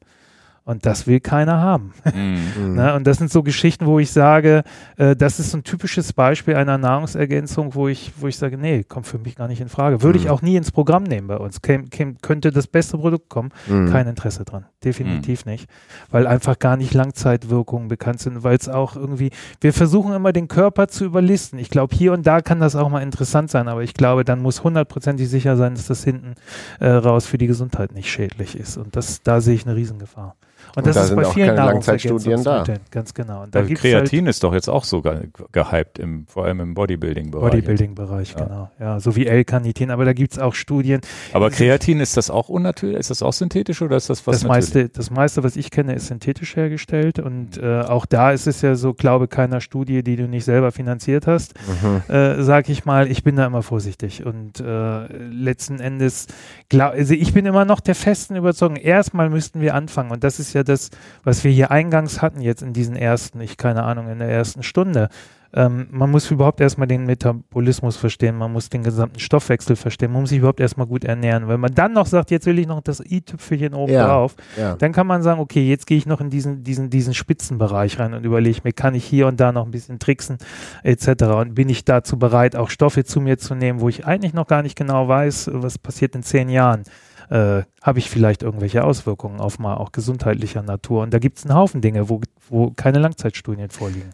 Und das will keiner haben. Mhm. ne? Und das sind so Geschichten, wo ich sage, äh, das ist so ein typisches Beispiel einer Nahrungsergänzung, wo ich, wo ich sage, nee, kommt für mich gar nicht in Frage. Würde mhm. ich auch nie ins Programm nehmen bei uns. Käm, käm, könnte das beste Produkt kommen, mhm. kein Interesse dran. Definitiv mhm. nicht. Weil einfach gar nicht Langzeitwirkungen bekannt sind, weil es auch irgendwie, wir versuchen immer den Körper zu überlisten. Ich glaube, hier und da kann das auch mal interessant sein, aber ich glaube, dann muss hundertprozentig sicher sein, dass das hinten äh, raus für die Gesundheit nicht schädlich ist. Und das, da sehe ich eine Riesengefahr. Und, das da ist sind bei auch vielen keine Langzeitstudien da. Ganz genau. Und da also Kreatin halt ist doch jetzt auch so ge gehypt, im, vor allem im Bodybuilding-Bereich. Bodybuilding-Bereich, ja. genau. Ja, so wie L-Carnitin, aber da gibt es auch Studien. Aber Kreatin, ist das auch unnatürlich? Ist das auch synthetisch oder ist das was das meiste, das meiste, was ich kenne, ist synthetisch hergestellt und äh, auch da ist es ja so, glaube keiner Studie, die du nicht selber finanziert hast, mhm. äh, sag ich mal, ich bin da immer vorsichtig und äh, letzten Endes, glaub, also ich bin immer noch der festen Überzeugung, erstmal müssten wir anfangen und das ist ja das, was wir hier eingangs hatten jetzt in diesen ersten, ich keine Ahnung, in der ersten Stunde. Ähm, man muss überhaupt erstmal den Metabolismus verstehen, man muss den gesamten Stoffwechsel verstehen, man muss sich überhaupt erstmal gut ernähren. Wenn man dann noch sagt, jetzt will ich noch das i-Tüpfelchen oben ja, drauf, ja. dann kann man sagen, okay, jetzt gehe ich noch in diesen, diesen, diesen Spitzenbereich rein und überlege mir, kann ich hier und da noch ein bisschen tricksen, etc. Und bin ich dazu bereit, auch Stoffe zu mir zu nehmen, wo ich eigentlich noch gar nicht genau weiß, was passiert in zehn Jahren äh, habe ich vielleicht irgendwelche Auswirkungen auf mal auch gesundheitlicher Natur. Und da gibt es einen Haufen Dinge, wo, wo keine Langzeitstudien vorliegen.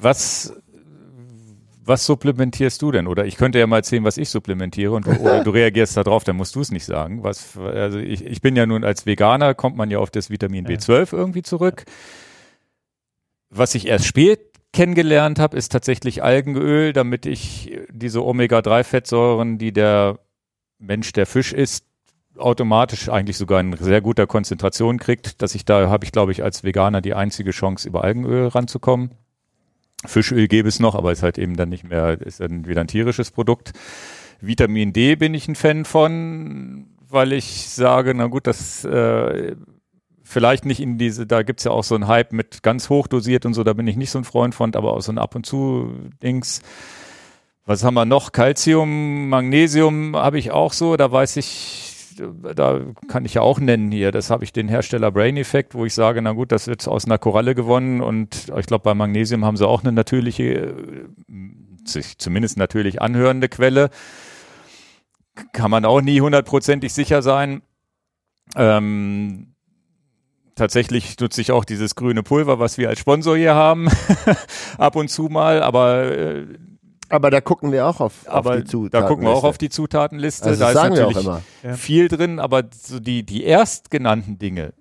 Was was supplementierst du denn? Oder ich könnte ja mal erzählen, was ich supplementiere und oder du reagierst darauf, dann musst du es nicht sagen. Was, also ich, ich bin ja nun als Veganer, kommt man ja auf das Vitamin B12 irgendwie zurück. Was ich erst spät kennengelernt habe, ist tatsächlich Algenöl, damit ich diese Omega-3-Fettsäuren, die der Mensch, der Fisch isst, automatisch eigentlich sogar in sehr guter Konzentration kriegt, dass ich da habe ich glaube ich als Veganer die einzige Chance über Algenöl ranzukommen. Fischöl gäbe es noch, aber ist halt eben dann nicht mehr, ist dann wieder ein tierisches Produkt. Vitamin D bin ich ein Fan von, weil ich sage, na gut, das äh, vielleicht nicht in diese, da gibt's ja auch so einen Hype mit ganz hoch dosiert und so, da bin ich nicht so ein Freund von, aber auch so ein ab und zu Dings. Was haben wir noch? Calcium, Magnesium habe ich auch so, da weiß ich, da kann ich ja auch nennen hier, das habe ich den Hersteller Brain Effect, wo ich sage, na gut, das wird aus einer Koralle gewonnen und ich glaube bei Magnesium haben sie auch eine natürliche, sich zumindest natürlich anhörende Quelle. Kann man auch nie hundertprozentig sicher sein. Ähm, tatsächlich nutze ich auch dieses grüne Pulver, was wir als Sponsor hier haben, ab und zu mal, aber äh, aber da gucken wir auch auf, auf die Zutatenliste. Da gucken wir auch auf die Zutatenliste. Also da ist natürlich viel drin, aber so die, die erstgenannten Dinge,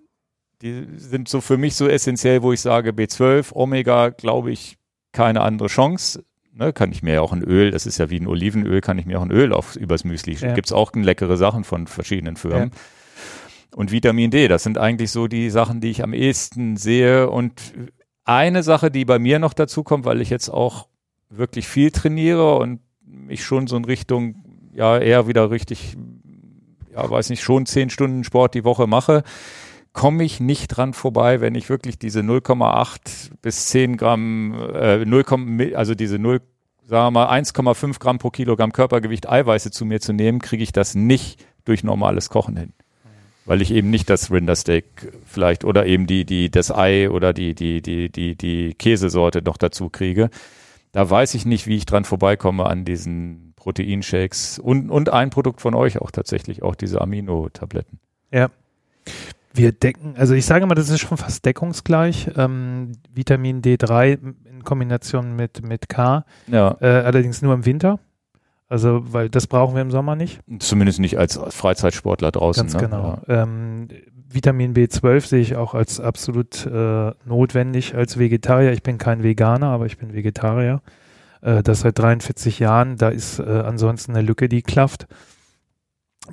die sind so für mich so essentiell, wo ich sage, B12, Omega, glaube ich, keine andere Chance. Ne, kann ich mir ja auch ein Öl, das ist ja wie ein Olivenöl, kann ich mir auch ein Öl auf übers Müsli. Ja. Gibt's auch leckere Sachen von verschiedenen Firmen. Ja. Und Vitamin D, das sind eigentlich so die Sachen, die ich am ehesten sehe. Und eine Sache, die bei mir noch dazu kommt, weil ich jetzt auch wirklich viel trainiere und mich schon so in Richtung, ja, eher wieder richtig, ja, weiß nicht, schon zehn Stunden Sport die Woche mache, komme ich nicht dran vorbei, wenn ich wirklich diese 0,8 bis 10 Gramm, äh, 0, also diese 0, sagen wir mal 1,5 Gramm pro Kilogramm Körpergewicht Eiweiße zu mir zu nehmen, kriege ich das nicht durch normales Kochen hin. Weil ich eben nicht das Rindersteak vielleicht oder eben die, die, das Ei oder die, die, die, die, die Käsesorte noch dazu kriege da weiß ich nicht, wie ich dran vorbeikomme an diesen Proteinshakes und, und ein Produkt von euch auch tatsächlich, auch diese Amino-Tabletten. Ja. Wir decken, also ich sage mal, das ist schon fast deckungsgleich. Ähm, Vitamin D3 in Kombination mit, mit K. Ja. Äh, allerdings nur im Winter. Also, weil das brauchen wir im Sommer nicht. Zumindest nicht als Freizeitsportler draußen. Ganz ne? genau. Ja. Ähm, Vitamin B12 sehe ich auch als absolut äh, notwendig als Vegetarier. Ich bin kein Veganer, aber ich bin Vegetarier. Äh, das seit 43 Jahren. Da ist äh, ansonsten eine Lücke, die klafft.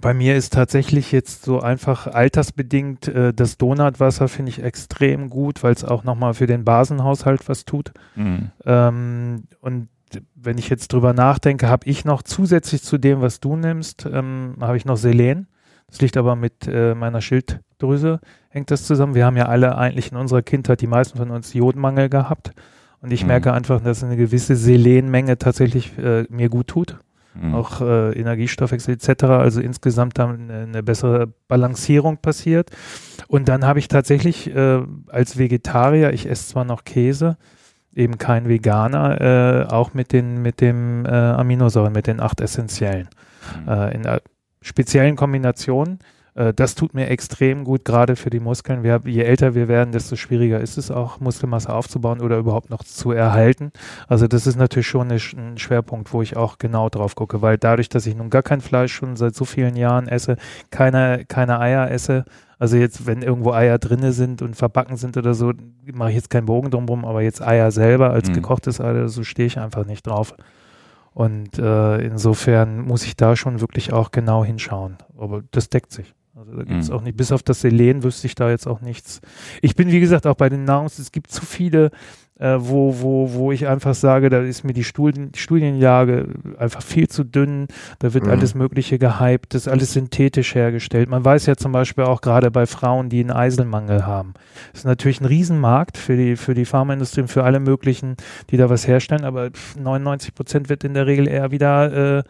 Bei mir ist tatsächlich jetzt so einfach altersbedingt äh, das Donutwasser finde ich extrem gut, weil es auch nochmal für den Basenhaushalt was tut. Mhm. Ähm, und wenn ich jetzt drüber nachdenke, habe ich noch zusätzlich zu dem, was du nimmst, ähm, habe ich noch Selen. Das liegt aber mit äh, meiner Schilddrüse, hängt das zusammen. Wir haben ja alle eigentlich in unserer Kindheit, die meisten von uns, Jodmangel gehabt. Und ich mhm. merke einfach, dass eine gewisse Selenmenge tatsächlich äh, mir gut tut. Mhm. Auch äh, Energiestoffwechsel etc. Also insgesamt dann eine, bessere Balancierung passiert. Und dann habe ich tatsächlich äh, als Vegetarier, ich esse zwar noch Käse, eben kein Veganer, äh, auch mit den mit dem äh, Aminosäuren, mit den acht essentiellen. Mhm. Äh, in speziellen Kombinationen. Äh, das tut mir extrem gut, gerade für die Muskeln. Wir, je älter wir werden, desto schwieriger ist es auch, Muskelmasse aufzubauen oder überhaupt noch zu erhalten. Also das ist natürlich schon ein Schwerpunkt, wo ich auch genau drauf gucke, weil dadurch, dass ich nun gar kein Fleisch schon seit so vielen Jahren esse, keine, keine Eier esse, also jetzt, wenn irgendwo Eier drinne sind und verbacken sind oder so, mache ich jetzt keinen Bogen drumherum, aber jetzt Eier selber als mhm. gekochtes Ei, so stehe ich einfach nicht drauf. Und äh, insofern muss ich da schon wirklich auch genau hinschauen. Aber das deckt sich. Also da gibt es mhm. auch nicht, bis auf das Selen wüsste ich da jetzt auch nichts. Ich bin, wie gesagt, auch bei den Nahrungs, es gibt zu viele äh, wo, wo, wo ich einfach sage, da ist mir die Studien, Studienlage einfach viel zu dünn, da wird mhm. alles Mögliche gehypt, das ist alles synthetisch hergestellt. Man weiß ja zum Beispiel auch gerade bei Frauen, die einen Eiselmangel haben. Das ist natürlich ein Riesenmarkt für die, für die Pharmaindustrie und für alle möglichen, die da was herstellen, aber 99 Prozent wird in der Regel eher wieder äh,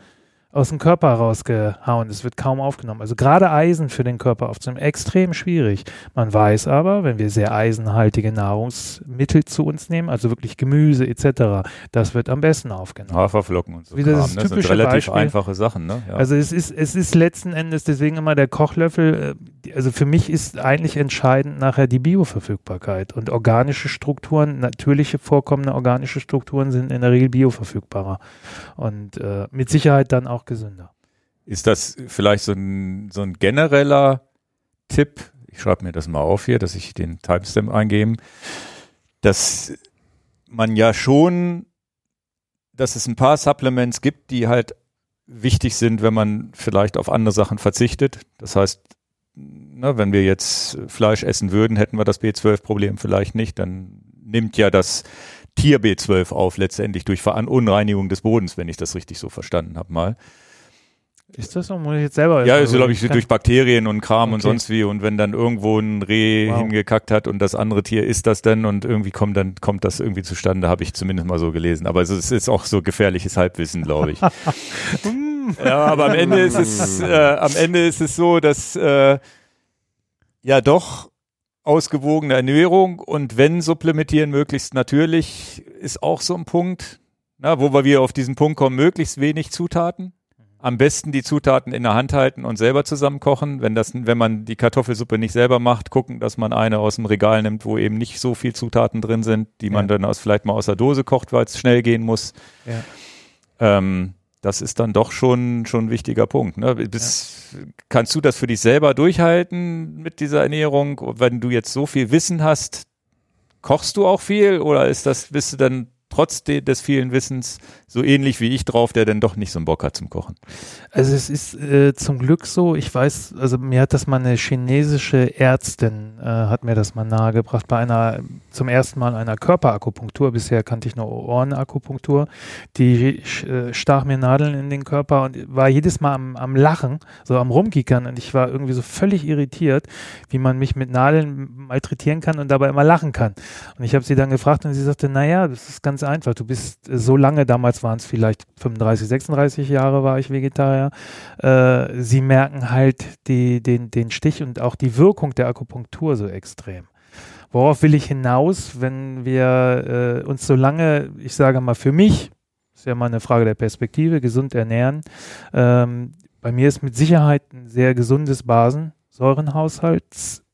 aus dem Körper rausgehauen. Es wird kaum aufgenommen. Also gerade Eisen für den Körper aufzunehmen, extrem schwierig. Man weiß aber, wenn wir sehr eisenhaltige Nahrungsmittel zu uns nehmen, also wirklich Gemüse etc., das wird am besten aufgenommen. Haferflocken und so. Wie das, Kram, das sind relativ Beispiel. einfache Sachen. Ne? Ja. Also es ist, es ist letzten Endes deswegen immer der Kochlöffel. Äh, also für mich ist eigentlich entscheidend nachher die Bioverfügbarkeit und organische Strukturen, natürliche vorkommende organische Strukturen sind in der Regel bioverfügbarer und äh, mit Sicherheit dann auch auch gesünder. Ist das vielleicht so ein, so ein genereller Tipp? Ich schreibe mir das mal auf hier, dass ich den Timestamp eingebe, dass man ja schon, dass es ein paar Supplements gibt, die halt wichtig sind, wenn man vielleicht auf andere Sachen verzichtet. Das heißt, na, wenn wir jetzt Fleisch essen würden, hätten wir das B12-Problem vielleicht nicht. Dann nimmt ja das Tier B12 auf, letztendlich durch Verunreinigung des Bodens, wenn ich das richtig so verstanden habe mal. Ist das so? Muss ich jetzt selber? Ja, also, glaube ich, durch Bakterien und Kram okay. und sonst wie. Und wenn dann irgendwo ein Reh wow. hingekackt hat und das andere Tier isst das dann und irgendwie kommt dann kommt das irgendwie zustande, habe ich zumindest mal so gelesen. Aber es ist auch so gefährliches Halbwissen, glaube ich. ja, aber am Ende ist es, äh, am Ende ist es so, dass äh, ja doch ausgewogene Ernährung und wenn supplementieren möglichst natürlich, ist auch so ein Punkt, na, wo wir wieder auf diesen Punkt kommen, möglichst wenig Zutaten. Am besten die Zutaten in der Hand halten und selber zusammen kochen. Wenn das, wenn man die Kartoffelsuppe nicht selber macht, gucken, dass man eine aus dem Regal nimmt, wo eben nicht so viel Zutaten drin sind, die man dann aus, vielleicht mal aus der Dose kocht, weil es schnell gehen muss. Ja. Ähm, das ist dann doch schon, schon ein wichtiger Punkt. Ne? Bis, ja. Kannst du das für dich selber durchhalten mit dieser Ernährung? Wenn du jetzt so viel Wissen hast, kochst du auch viel oder ist das, bist du dann trotz de, des vielen Wissens so ähnlich wie ich drauf, der dann doch nicht so einen Bock hat zum Kochen. Also es ist äh, zum Glück so, ich weiß, also mir hat das mal eine chinesische Ärztin, äh, hat mir das mal nahegebracht, bei einer, zum ersten Mal einer Körperakupunktur, bisher kannte ich nur Ohrenakupunktur, die äh, stach mir Nadeln in den Körper und war jedes Mal am, am Lachen, so am Rumkickern und ich war irgendwie so völlig irritiert, wie man mich mit Nadeln malträtieren kann und dabei immer lachen kann. Und ich habe sie dann gefragt und sie sagte, naja, das ist ganz einfach, du bist so lange damals damals waren es vielleicht 35, 36 Jahre war ich Vegetarier. Äh, sie merken halt die, den, den Stich und auch die Wirkung der Akupunktur so extrem. Worauf will ich hinaus, wenn wir äh, uns so lange, ich sage mal für mich, ist ja mal eine Frage der Perspektive, gesund ernähren. Ähm, bei mir ist mit Sicherheit ein sehr gesundes Basensäurenhaushalts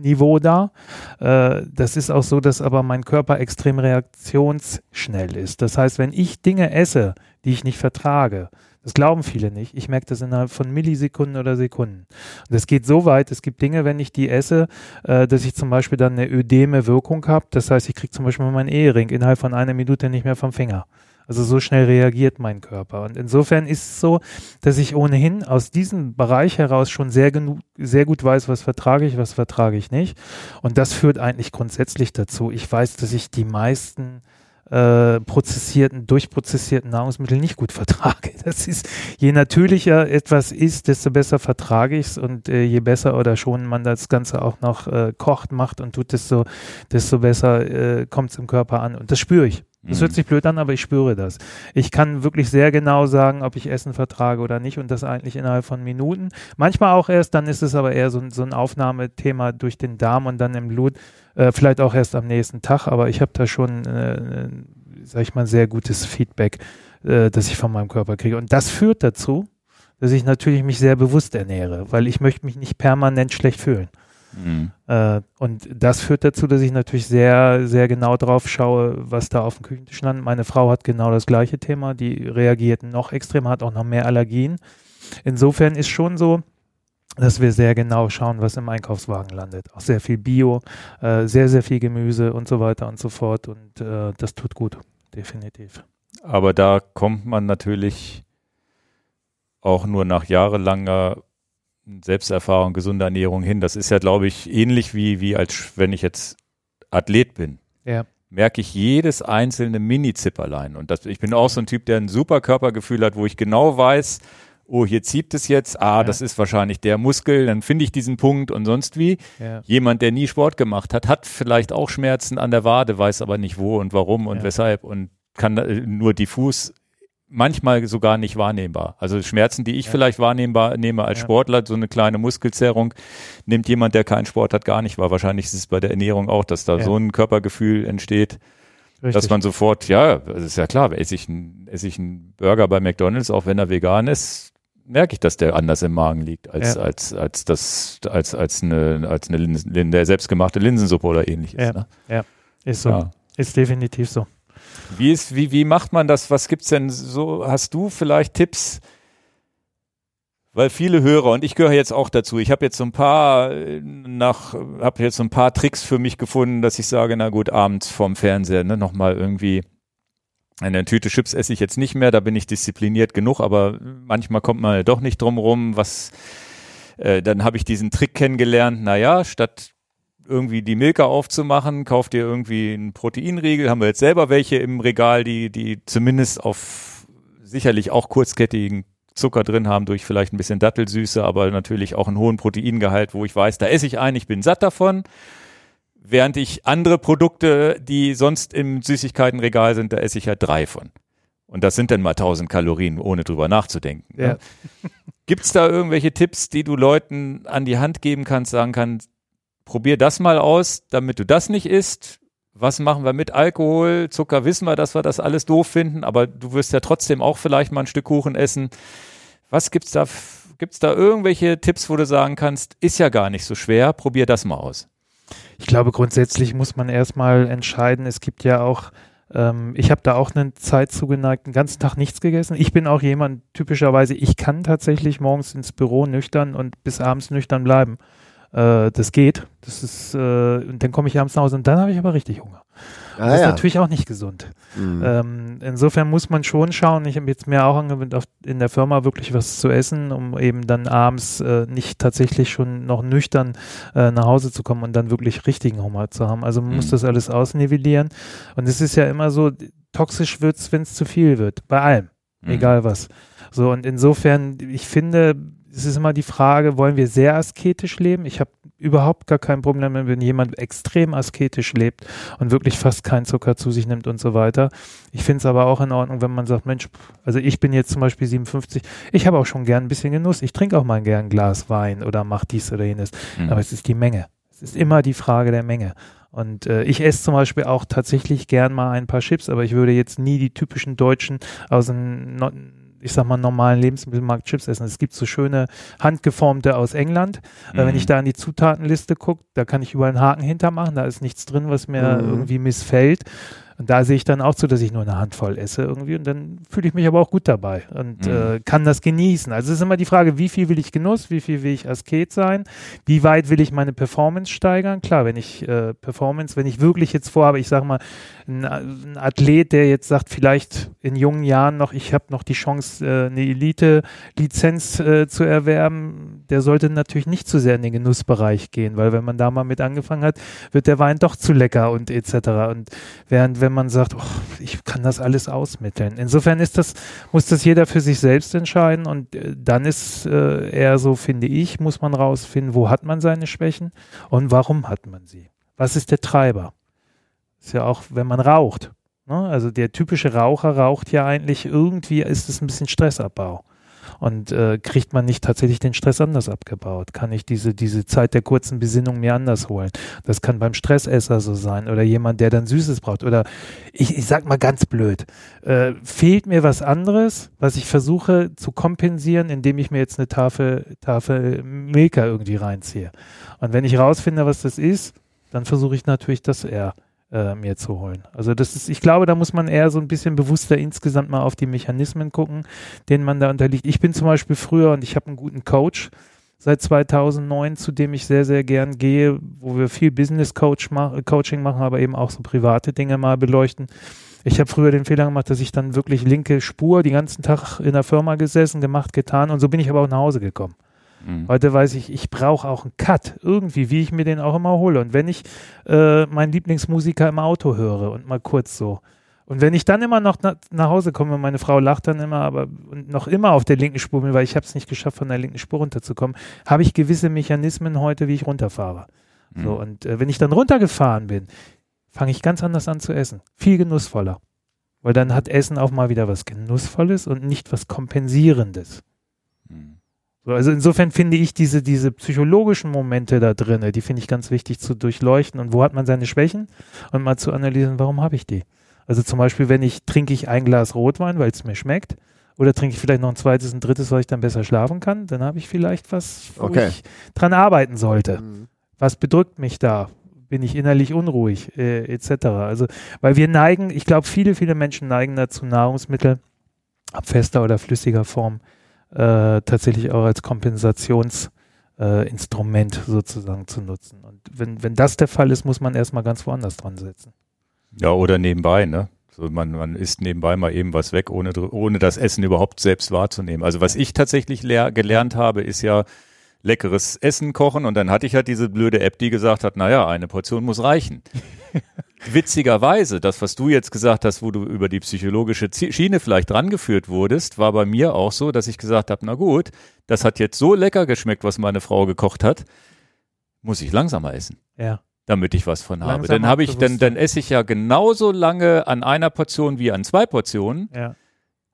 Niveau da. Äh, das ist auch so, dass aber mein Körper extrem reaktionsschnell ist. Das heißt, wenn ich Dinge esse, die ich nicht vertrage, das glauben viele nicht. Ich merke das innerhalb von Millisekunden oder Sekunden. Und das geht so weit, es gibt Dinge, wenn ich die esse, äh, dass ich zum Beispiel dann eine ödeme Wirkung habe. Das heißt, ich kriege zum Beispiel meinen Ehering innerhalb von einer Minute nicht mehr vom Finger. Also so schnell reagiert mein Körper. Und insofern ist es so, dass ich ohnehin aus diesem Bereich heraus schon sehr, genug, sehr gut weiß, was vertrage ich, was vertrage ich nicht. Und das führt eigentlich grundsätzlich dazu. Ich weiß, dass ich die meisten äh, prozessierten, durchprozessierten Nahrungsmittel nicht gut vertrage. Das ist, je natürlicher etwas ist, desto besser vertrage ich es und äh, je besser oder schon man das Ganze auch noch äh, kocht, macht und tut, desto, desto besser äh, kommt es im Körper an. Und das spüre ich. Das Mhm. hört sich blöd an, aber ich spüre das. Ich kann wirklich sehr genau sagen, ob ich Essen vertrage oder nicht und das eigentlich innerhalb von Minuten. Manchmal auch erst, dann ist es aber eher so, ein- so ein Aufnahmethema durch den Darm und dann im Blut, äh, vielleicht auch erst am nächsten Tag, aber ich habe da schon, äh, sag ich mal, sehr gutes Feedback, äh, das ich von meinem Körper kriege. Und das führt dazu, dass ich natürlich mich sehr bewusst ernähre, weil ich möchte mich nicht permanent schlecht fühlen. Mhm. Und das führt dazu, dass ich natürlich sehr, sehr genau drauf schaue, was da auf dem Küchentisch landet. Meine Frau hat genau das gleiche Thema, die reagiert noch extrem, hat auch noch mehr Allergien. Insofern ist schon so, dass wir sehr genau schauen, was im Einkaufswagen landet. Auch sehr viel Bio, äh, sehr, sehr viel Gemüse und so weiter und so fort. Und äh, das tut gut, definitiv. Aber da kommt man natürlich auch nur nach jahrelanger Selbsterfahrung, gesunder Ernährung hin. Das ist ja, glaube ich, ähnlich wie, wie als wenn ich jetzt Athlet bin. Ja. Merke ich jedes einzelne Mini-Zipperlein. Und das, ich bin auch so ein Typ, der ein super Körpergefühl hat, wo ich genau weiß, oh, hier zieht es jetzt, ah, Ja. das ist wahrscheinlich der Muskel, dann finde ich diesen Punkt und sonst wie. Ja. Jemand, der nie Sport gemacht hat, hat vielleicht auch Schmerzen an der Wade, weiß aber nicht wo und warum und Ja. weshalb und kann äh, nur diffus, manchmal sogar nicht wahrnehmbar. Also Schmerzen, die ich Ja. vielleicht wahrnehmbar nehme als Ja. Sportler, so eine kleine Muskelzerrung, nimmt jemand, der keinen Sport hat, gar nicht wahr. Wahrscheinlich ist es bei der Ernährung auch, dass da Ja. so ein Körpergefühl entsteht, Richtig. dass man sofort, ja, das ist ja klar, esse ich, ein, esse ich einen Burger bei McDonalds, auch wenn er vegan ist, merke ich, dass der anders im Magen liegt, als, Ja. als, als das, als, als eine, als eine Linsen, selbstgemachte Linsensuppe oder ähnliches. Ja. Ne? ist so. Ja. Ist definitiv so. Wie ist, wie, wie macht man das? Was gibt's denn so? Hast du vielleicht Tipps? Weil viele Hörer und ich gehöre jetzt auch dazu. Ich habe jetzt so ein paar äh, nach, habe jetzt so ein paar Tricks für mich gefunden, dass ich sage, na gut, abends vorm Fernseher, ne, nochmal irgendwie eine Tüte Chips esse ich jetzt nicht mehr, da bin ich diszipliniert genug, aber manchmal kommt man ja doch nicht drum rum, was, äh, dann habe ich diesen Trick kennengelernt, naja, statt irgendwie die Milka aufzumachen, kauft ihr irgendwie einen Proteinriegel, haben wir jetzt selber welche im Regal, die, die zumindest auf sicherlich auch kurzkettigen Zucker drin haben, durch vielleicht ein bisschen Dattelsüße, aber natürlich auch einen hohen Proteingehalt, wo ich weiß, da esse ich ein, ich bin satt davon. Während ich andere Produkte, die sonst im Süßigkeitenregal sind, da esse ich ja drei von. Und das sind dann mal 1000 Kalorien, ohne drüber nachzudenken. Ja. Ne? Gibt es da irgendwelche Tipps, die du Leuten an die Hand geben kannst, sagen kannst, probier das mal aus, damit du das nicht isst? Was machen wir mit Alkohol? Zucker wissen wir, dass wir das alles doof finden, aber du wirst ja trotzdem auch vielleicht mal ein Stück Kuchen essen. Was gibt's da? Gibt's da irgendwelche Tipps, wo du sagen kannst, ist ja gar nicht so schwer, probier das mal aus? Ich glaube, grundsätzlich muss man erstmal entscheiden. Es gibt ja auch, ähm, ich habe da auch eine Zeit zugeneigt, den ganzen Tag nichts gegessen. Ich bin auch jemand, typischerweise, ich kann tatsächlich morgens ins Büro nüchtern und bis abends nüchtern bleiben. Äh, das geht. Das ist, äh, und dann komme ich abends nach Hause und dann habe ich aber richtig Hunger. Ah, das ist ja. natürlich auch nicht gesund. Mhm. Ähm, insofern muss man schon schauen. Ich habe jetzt mir auch angewöhnt, in der Firma wirklich was zu essen, um eben dann abends äh, nicht tatsächlich schon noch nüchtern äh, nach Hause zu kommen und dann wirklich richtigen Hunger zu haben. Also man muss Mhm. das alles ausnivellieren. Und es ist ja immer so, toxisch wird's, wenn es zu viel wird. Bei allem. Mhm. Egal was. So, und insofern, ich finde, es ist immer die Frage, wollen wir sehr asketisch leben? Ich habe überhaupt gar kein Problem, wenn jemand extrem asketisch lebt und wirklich fast keinen Zucker zu sich nimmt und so weiter. Ich finde es aber auch in Ordnung, wenn man sagt, Mensch, also ich bin jetzt zum Beispiel 57, ich habe auch schon gern ein bisschen Genuss. Ich trinke auch mal gern ein Glas Wein oder mach dies oder jenes. Mhm. Aber es ist die Menge. Es ist immer die Frage der Menge. Und äh, ich esse zum Beispiel auch tatsächlich gern mal ein paar Chips, aber ich würde jetzt nie die typischen Deutschen aus dem, no, ich sag mal, normalen Lebensmittelmarkt Chips essen. Es gibt so schöne handgeformte aus England. Äh, wenn Mhm. ich da an die Zutatenliste gucke, da kann ich überall einen Haken hintermachen. Da ist nichts drin, was mir Mhm. irgendwie missfällt. Und da sehe ich dann auch zu, dass ich nur eine Handvoll esse irgendwie. Und dann fühle ich mich aber auch gut dabei und Mhm. äh, kann das genießen. Also es ist immer die Frage, wie viel will ich Genuss, wie viel will ich Asket sein, wie weit will ich meine Performance steigern. Klar, wenn ich äh, Performance, wenn ich wirklich jetzt vorhabe, ich sage mal, ein, ein Athlet, der jetzt sagt, vielleicht in jungen Jahren noch, ich habe noch die Chance, äh, eine Elite-Lizenz äh, zu erwerben, der sollte natürlich nicht zu sehr in den Genussbereich gehen, weil wenn man da mal mit angefangen hat, wird der Wein doch zu lecker und etc. Und während wenn wenn man sagt, oh, ich kann das alles ausmitteln. Insofern ist das, muss das jeder für sich selbst entscheiden und äh, dann ist äh, eher so, finde ich, muss man rausfinden, wo hat man seine Schwächen und warum hat man sie? Was ist der Treiber? Ist ja auch, wenn man raucht. Ne? Also der typische Raucher raucht ja eigentlich irgendwie, ist es ein bisschen Stressabbau. Und äh, kriegt man nicht tatsächlich den Stress anders abgebaut? Kann ich diese, diese Zeit der kurzen Besinnung mir anders holen? Das kann beim Stressesser so sein oder jemand, der dann Süßes braucht. Oder ich, ich sag mal ganz blöd, äh, fehlt mir was anderes, was ich versuche zu kompensieren, indem ich mir jetzt eine Tafel, Tafel Milka irgendwie reinziehe. Und wenn ich rausfinde, was das ist, dann versuche ich natürlich das eher äh, mir zu holen. Also das ist, ich glaube, da muss man eher so ein bisschen bewusster insgesamt mal auf die Mechanismen gucken, denen man da unterliegt. Ich bin zum Beispiel früher und ich habe einen guten Coach seit 2009, zu dem ich sehr, sehr gern gehe, wo wir viel Business Coach ma Coaching machen, aber eben auch so private Dinge mal beleuchten. Ich habe früher den Fehler gemacht, dass ich dann wirklich linke Spur die ganzen Tag in der Firma gesessen, gemacht, getan und so bin ich aber auch nach Hause gekommen. Mhm. Heute weiß ich, ich brauche auch einen Cut, irgendwie, wie ich mir den auch immer hole. Und wenn ich äh, meinen Lieblingsmusiker im Auto höre und mal kurz so. Und wenn ich dann immer noch na, nach Hause komme, meine Frau lacht dann immer, aber noch immer auf der linken Spur bin, weil ich habe es nicht geschafft, von der linken Spur runterzukommen, habe ich gewisse Mechanismen heute, wie ich runterfahre. Mhm. So, und äh, wenn ich dann runtergefahren bin, fange ich ganz anders an zu essen. Viel genussvoller. Weil dann hat Essen auch mal wieder was Genussvolles und nicht was Kompensierendes. So, also insofern finde ich diese, diese psychologischen Momente da drin, die finde ich ganz wichtig zu durchleuchten und wo hat man seine Schwächen und mal zu analysieren, warum habe ich die? Also zum Beispiel, wenn ich trinke ich ein Glas Rotwein, weil es mir schmeckt, oder trinke ich vielleicht noch ein zweites, ein drittes, weil ich dann besser schlafen kann, dann habe ich vielleicht was, wo okay. ich dran arbeiten sollte. Mhm. Was bedrückt mich da? Bin ich innerlich unruhig, äh, etc. Also, weil wir neigen, ich glaube, viele, viele Menschen neigen dazu, Nahrungsmittel ab fester oder flüssiger Form äh, tatsächlich auch als Kompensationsinstrument äh, sozusagen zu nutzen. Und wenn, wenn das der Fall ist, muss man erstmal ganz woanders dran setzen. Ja, oder nebenbei, ne? So man, man isst nebenbei mal eben was weg, ohne, ohne das Essen überhaupt selbst wahrzunehmen. Also was ich tatsächlich gelernt habe, ist ja leckeres Essen kochen und dann hatte ich halt diese blöde App, die gesagt hat, naja, eine Portion muss reichen. witzigerweise, das, was du jetzt gesagt hast, wo du über die psychologische Schiene vielleicht drangeführt wurdest, war bei mir auch so, dass ich gesagt habe, na gut, das hat jetzt so lecker geschmeckt, was meine Frau gekocht hat, muss ich langsamer essen. Ja. Damit ich was von habe. Dann habe ich, dann, dann esse ich ja genauso lange an einer Portion wie an zwei Portionen. Ja.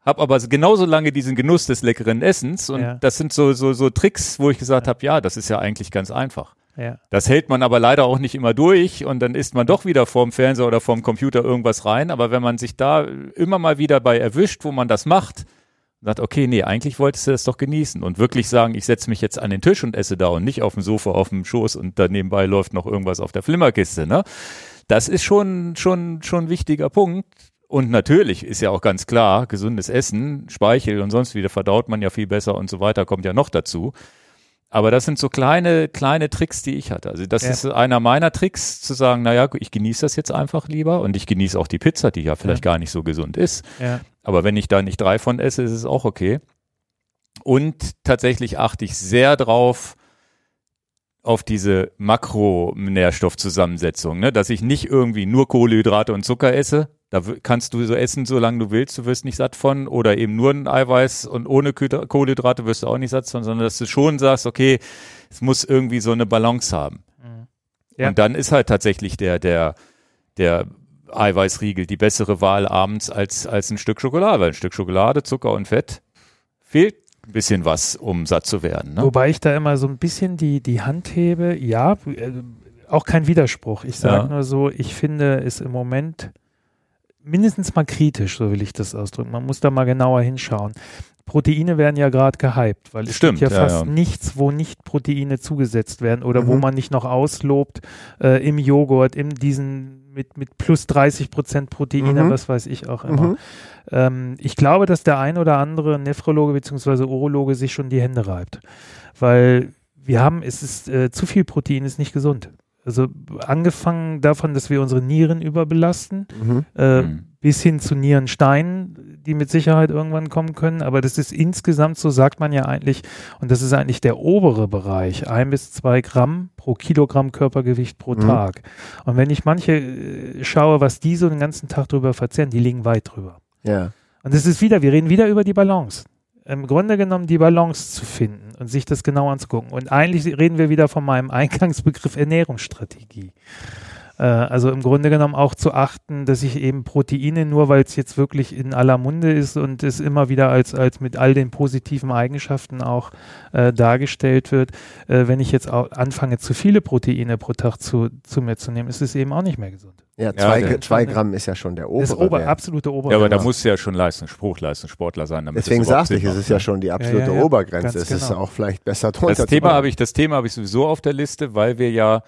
Hab aber genauso lange diesen Genuss des leckeren Essens und ja. das sind so, so, so Tricks, wo ich gesagt ja. habe, ja, das ist ja eigentlich ganz einfach. Ja. Das hält man aber leider auch nicht immer durch und dann isst man doch wieder vorm Fernseher oder vorm Computer irgendwas rein. Aber wenn man sich da immer mal wieder bei erwischt, wo man das macht, sagt, okay, nee, eigentlich wolltest du das doch genießen und wirklich sagen, ich setze mich jetzt an den Tisch und esse da und nicht auf dem Sofa, auf dem Schoß und da nebenbei läuft noch irgendwas auf der Flimmerkiste, ne? Das ist schon, schon, schon ein wichtiger Punkt. Und natürlich ist ja auch ganz klar, gesundes Essen, Speichel und sonst wieder verdaut man ja viel besser und so weiter, kommt ja noch dazu. Aber das sind so kleine, kleine Tricks, die ich hatte. Also das ja. ist einer meiner Tricks, zu sagen, naja, ich genieße das jetzt einfach lieber und ich genieße auch die Pizza, die ja vielleicht ja. gar nicht so gesund ist. Ja. Aber wenn ich da nicht drei von esse, ist es auch okay. Und tatsächlich achte ich sehr drauf, auf diese Makronährstoffzusammensetzung, ne? dass ich nicht irgendwie nur Kohlenhydrate und Zucker esse, da kannst du so essen, solange du willst, du wirst nicht satt von. Oder eben nur ein Eiweiß und ohne Kohlenhydrate wirst du auch nicht satt von, sondern dass du schon sagst, okay, es muss irgendwie so eine Balance haben. Mhm. Ja. Und dann ist halt tatsächlich der, der, der Eiweißriegel die bessere Wahl abends als, als ein Stück Schokolade, weil ein Stück Schokolade, Zucker und Fett fehlt ein bisschen was, um satt zu werden. Ne? Wobei ich da immer so ein bisschen die, die Hand hebe, ja, äh, auch kein Widerspruch. Ich sage ja. nur so, ich finde es im Moment mindestens mal kritisch, so will ich das ausdrücken. Man muss da mal genauer hinschauen. Proteine werden ja gerade gehypt, weil es Stimmt, gibt ja, ja fast ja. nichts, wo nicht Proteine zugesetzt werden oder Mhm. wo man nicht noch auslobt äh, im Joghurt, in diesen mit, mit plus 30 Prozent Proteine, Mhm. was weiß ich auch immer. Mhm. Ähm, ich glaube, dass der ein oder andere Nephrologe bzw. Urologe sich schon die Hände reibt, weil wir haben, es ist äh, zu viel Protein ist nicht gesund. Also angefangen davon, dass wir unsere Nieren überbelasten, Mhm. äh, Mhm. bis hin zu Nierensteinen, die mit Sicherheit irgendwann kommen können. Aber das ist insgesamt, so sagt man ja eigentlich, und das ist eigentlich der obere Bereich, ein bis zwei Gramm pro Kilogramm Körpergewicht pro Mhm. Tag. Und wenn ich manche äh, schaue, was die so den ganzen Tag drüber verzehren, die liegen weit drüber. Ja. Und es ist wieder, wir reden wieder über die Balance. Im Grunde genommen die Balance zu finden und sich das genau anzugucken. Und eigentlich reden wir wieder von meinem Eingangsbegriff Ernährungsstrategie. Äh, also im Grunde genommen auch zu achten, dass ich eben Proteine, nur weil es jetzt wirklich in aller Munde ist und es immer wieder als, als mit all den positiven Eigenschaften auch äh, dargestellt wird, äh, wenn ich jetzt auch anfange, zu viele Proteine pro Tag zu, zu mir zu nehmen, ist es eben auch nicht mehr gesund. Ja, zwei, der- zwei Gramm ist ja schon der obere Das Ober, absolute Ober. Ja, aber da muss ja schon Leistungs Hochleistungssportler sein. Damit Deswegen sagte ich, Sinn es ist ja schon die absolute Ja, ja, ja. Obergrenze. Ganz Es ist genau. auch vielleicht besser drunter Das Thema habe ich, das Thema habe ich sowieso auf der Liste, weil wir ja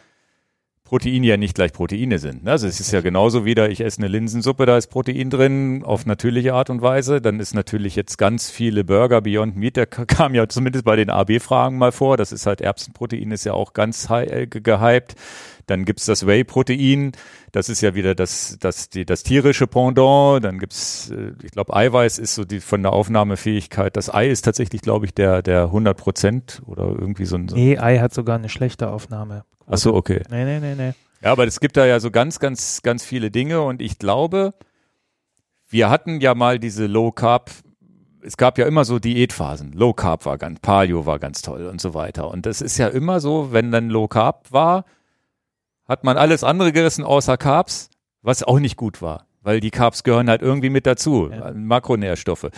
Proteine ja nicht gleich Proteine sind. ne? Also es ist ja genauso wieder, ich esse eine Linsensuppe, da ist Protein drin, auf natürliche Art und Weise. Dann ist natürlich jetzt ganz viele Burger Beyond Meat, der kam ja zumindest bei den AB-Fragen mal vor. Das ist halt Erbsenprotein, ist ja auch ganz äh, ge- gehypt. Dann gibt's das Whey-Protein, das ist ja wieder das, das, die, das tierische Pendant. Dann gibt's, äh, ich glaube, Eiweiß ist so die von der Aufnahmefähigkeit. Das Ei ist tatsächlich, glaube ich, der, der 100 Prozent oder irgendwie so ein. So Nee, Ei hat sogar eine schlechte Aufnahme. Ach so, okay. Nee, nee, nee, nee. Ja, aber es gibt da ja so ganz, ganz, ganz viele Dinge und ich glaube, wir hatten ja mal diese Low Carb, es gab ja immer so Diätphasen. Low Carb war ganz, Paleo war ganz toll und so weiter. Und das ist ja immer so, wenn dann Low Carb war, hat man alles andere gerissen außer Carbs, was auch nicht gut war. Weil die Carbs gehören halt irgendwie mit dazu, Ja. Makronährstoffe.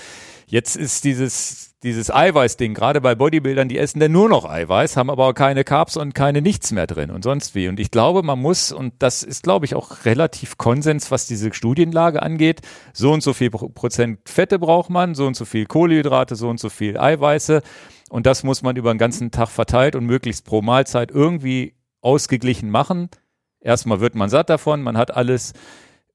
Jetzt ist dieses, dieses Eiweißding, gerade bei Bodybuildern, die essen dann nur noch Eiweiß, haben aber auch keine Carbs und keine nichts mehr drin und sonst wie. Und ich glaube, man muss, und das ist, glaube ich, auch relativ Konsens, was diese Studienlage angeht, so und so viel Pro- Prozent Fette braucht man, so und so viel Kohlenhydrate, so und so viel Eiweiße. Und das muss man über den ganzen Tag verteilt und möglichst pro Mahlzeit irgendwie ausgeglichen machen. Erstmal wird man satt davon, man hat alles,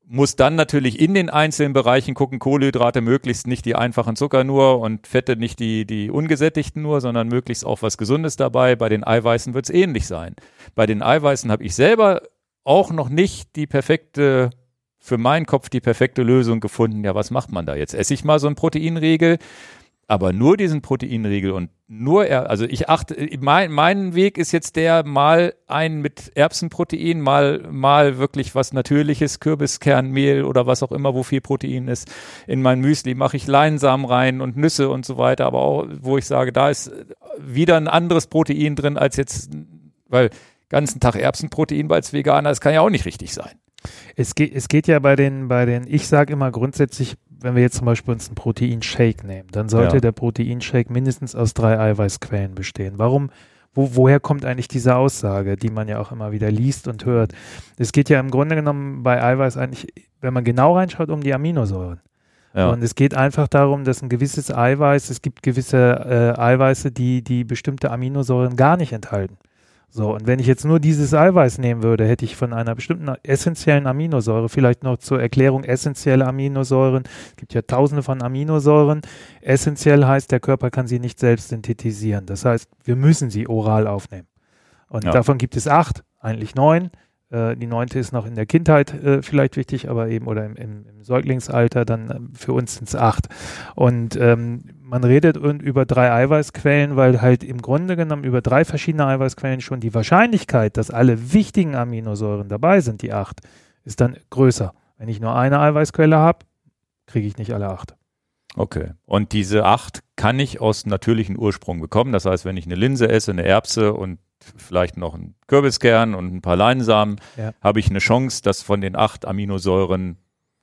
muss dann natürlich in den einzelnen Bereichen gucken, Kohlenhydrate möglichst nicht die einfachen Zucker nur und Fette nicht die, die ungesättigten nur, sondern möglichst auch was Gesundes dabei. Bei den Eiweißen wird es ähnlich sein. Bei den Eiweißen habe ich selber auch noch nicht die perfekte, für meinen Kopf die perfekte Lösung gefunden. Ja, was macht man da jetzt? Esse ich mal so einen Proteinriegel? Aber nur diesen Proteinriegel und nur er, also ich achte, mein, mein Weg ist jetzt der, mal einen mit Erbsenprotein, mal, mal wirklich was natürliches, Kürbiskernmehl oder was auch immer, wo viel Protein ist. In mein Müsli mache ich Leinsamen rein und Nüsse und so weiter, aber auch, wo ich sage, da ist wieder ein anderes Protein drin als jetzt, weil ganzen Tag Erbsenprotein als Veganer, das kann ja auch nicht richtig sein. Es geht, es geht ja bei den, bei den, ich sage immer grundsätzlich, wenn wir jetzt zum Beispiel uns einen Proteinshake nehmen, dann sollte Ja. der Proteinshake mindestens aus drei Eiweißquellen bestehen. Warum? Wo, woher kommt eigentlich diese Aussage, die man ja auch immer wieder liest und hört? Es geht ja im Grunde genommen bei Eiweiß eigentlich, wenn man genau reinschaut, um die Aminosäuren. Ja. Und es geht einfach darum, dass ein gewisses Eiweiß, es gibt gewisse äh, Eiweiße, die, die bestimmte Aminosäuren gar nicht enthalten. So, und wenn ich jetzt nur dieses Eiweiß nehmen würde, hätte ich von einer bestimmten essentiellen Aminosäure, vielleicht noch zur Erklärung essentielle Aminosäuren, es gibt ja tausende von Aminosäuren. Essentiell heißt, der Körper kann sie nicht selbst synthetisieren. Das heißt, wir müssen sie oral aufnehmen. Und Ja. davon gibt es acht, eigentlich neun. Äh, die neunte ist noch in der Kindheit äh, vielleicht wichtig, aber eben oder im, im, Säuglingsalter, dann ähm, für uns sind es acht. Und ähm, man redet über drei Eiweißquellen, weil halt im Grunde genommen über drei verschiedene Eiweißquellen schon die Wahrscheinlichkeit, dass alle wichtigen Aminosäuren dabei sind, die acht, ist dann größer. Wenn ich nur eine Eiweißquelle habe, kriege ich nicht alle acht. Okay. Und diese acht kann ich aus natürlichen Ursprung bekommen. Das heißt, wenn ich eine Linse esse, eine Erbse und vielleicht noch einen Kürbiskern und ein paar Leinsamen, Ja. habe ich eine Chance, dass von den acht Aminosäuren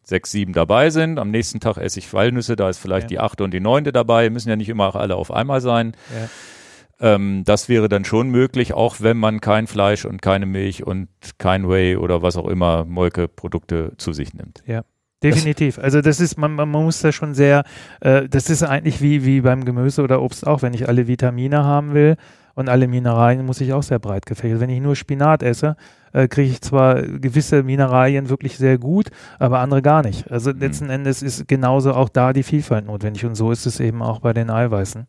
sechs, sieben dabei sind. Am nächsten Tag esse ich Walnüsse, da ist vielleicht Ja. die achte und die neunte dabei, müssen ja nicht immer alle auf einmal sein. Ja. Ähm, das wäre dann schon möglich, auch wenn man kein Fleisch und keine Milch und kein Whey oder was auch immer Molkeprodukte zu sich nimmt. Definitiv. Also das ist, man, man muss da schon sehr, äh, das ist eigentlich wie, wie beim Gemüse oder Obst auch, wenn ich alle Vitamine haben will und alle Mineralien, muss ich auch sehr breit gefächert. Wenn ich nur Spinat esse, äh, kriege ich zwar gewisse Mineralien wirklich sehr gut, aber andere gar nicht. Also letzten Endes ist genauso auch da die Vielfalt notwendig und so ist es eben auch bei den Eiweißen.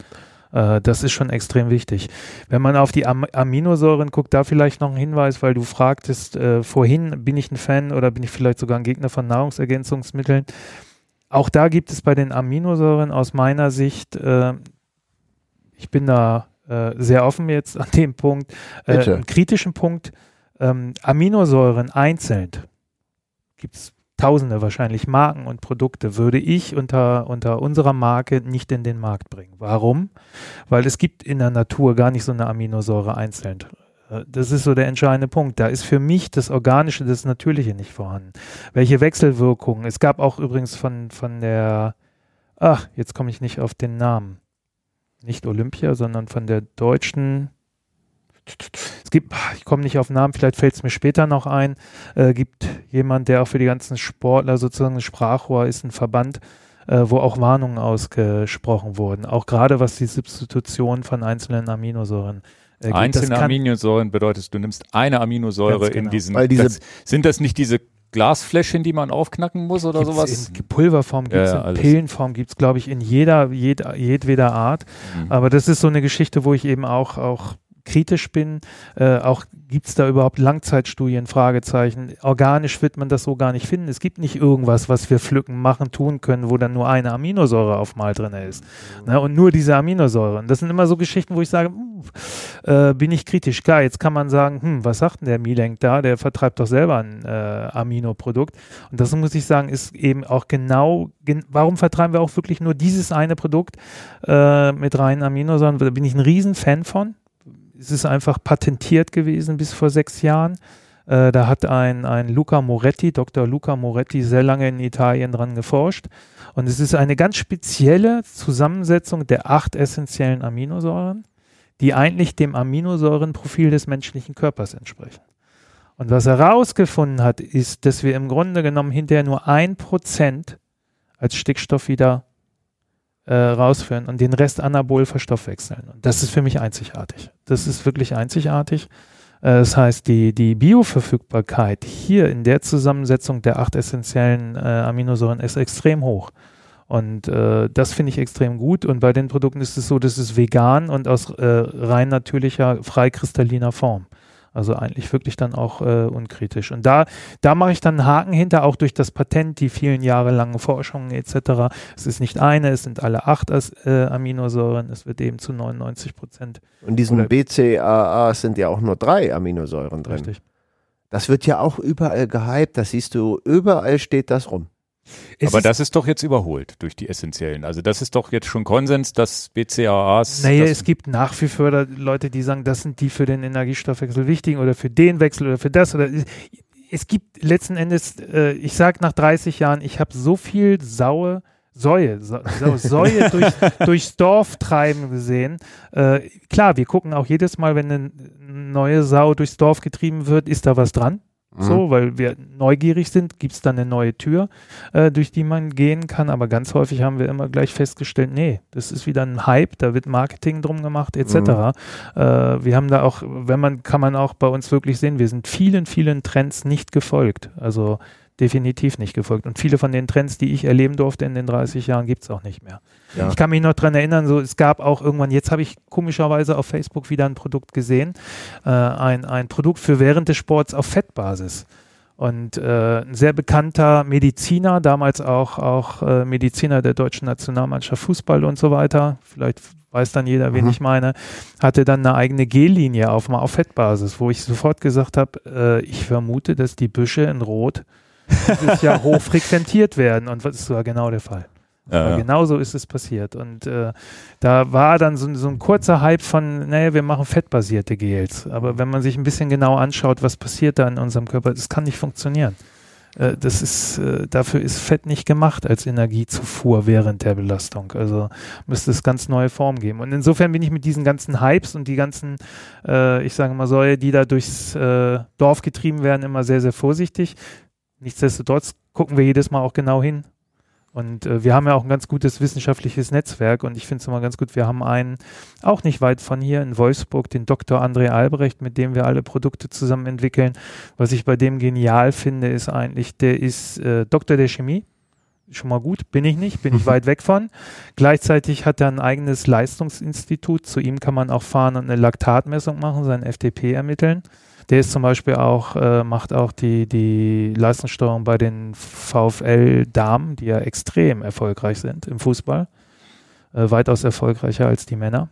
Äh, das ist schon extrem wichtig. Wenn man auf die Am Aminosäuren guckt, da vielleicht noch ein Hinweis, weil du fragtest, äh, vorhin bin ich ein Fan oder bin ich vielleicht sogar ein Gegner von Nahrungsergänzungsmitteln. Auch da gibt es bei den Aminosäuren aus meiner Sicht, äh, ich bin da äh, sehr offen jetzt an dem Punkt, äh, kritischen Punkt, ähm, Aminosäuren einzeln gibt es Tausende wahrscheinlich Marken und Produkte, würde ich unter, unter unserer Marke nicht in den Markt bringen. Warum? Weil es gibt in der Natur gar nicht so eine Aminosäure einzeln. Äh, das ist so der entscheidende Punkt. Da ist für mich das Organische, das Natürliche nicht vorhanden. Welche Wechselwirkungen? Es gab auch übrigens von, von der, ach, jetzt komme ich nicht auf den Namen. Nicht Olympia, sondern von der deutschen es gibt, ich komme nicht auf Namen, vielleicht fällt es mir später noch ein, äh, gibt jemand, der auch für die ganzen Sportler sozusagen ein Sprachrohr ist, ein Verband, äh, wo auch Warnungen ausgesprochen wurden. Auch gerade was die Substitution von einzelnen Aminosäuren äh, Einzelne Aminosäuren bedeutet, du nimmst eine Aminosäure genau. in diesen. Weil diese, das, sind das nicht diese Glasfläschchen, die man aufknacken muss oder gibt's sowas? In Pulverform gibt es, ja, in Pillenform gibt es, glaube ich, in jeder, jed, jedweder Art. Mhm. Aber das ist so eine Geschichte, wo ich eben auch, auch kritisch bin. Äh, auch gibt es da überhaupt Langzeitstudien? Fragezeichen. Organisch wird man das so gar nicht finden. Es gibt nicht irgendwas, was wir pflücken, machen, tun können, wo dann nur eine Aminosäure auf mal drin ist. Mhm. Ne? Und nur diese Aminosäure. Und das sind immer so Geschichten, wo ich sage, äh, bin ich kritisch. Klar, jetzt kann man sagen, hm, was sagt denn der Milenk da? Der vertreibt doch selber ein äh, Aminoprodukt. Und das muss ich sagen, ist eben auch genau, gen warum vertreiben wir auch wirklich nur dieses eine Produkt äh, mit reinen Aminosäuren? Da bin ich ein Riesenfan von es ist einfach patentiert gewesen bis vor sechs Jahren. Äh, da hat ein, ein Luca Moretti, Dr. Luca Moretti, sehr lange in Italien dran geforscht. Und es ist eine ganz spezielle Zusammensetzung der acht essentiellen Aminosäuren, die eigentlich dem Aminosäurenprofil des menschlichen Körpers entsprechen. Und was er herausgefunden hat, ist, dass wir im Grunde genommen hinterher nur ein Prozent als Stickstoff wieder äh, rausführen und den Rest anabol verstoffwechseln. Und das ist für mich einzigartig. Das ist wirklich einzigartig. Äh, das heißt, die, die Bioverfügbarkeit hier in der Zusammensetzung der acht essentiellen äh, Aminosäuren ist extrem hoch. Und äh, das finde ich extrem gut. Und bei den Produkten ist es so, dass es vegan und aus äh, rein natürlicher, freikristalliner Form. Also eigentlich wirklich dann auch äh, unkritisch. Und da, da mache ich dann einen Haken hinter, auch durch das Patent, die vielen jahrelangen Forschungen etc. Es ist nicht eine, es sind alle acht äh, Aminosäuren. Es wird eben zu 99 Prozent. Und diesen BCAA sind ja auch nur drei Aminosäuren drin. Richtig. Das wird ja auch überall gehypt. Das siehst du, überall steht das rum. Es Aber das ist doch jetzt überholt durch die essentiellen. Also das ist doch jetzt schon Konsens, dass BCAAs. Naja, es gibt nach wie vor Leute, die sagen, das sind die für den Energiestoffwechsel wichtigen oder für den Wechsel oder für das oder es gibt letzten Endes, äh, ich sage nach 30 Jahren, ich habe so viel saue Säue, Säue durch, durchs Dorf treiben gesehen. Äh, klar, wir gucken auch jedes Mal, wenn eine neue Sau durchs Dorf getrieben wird, ist da was dran? So, mhm. weil wir neugierig sind, gibt es dann eine neue Tür, äh, durch die man gehen kann. Aber ganz häufig haben wir immer gleich festgestellt, nee, das ist wieder ein Hype, da wird Marketing drum gemacht, etc. Mhm. Äh, wir haben da auch, wenn man, kann man auch bei uns wirklich sehen, wir sind vielen, vielen Trends nicht gefolgt. Also definitiv nicht gefolgt. Und viele von den Trends, die ich erleben durfte in den 30 Jahren, gibt es auch nicht mehr. Ja. Ich kann mich noch dran erinnern, so es gab auch irgendwann, jetzt habe ich komischerweise auf Facebook wieder ein Produkt gesehen, äh, ein, ein Produkt für während des Sports auf Fettbasis. Und äh, ein sehr bekannter Mediziner, damals auch, auch äh, Mediziner der deutschen Nationalmannschaft Fußball und so weiter, vielleicht weiß dann jeder, wen mhm. ich meine, hatte dann eine eigene Gellinie auf, auf Fettbasis, wo ich sofort gesagt habe, äh, ich vermute, dass die Büsche in Rot dieses Jahr hoch frequentiert werden. Und das war genau der Fall. Ja. Genau so ist es passiert. Und äh, da war dann so, so, ein kurzer Hype von, naja, wir machen fettbasierte Gels. Aber wenn man sich ein bisschen genau anschaut, was passiert da in unserem Körper, das kann nicht funktionieren. Äh, das ist, äh, dafür ist Fett nicht gemacht als Energiezufuhr während der Belastung. Also müsste es ganz neue Form geben. Und insofern bin ich mit diesen ganzen Hypes und die ganzen, äh, ich sage mal, Säue, die da durchs äh, Dorf getrieben werden, immer sehr, sehr vorsichtig. Nichtsdestotrotz gucken wir jedes Mal auch genau hin. Und äh, wir haben ja auch ein ganz gutes wissenschaftliches Netzwerk und ich finde es immer ganz gut, wir haben einen, auch nicht weit von hier in Wolfsburg, den Dr. André Albrecht, mit dem wir alle Produkte zusammen entwickeln. Was ich bei dem genial finde, ist eigentlich, der ist äh, Doktor der Chemie, schon mal gut, bin ich nicht, bin ich weit weg von. Gleichzeitig hat er ein eigenes Leistungsinstitut, zu ihm kann man auch fahren und eine Laktatmessung machen, sein FTP ermitteln. Der ist zum Beispiel auch, äh, macht auch die, die Leistungssteuerung bei den VfL-Damen, die ja extrem erfolgreich sind im Fußball. Äh, weitaus erfolgreicher als die Männer.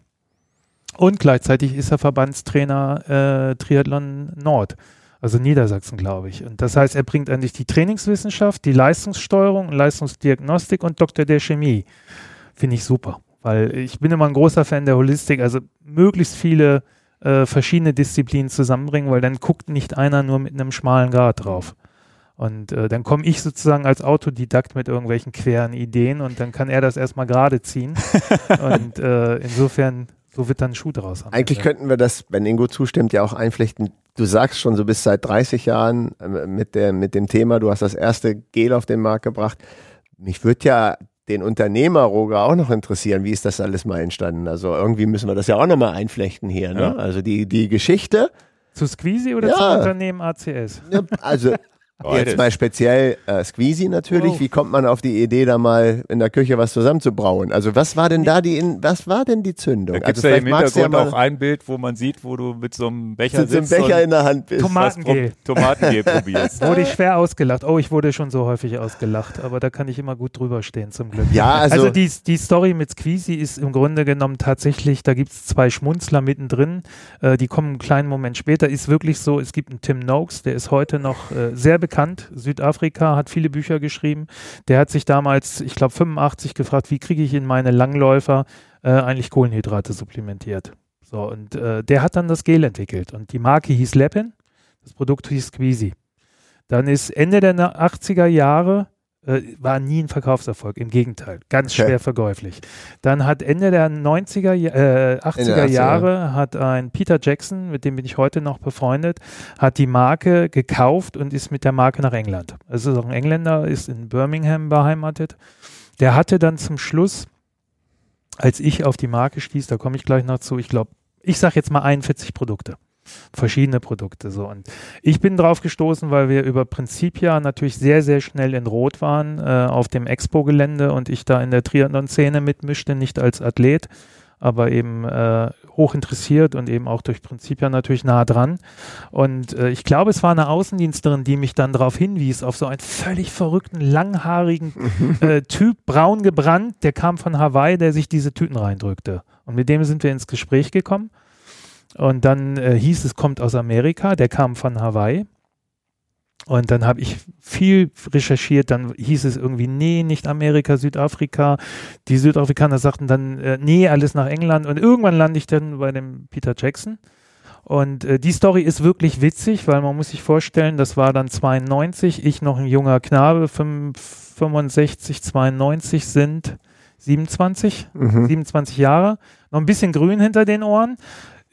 Und gleichzeitig ist er Verbandstrainer äh, Triathlon Nord, also Niedersachsen, glaube ich. Und das heißt, er bringt eigentlich die Trainingswissenschaft, die Leistungssteuerung, Leistungsdiagnostik und Doktor der Chemie. Finde ich super, weil ich bin immer ein großer Fan der Holistik, also möglichst viele äh, verschiedene Disziplinen zusammenbringen, weil dann guckt nicht einer nur mit einem schmalen Grad drauf. Und äh, dann komme ich sozusagen als Autodidakt mit irgendwelchen queren Ideen und dann kann er das erstmal gerade ziehen. und äh, insofern, so wird dann ein Schuh draus. Eigentlich Ende. könnten wir das, wenn Ingo zustimmt, ja auch einflechten. Du sagst schon, du bist seit 30 Jahren äh, mit, der, mit dem Thema, du hast das erste Gel auf den Markt gebracht. Mich würde ja den Unternehmer Roger auch noch interessieren, wie ist das alles mal entstanden? Also irgendwie müssen wir das ja auch nochmal einflechten hier. Ne? Ja. Also die, die Geschichte. Zu Squeezy oder ja. zum Unternehmen ACS? Ja, also Jetzt mal speziell äh, Squeezy natürlich. Oh. Wie kommt man auf die Idee, da mal in der Küche was zusammenzubrauen? Also was war denn da die, was war denn die Zündung? Da gibt also ja im Hintergrund ja auch ein Bild, wo man sieht, wo du mit so einem Becher sitzt. Mit so einem Becher in der Hand bist. Tomatengel. Tomatengel probierst. Wurde ich schwer ausgelacht. Oh, ich wurde schon so häufig ausgelacht, aber da kann ich immer gut drüber stehen zum Glück. Ja, also, also die, die Story mit Squeezy ist im Grunde genommen tatsächlich, da gibt es zwei Schmunzler mittendrin, äh, die kommen einen kleinen Moment später. Ist wirklich so, es gibt einen Tim Noakes, der ist heute noch äh, sehr bekannt, Südafrika Südafrika, hat viele Bücher geschrieben. Der hat sich damals, ich glaube 85, gefragt, wie kriege ich in meine Langläufer äh, eigentlich Kohlenhydrate supplementiert. So, und äh, der hat dann das Gel entwickelt. Und die Marke hieß Lepin, das Produkt hieß Squeezy. Dann ist Ende der 80er Jahre äh, war nie ein Verkaufserfolg, im Gegenteil, ganz okay. schwer verkäuflich. Dann hat Ende der 90er, äh, 80er Jahre hat ein Peter Jackson, mit dem bin ich heute noch befreundet, hat die Marke gekauft und ist mit der Marke nach England. Also ist auch ein Engländer, ist in Birmingham beheimatet. Der hatte dann zum Schluss, als ich auf die Marke stieß, da komme ich gleich noch zu, ich glaube, ich sage jetzt mal 41 Produkte verschiedene Produkte so. Und ich bin drauf gestoßen, weil wir über Principia natürlich sehr, sehr schnell in Rot waren äh, auf dem Expo-Gelände und ich da in der Triathlon-Szene mitmischte, nicht als Athlet, aber eben äh, hoch interessiert und eben auch durch Principia natürlich nah dran. Und äh, ich glaube, es war eine Außendiensterin, die mich dann darauf hinwies, auf so einen völlig verrückten, langhaarigen äh, Typ, braun gebrannt, der kam von Hawaii, der sich diese Tüten reindrückte. Und mit dem sind wir ins Gespräch gekommen. Und dann äh, hieß es, kommt aus Amerika, der kam von Hawaii. Und dann habe ich viel recherchiert, dann hieß es irgendwie, nee, nicht Amerika, Südafrika. Die Südafrikaner sagten dann, äh, nee, alles nach England. Und irgendwann lande ich dann bei dem Peter Jackson. Und äh, die Story ist wirklich witzig, weil man muss sich vorstellen, das war dann 92, ich noch ein junger Knabe, 65, 92 sind 27, mhm. 27 Jahre, noch ein bisschen grün hinter den Ohren.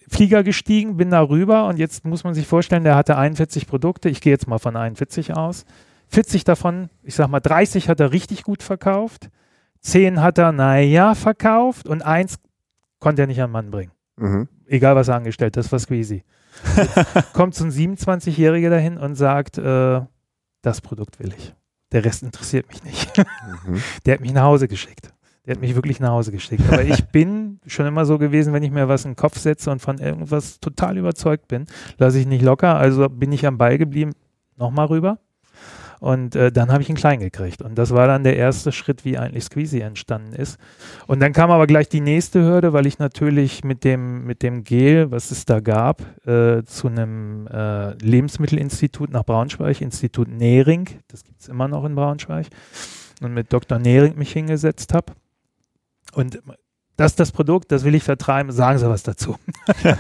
Flieger gestiegen, bin da rüber und jetzt muss man sich vorstellen, der hatte 41 Produkte. Ich gehe jetzt mal von 41 aus. 40 davon, ich sag mal 30 hat er richtig gut verkauft. 10 hat er, naja, verkauft und eins konnte er nicht an den Mann bringen. Mhm. Egal, was er angestellt hat, das war Squeezy. kommt so ein 27-Jähriger dahin und sagt, äh, das Produkt will ich. Der Rest interessiert mich nicht. Mhm. Der hat mich nach Hause geschickt. Der hat mich wirklich nach Hause geschickt. Aber ich bin schon immer so gewesen, wenn ich mir was in den Kopf setze und von irgendwas total überzeugt bin, lasse ich nicht locker. Also bin ich am Ball geblieben, nochmal rüber. Und äh, dann habe ich ihn klein gekriegt. Und das war dann der erste Schritt, wie eigentlich Squeezy entstanden ist. Und dann kam aber gleich die nächste Hürde, weil ich natürlich mit dem, mit dem Gel, was es da gab, äh, zu einem äh, Lebensmittelinstitut nach Braunschweig, Institut Nehring, das gibt es immer noch in Braunschweig, und mit Dr. Nehring mich hingesetzt habe. Und das ist das Produkt, das will ich vertreiben, sagen Sie was dazu.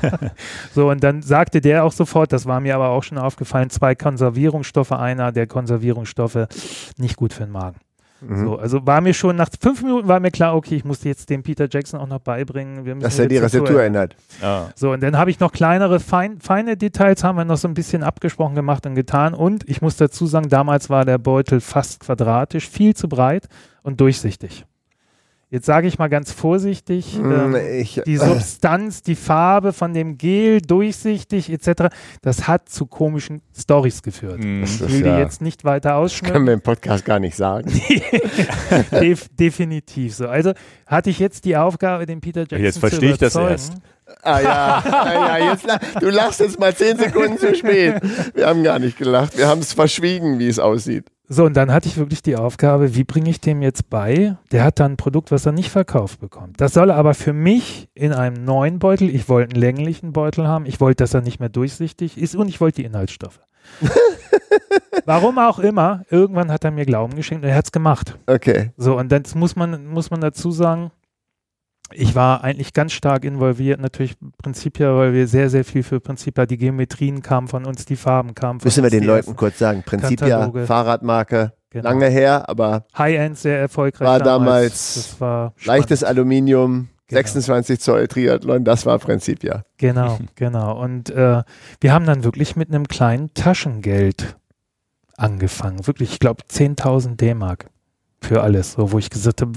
so, und dann sagte der auch sofort, das war mir aber auch schon aufgefallen, zwei Konservierungsstoffe, einer der Konservierungsstoffe nicht gut für den Magen. Mhm. So, also war mir schon nach fünf Minuten war mir klar, okay, ich musste jetzt dem Peter Jackson auch noch beibringen. Wir Dass er die Rezeptur ändert. Ja. So, und dann habe ich noch kleinere, fein, feine Details, haben wir noch so ein bisschen abgesprochen gemacht und getan. Und ich muss dazu sagen, damals war der Beutel fast quadratisch, viel zu breit und durchsichtig. Jetzt sage ich mal ganz vorsichtig, Hm, ähm, ich, die Substanz, die Farbe von dem Gel, durchsichtig etc., das hat zu komischen Stories geführt. Mhm. Ich Das will ist die ja- jetzt nicht weiter können ausschmücken. wir im Podcast gar nicht sagen. Def definitiv so. Also hatte ich jetzt die Aufgabe, den Peter Jackson Jetzt verstehe zu ich das überzeugen. erst. Ah ja, ah, ja jetzt, du lachst jetzt mal zehn Sekunden zu spät. Wir haben gar nicht gelacht. Wir haben es verschwiegen, wie es aussieht. So, und dann hatte ich wirklich die Aufgabe, wie bringe ich dem jetzt bei? Der hat dann ein Produkt, was er nicht verkauft bekommt. Das soll er aber für mich in einem neuen Beutel, ich wollte einen länglichen Beutel haben, ich wollte, dass er nicht mehr durchsichtig ist und ich wollte die Inhaltsstoffe. Warum auch immer, irgendwann hat er mir Glauben geschenkt und er hat es gemacht. Okay. So, und dann muss man, muss man dazu sagen, ich war eigentlich ganz stark involviert, natürlich Prinzipia, weil wir sehr, sehr viel für Prinzipia, die Geometrien kamen von uns, die Farben kamen von Müssen wir uns. den die Leuten ersten kurz sagen. Prinzipia, Kataloge. Fahrradmarke, Genau. lange her, aber High-End sehr erfolgreich War damals Das war leichtes. Aluminium, Genau. 26 Zoll Triathlon, das war Prinzipia. Genau, genau. Und äh, wir haben dann wirklich mit einem kleinen Taschengeld angefangen. Wirklich, ich glaube 10.000 D-Mark für alles, so, wo ich gesagt habe,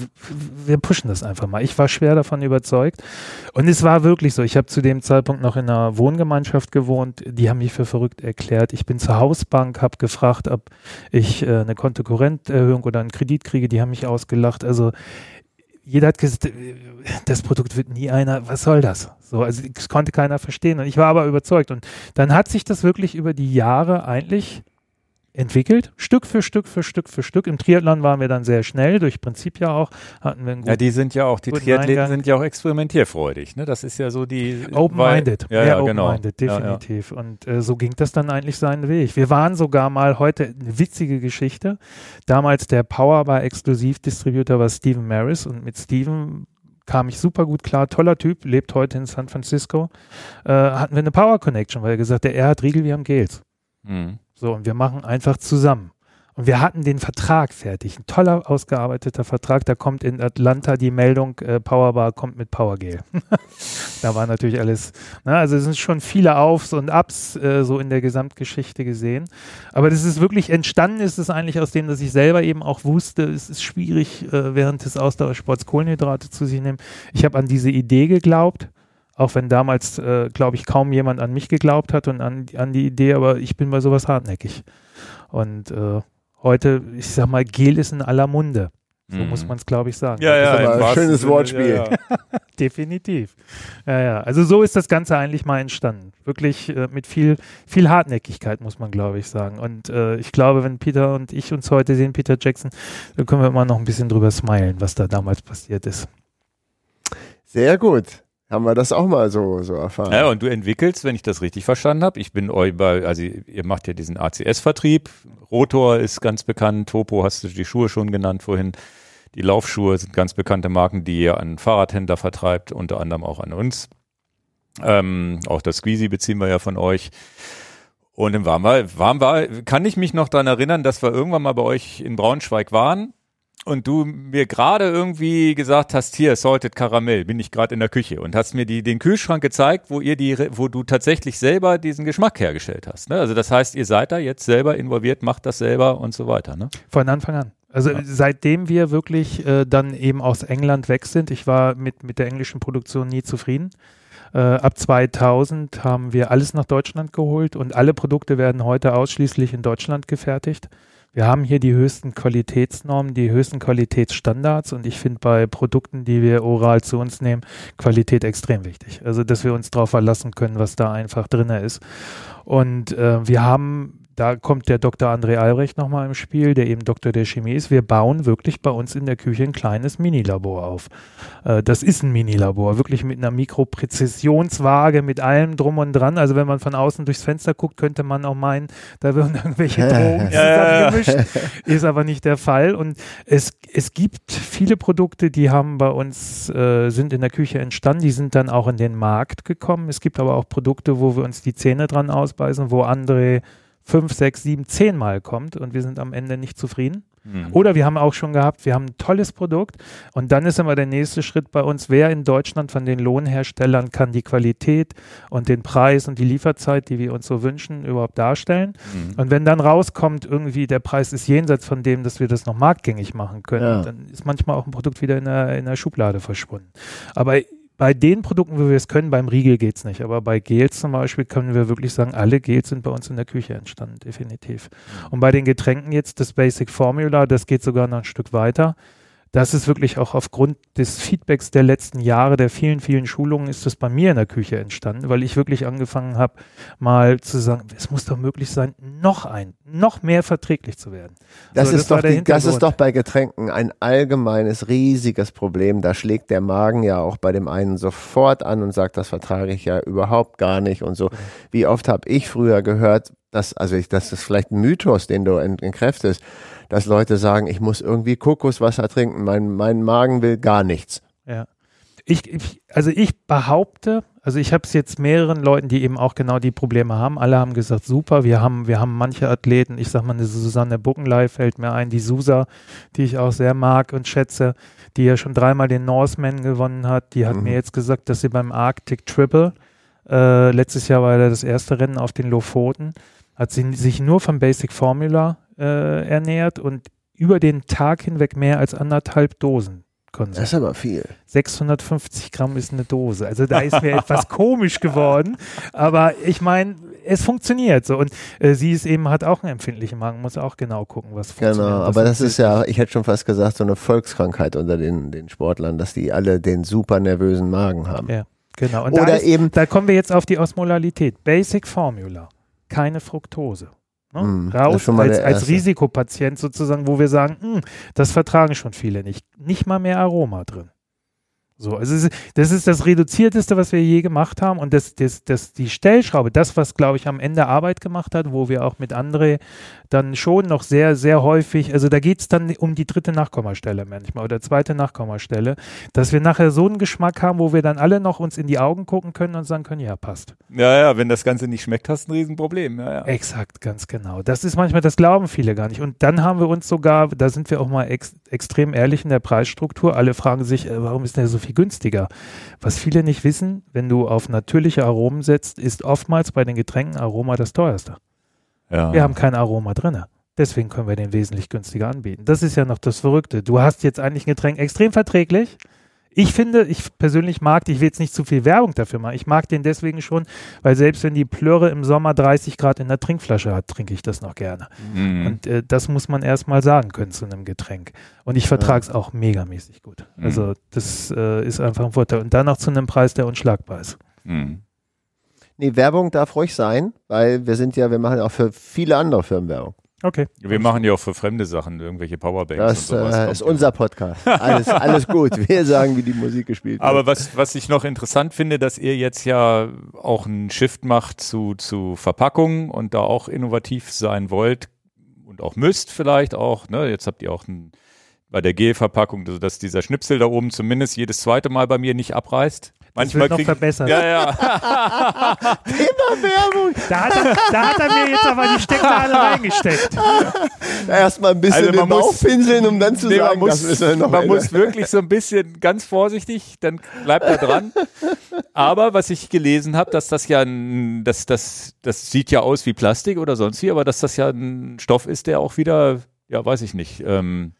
wir pushen das einfach mal. Ich war schwer davon überzeugt. Und es war wirklich so. Ich habe zu dem Zeitpunkt noch in einer Wohngemeinschaft gewohnt. Die haben mich für verrückt erklärt. Ich bin zur Hausbank, habe gefragt, ob ich äh, eine Kontokorrenterhöhung oder einen Kredit kriege. Die haben mich ausgelacht. Also jeder hat gesagt, äh, das Produkt wird nie einer, was soll das? So, also es konnte keiner verstehen. Und ich war aber überzeugt. Und dann hat sich das wirklich über die Jahre eigentlich entwickelt, Stück für Stück für Stück für Stück. Im Triathlon waren wir dann sehr schnell, durch Prinzip ja auch, hatten wir einen Ja, guten die sind ja auch, die Triathleten Eingang. sind ja auch experimentierfrfreudig. Ne? Das ist ja so die. Open-minded, weil- Ja, ja, ja, genau. open-minded, Ja, ja. definitiv. Und äh, so ging das dann eigentlich seinen Weg. Wir waren sogar mal heute eine witzige Geschichte. Damals der Powerbar Exklusivdistributor war Steven Maris und mit Steven kam ich super gut klar, toller Typ, lebt heute in San Francisco. Äh, hatten wir eine Power Connection, weil er gesagt hat, er hat Riegel, wir haben Gels. Mhm. So, und wir machen einfach zusammen. Und wir hatten den Vertrag fertig, ein toller ausgearbeiteter Vertrag. Da kommt in Atlanta die Meldung, äh, Powerbar kommt mit Powergel. da war natürlich alles, ne, also es sind schon viele Aufs und Ups äh, so in der Gesamtgeschichte gesehen. Aber das ist wirklich entstanden, ist es eigentlich aus dem, dass ich selber eben auch wusste, es ist schwierig, äh, während des Ausdauersports Kohlenhydrate zu sich nehmen. Ich habe an diese Idee geglaubt. Auch wenn damals, äh, glaube ich, kaum jemand an mich geglaubt hat und an, an die Idee, aber ich bin bei sowas hartnäckig. Und äh, heute, ich sag mal, Gel ist in aller Munde. So Mhm. muss man es, glaube ich, sagen. Ja, ja, aber im ein schönes Sinne, Wortspiel. Ja, ja. Definitiv. Ja, ja. Also so ist das Ganze eigentlich mal entstanden. Wirklich äh, mit viel, viel Hartnäckigkeit, muss man, glaube ich, sagen. Und äh, ich glaube, wenn Peter und ich uns heute sehen, Peter Jackson, dann können wir immer noch ein bisschen drüber smilen, was da damals passiert ist. Sehr gut. Haben wir das auch mal so, so erfahren. Ja, und du entwickelst, wenn ich das richtig verstanden habe, ich bin euch bei, also ihr macht ja diesen ACS-Vertrieb, Rotor ist ganz bekannt, Topo hast du die Schuhe schon genannt vorhin, die Laufschuhe sind ganz bekannte Marken, die ihr an Fahrradhändler vertreibt, unter anderem auch an uns. Ähm, auch das Squeezy beziehen wir ja von euch. Und wir, waren wir, kann ich mich noch daran erinnern, dass wir irgendwann mal bei euch in Braunschweig waren und du mir gerade irgendwie gesagt hast, hier, Salted Karamell, bin ich gerade in der Küche und hast mir die, den Kühlschrank gezeigt, wo ihr die, wo du tatsächlich selber diesen Geschmack hergestellt hast. Ne? Also das heißt, ihr seid da jetzt selber involviert, macht das selber und so weiter. Ne? Von Anfang an. Also Ja. seitdem wir wirklich äh, dann eben aus England weg sind, ich war mit, mit der englischen Produktion nie zufrieden. Äh, ab 2000 haben wir alles nach Deutschland geholt und alle Produkte werden heute ausschließlich in Deutschland gefertigt. Wir haben hier die höchsten Qualitätsnormen, die höchsten Qualitätsstandards und ich finde bei Produkten, die wir oral zu uns nehmen, Qualität extrem wichtig. Also, dass wir uns darauf verlassen können, was da einfach drin ist. Und äh, wir haben, da kommt der Dr. André Albrecht nochmal im Spiel, der eben Doktor der Chemie ist. Wir bauen wirklich bei uns in der Küche ein kleines Minilabor auf. Äh, das ist ein Minilabor, wirklich mit einer Mikropräzisionswaage, mit allem drum und dran. Also wenn man von außen durchs Fenster guckt, könnte man auch meinen, da würden irgendwelche Drogen zusammengemischt. Ist aber nicht der Fall. Und es, es gibt viele Produkte, die haben bei uns, äh, sind in der Küche entstanden, die sind dann auch in den Markt gekommen. Es gibt aber auch Produkte, wo wir uns die Zähne dran ausbeißen, wo André fünf, sechs, sieben, zehn Mal kommt und wir sind am Ende nicht zufrieden. Mhm. Oder wir haben auch schon gehabt, wir haben ein tolles Produkt und dann ist immer der nächste Schritt bei uns, wer in Deutschland von den Lohnherstellern kann die Qualität und den Preis und die Lieferzeit, die wir uns so wünschen, überhaupt darstellen. Mhm. Und wenn dann rauskommt, irgendwie der Preis ist jenseits von dem, dass wir das noch marktgängig machen können, ja. dann ist manchmal auch ein Produkt wieder in der, in der Schublade verschwunden. Aber bei den Produkten, wo wir es können, beim Riegel geht es nicht, aber bei Gels zum Beispiel können wir wirklich sagen, alle Gels sind bei uns in der Küche entstanden, definitiv. Und bei den Getränken jetzt das Basic Formula, das geht sogar noch ein Stück weiter das ist wirklich auch aufgrund des Feedbacks der letzten Jahre, der vielen, vielen Schulungen, ist das bei mir in der Küche entstanden, weil ich wirklich angefangen habe, mal zu sagen, es muss doch möglich sein, noch ein, noch mehr verträglich zu werden. Das, so, ist, das, doch die, das ist doch bei Getränken ein allgemeines, riesiges Problem. Da schlägt der Magen ja auch bei dem einen sofort an und sagt, das vertrage ich ja überhaupt gar nicht und so. Wie oft habe ich früher gehört, dass, also ich, das ist vielleicht ein Mythos, den du entkräftest, dass Leute sagen, ich muss irgendwie Kokoswasser trinken, mein, mein Magen will gar nichts. Ja. Ich, ich also ich behaupte, also ich habe es jetzt mehreren Leuten, die eben auch genau die Probleme haben. Alle haben gesagt, super, wir haben, wir haben manche Athleten, ich sag mal eine Susanne Buckenlei fällt mir ein, die Susa, die ich auch sehr mag und schätze, die ja schon dreimal den Norseman gewonnen hat, die hat mhm. mir jetzt gesagt, dass sie beim Arctic Triple, äh, letztes Jahr war ja das erste Rennen auf den Lofoten, hat sie sich nur vom Basic Formula äh, ernährt und über den Tag hinweg mehr als anderthalb Dosen konsumiert. Das ist aber viel. 650 Gramm ist eine Dose. Also da ist mir etwas komisch geworden. Aber ich meine, es funktioniert so. Und äh, sie ist eben, hat auch einen empfindlichen Magen, muss auch genau gucken, was funktioniert. Genau, aber das, das ist ja, ich hätte schon fast gesagt, so eine Volkskrankheit unter den, den Sportlern, dass die alle den super nervösen Magen haben. Ja, genau. Und Oder da ist, eben. Da kommen wir jetzt auf die Osmolalität. Basic Formula. Keine Fructose. Ne? Mm, Raus als, als Risikopatient sozusagen, wo wir sagen, hm, das vertragen schon viele nicht. Nicht mal mehr Aroma drin. So, also das ist das reduzierteste, was wir je gemacht haben und das, das, das, die Stellschraube, das, was glaube ich am Ende Arbeit gemacht hat, wo wir auch mit André dann schon noch sehr, sehr häufig, also da geht es dann um die dritte Nachkommastelle manchmal oder zweite Nachkommastelle, dass wir nachher so einen Geschmack haben, wo wir dann alle noch uns in die Augen gucken können und sagen können, ja, passt. Ja, ja, wenn das Ganze nicht schmeckt, hast du ein Riesenproblem. Ja, ja. Exakt, ganz genau. Das ist manchmal, das glauben viele gar nicht. Und dann haben wir uns sogar, da sind wir auch mal ex, extrem ehrlich in der Preisstruktur, alle fragen sich, äh, warum ist der so viel viel günstiger. Was viele nicht wissen, wenn du auf natürliche Aromen setzt, ist oftmals bei den Getränken Aroma das teuerste. Ja. Wir haben kein Aroma drin. Deswegen können wir den wesentlich günstiger anbieten. Das ist ja noch das Verrückte. Du hast jetzt eigentlich ein Getränk extrem verträglich, ich finde, ich persönlich mag, ich will jetzt nicht zu viel Werbung dafür machen, ich mag den deswegen schon, weil selbst wenn die Plörre im Sommer 30 Grad in der Trinkflasche hat, trinke ich das noch gerne. Mhm. Und äh, das muss man erstmal sagen können zu einem Getränk. Und ich vertrage es ja. auch megamäßig gut. Mhm. Also das äh, ist einfach ein Vorteil. Und dann noch zu einem Preis, der unschlagbar ist. Mhm. Nee, Werbung darf ruhig sein, weil wir sind ja, wir machen auch für viele andere Firmen Werbung. Okay. Wir machen ja auch für fremde Sachen, irgendwelche Powerbanks das, und sowas. Das äh, ist unser Podcast. Alles, alles gut. Wir sagen, wie die Musik gespielt wird. Aber was, was ich noch interessant finde, dass ihr jetzt ja auch einen Shift macht zu, zu Verpackungen und da auch innovativ sein wollt und auch müsst vielleicht auch. Ne? Jetzt habt ihr auch ein, bei der Gelverpackung, dass dieser Schnipsel da oben zumindest jedes zweite Mal bei mir nicht abreißt. Manchmal das wird noch verbessert. Ja, ja. Thema Werbung. Da hat, er, da hat er mir jetzt aber die Stecknadel reingesteckt. Erstmal ein bisschen also den Bauch pinseln, um dann zu nee, sagen, man muss, das ist noch Man muss wirklich so ein bisschen ganz vorsichtig, dann bleibt er dran. Aber was ich gelesen habe, dass das ja ein, das, das, das sieht ja aus wie Plastik oder sonst wie, aber dass das ja ein Stoff ist, der auch wieder, ja, weiß ich nicht, ähm,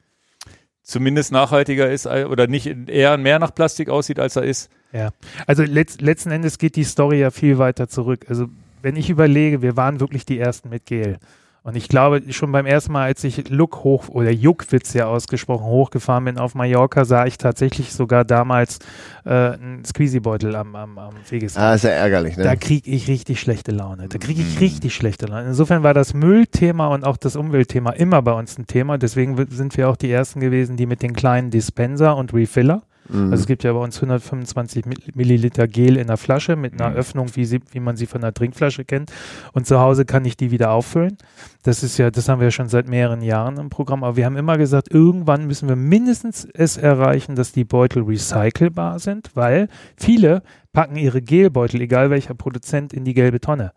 zumindest nachhaltiger ist oder nicht eher mehr nach Plastik aussieht, als er ist. Ja, also letzt, letzten Endes geht die Story ja viel weiter zurück. Also wenn ich überlege, wir waren wirklich die Ersten mit Gel. Und ich glaube, schon beim ersten Mal, als ich Look hoch oder Juckwitz ja ausgesprochen hochgefahren bin auf Mallorca, sah ich tatsächlich sogar damals äh, einen Squeezy-Beutel am, am, am Wegesrand. Ah, ist ja ärgerlich, ne? Da kriege ich richtig schlechte Laune. Da kriege ich mm. richtig schlechte Laune. Insofern war das Müllthema und auch das Umweltthema immer bei uns ein Thema. Deswegen sind wir auch die Ersten gewesen, die mit den kleinen Dispenser und Refiller Mhm. Also es gibt ja bei uns 125 Milliliter Gel in der Flasche mit einer mhm. Öffnung, wie, sie, wie man sie von der Trinkflasche kennt. Und zu Hause kann ich die wieder auffüllen. Das ist ja, das haben wir ja schon seit mehreren Jahren im Programm. Aber wir haben immer gesagt, irgendwann müssen wir mindestens es erreichen, dass die Beutel recycelbar sind, weil viele packen ihre Gelbeutel, egal welcher Produzent, in die gelbe Tonne.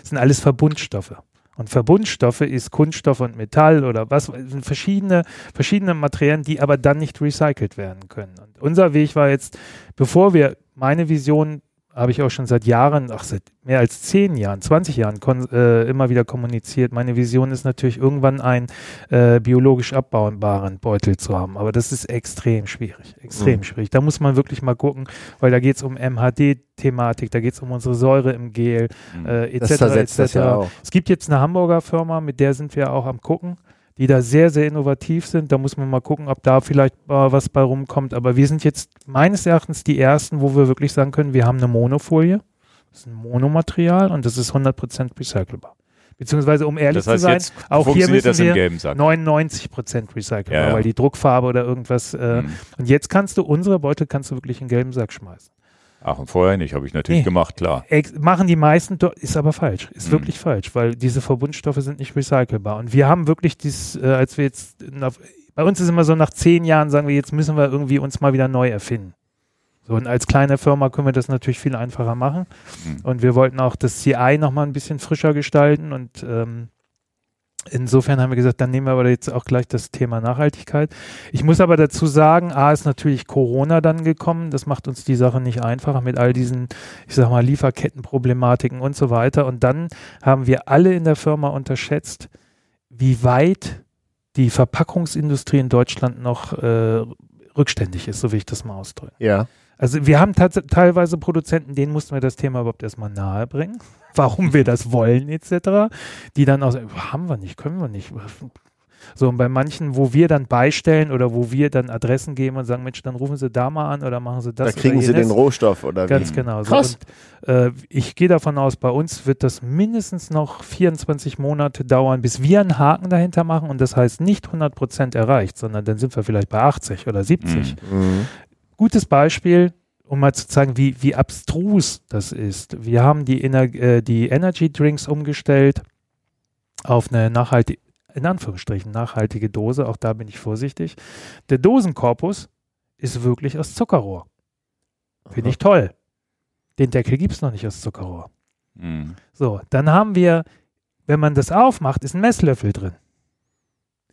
Das sind alles Verbundstoffe. Und Verbundstoffe ist Kunststoff und Metall oder was, verschiedene, verschiedene Materialien, die aber dann nicht recycelt werden können. Und unser Weg war jetzt, bevor wir meine Vision habe ich auch schon seit Jahren, ach seit mehr als zehn Jahren, 20 Jahren äh, immer wieder kommuniziert. Meine Vision ist natürlich irgendwann einen äh, biologisch abbaubaren Beutel zu haben, aber das ist extrem schwierig, extrem mhm. schwierig. Da muss man wirklich mal gucken, weil da geht es um MHD-Thematik, da geht es um unsere Säure im Gel, mhm. äh, etc. etc. Ja es gibt jetzt eine Hamburger Firma, mit der sind wir auch am gucken die da sehr, sehr innovativ sind. Da muss man mal gucken, ob da vielleicht äh, was bei rumkommt. Aber wir sind jetzt meines Erachtens die Ersten, wo wir wirklich sagen können, wir haben eine Monofolie. Das ist ein Monomaterial und das ist 100% recycelbar. Beziehungsweise, um ehrlich das heißt, zu sein, auch hier müssen wir 99% recycelbar, ja, ja. weil die Druckfarbe oder irgendwas. Äh, mhm. Und jetzt kannst du unsere Beutel kannst du wirklich in gelben Sack schmeißen. Ach, und vorher nicht, habe ich natürlich nee. gemacht, klar. Ex machen die meisten, ist aber falsch, ist mhm. wirklich falsch, weil diese Verbundstoffe sind nicht recycelbar. Und wir haben wirklich dies, äh, als wir jetzt, nach, bei uns ist immer so, nach zehn Jahren sagen wir, jetzt müssen wir irgendwie uns mal wieder neu erfinden. So, und als kleine Firma können wir das natürlich viel einfacher machen. Mhm. Und wir wollten auch das CI nochmal ein bisschen frischer gestalten und ähm, Insofern haben wir gesagt, dann nehmen wir aber jetzt auch gleich das Thema Nachhaltigkeit. Ich muss aber dazu sagen, A ist natürlich Corona dann gekommen. Das macht uns die Sache nicht einfacher mit all diesen, ich sag mal, Lieferkettenproblematiken und so weiter. Und dann haben wir alle in der Firma unterschätzt, wie weit die Verpackungsindustrie in Deutschland noch äh, rückständig ist, so will ich das mal ausdrücken. Ja. Also wir haben teilweise Produzenten, denen mussten wir das Thema überhaupt erstmal nahe bringen, warum wir das wollen etc., die dann auch sagen, haben wir nicht, können wir nicht. So, und bei manchen, wo wir dann beistellen oder wo wir dann Adressen geben und sagen, Mensch, dann rufen Sie da mal an oder machen Sie das. Da kriegen Sie den Rohstoff oder Ganz wie? genau. So. Und, äh, ich gehe davon aus, bei uns wird das mindestens noch 24 Monate dauern, bis wir einen Haken dahinter machen und das heißt nicht 100 Prozent erreicht, sondern dann sind wir vielleicht bei 80 oder 70. Mhm gutes Beispiel, um mal zu zeigen, wie, wie abstrus das ist. Wir haben die, Ener äh, die Energy Drinks umgestellt auf eine nachhaltige, in Anführungsstrichen, nachhaltige Dose. Auch da bin ich vorsichtig. Der Dosenkorpus ist wirklich aus Zuckerrohr. Finde ich toll. Den Deckel gibt es noch nicht aus Zuckerrohr. Mhm. So, dann haben wir, wenn man das aufmacht, ist ein Messlöffel drin.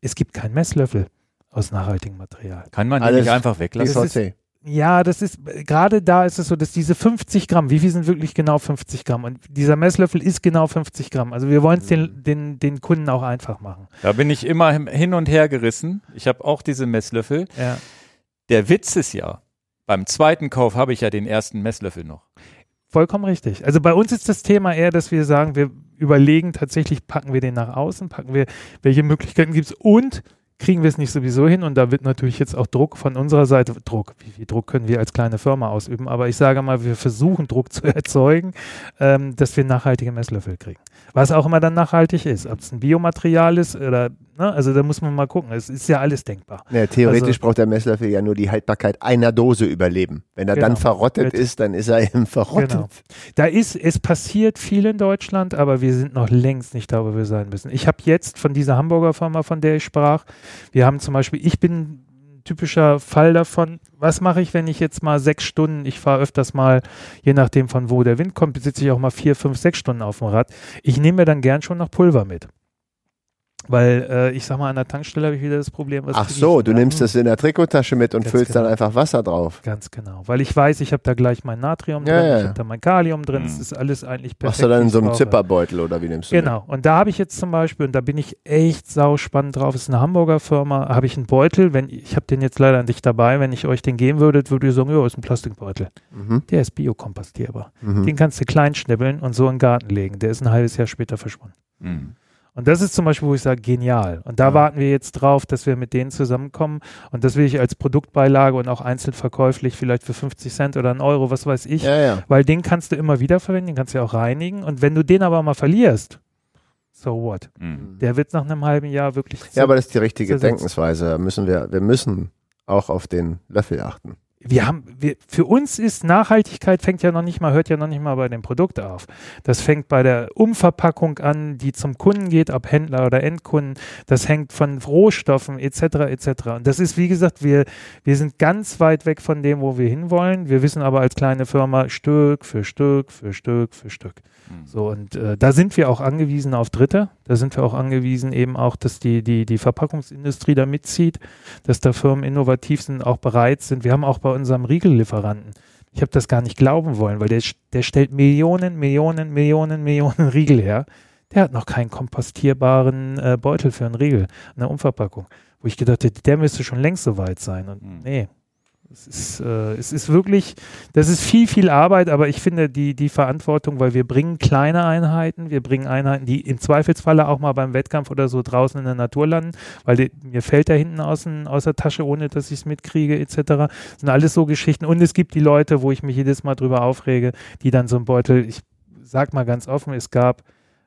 Es gibt keinen Messlöffel aus nachhaltigem Material. Kann man den nicht einfach weglassen? Ja, das ist, gerade da ist es so, dass diese 50 Gramm, wie viel sind wirklich genau 50 Gramm? Und dieser Messlöffel ist genau 50 Gramm. Also wir wollen es den, mhm. den, den Kunden auch einfach machen. Da bin ich immer hin und her gerissen. Ich habe auch diese Messlöffel. Ja. Der Witz ist ja, beim zweiten Kauf habe ich ja den ersten Messlöffel noch. Vollkommen richtig. Also bei uns ist das Thema eher, dass wir sagen, wir überlegen tatsächlich, packen wir den nach außen, packen wir, welche Möglichkeiten gibt es und kriegen wir es nicht sowieso hin und da wird natürlich jetzt auch Druck von unserer Seite, Druck, wie viel Druck können wir als kleine Firma ausüben, aber ich sage mal, wir versuchen Druck zu erzeugen, ähm, dass wir nachhaltige Messlöffel kriegen. Was auch immer dann nachhaltig ist, ob es ein Biomaterial ist oder, ne, also da muss man mal gucken, es ist ja alles denkbar. Ja, theoretisch also, braucht der Messlöffel ja nur die Haltbarkeit einer Dose überleben. Wenn er genau, dann verrottet ist, dann ist er eben verrottet. Genau. Da ist, es passiert viel in Deutschland, aber wir sind noch längst nicht da, wo wir sein müssen. Ich habe jetzt von dieser Hamburger Firma, von der ich sprach, wir haben zum Beispiel, ich bin ein typischer Fall davon, was mache ich, wenn ich jetzt mal sechs Stunden, ich fahre öfters mal, je nachdem von wo der Wind kommt, sitze ich auch mal vier, fünf, sechs Stunden auf dem Rad. Ich nehme mir dann gern schon noch Pulver mit. Weil äh, ich sag mal, an der Tankstelle habe ich wieder das Problem. Ach so, du nimmst das in der Trikottasche mit und Ganz füllst genau. dann einfach Wasser drauf. Ganz genau. Weil ich weiß, ich habe da gleich mein Natrium ja, drin, ja. ich habe da mein Kalium drin, es mhm. ist alles eigentlich perfekt. Machst du dann in so einem Zipperbeutel oder wie nimmst du Genau. Mit? Und da habe ich jetzt zum Beispiel, und da bin ich echt sauspannend drauf, ist eine Hamburger Firma, habe ich einen Beutel, wenn ich habe den jetzt leider nicht dabei, wenn ich euch den geben würde, würdet ihr sagen, ja, ist ein Plastikbeutel. Mhm. Der ist biokompostierbar. Mhm. Den kannst du klein schnibbeln und so in den Garten legen. Der ist ein halbes Jahr später verschwunden. Mhm. Und das ist zum Beispiel, wo ich sage, genial. Und da ja. warten wir jetzt drauf, dass wir mit denen zusammenkommen. Und das will ich als Produktbeilage und auch einzeln verkäuflich vielleicht für 50 Cent oder einen Euro, was weiß ich. Ja, ja. Weil den kannst du immer wieder verwenden, den kannst du ja auch reinigen. Und wenn du den aber mal verlierst, so what? Mhm. Der wird nach einem halben Jahr wirklich. Ja, aber das ist die richtige. Denkensweise. Müssen wir, wir müssen auch auf den Löffel achten. Wir haben, wir, für uns ist Nachhaltigkeit fängt ja noch nicht mal, hört ja noch nicht mal bei dem Produkt auf. Das fängt bei der Umverpackung an, die zum Kunden geht, ob Händler oder Endkunden. Das hängt von Rohstoffen etc. etc. Und das ist, wie gesagt, wir, wir sind ganz weit weg von dem, wo wir hinwollen. Wir wissen aber als kleine Firma Stück für Stück für Stück für Stück. Mhm. So, und äh, da sind wir auch angewiesen auf Dritte. Da sind wir auch angewiesen eben auch, dass die, die, die Verpackungsindustrie da mitzieht, dass da Firmen innovativ sind, auch bereit sind. Wir haben auch bei unserem Riegellieferanten, ich habe das gar nicht glauben wollen, weil der, der stellt Millionen, Millionen, Millionen, Millionen Riegel her. Der hat noch keinen kompostierbaren äh, Beutel für einen Riegel, eine Umverpackung. Wo ich gedacht hätte, der müsste schon längst so weit sein. Und mhm. nee, es ist, äh, es ist wirklich, das ist viel, viel Arbeit, aber ich finde die, die Verantwortung, weil wir bringen kleine Einheiten, wir bringen Einheiten, die im Zweifelsfalle auch mal beim Wettkampf oder so draußen in der Natur landen, weil die, mir fällt da hinten aus, aus der Tasche, ohne dass ich es mitkriege, etc. Das sind alles so Geschichten. Und es gibt die Leute, wo ich mich jedes Mal drüber aufrege, die dann so ein Beutel, ich sag mal ganz offen, es gab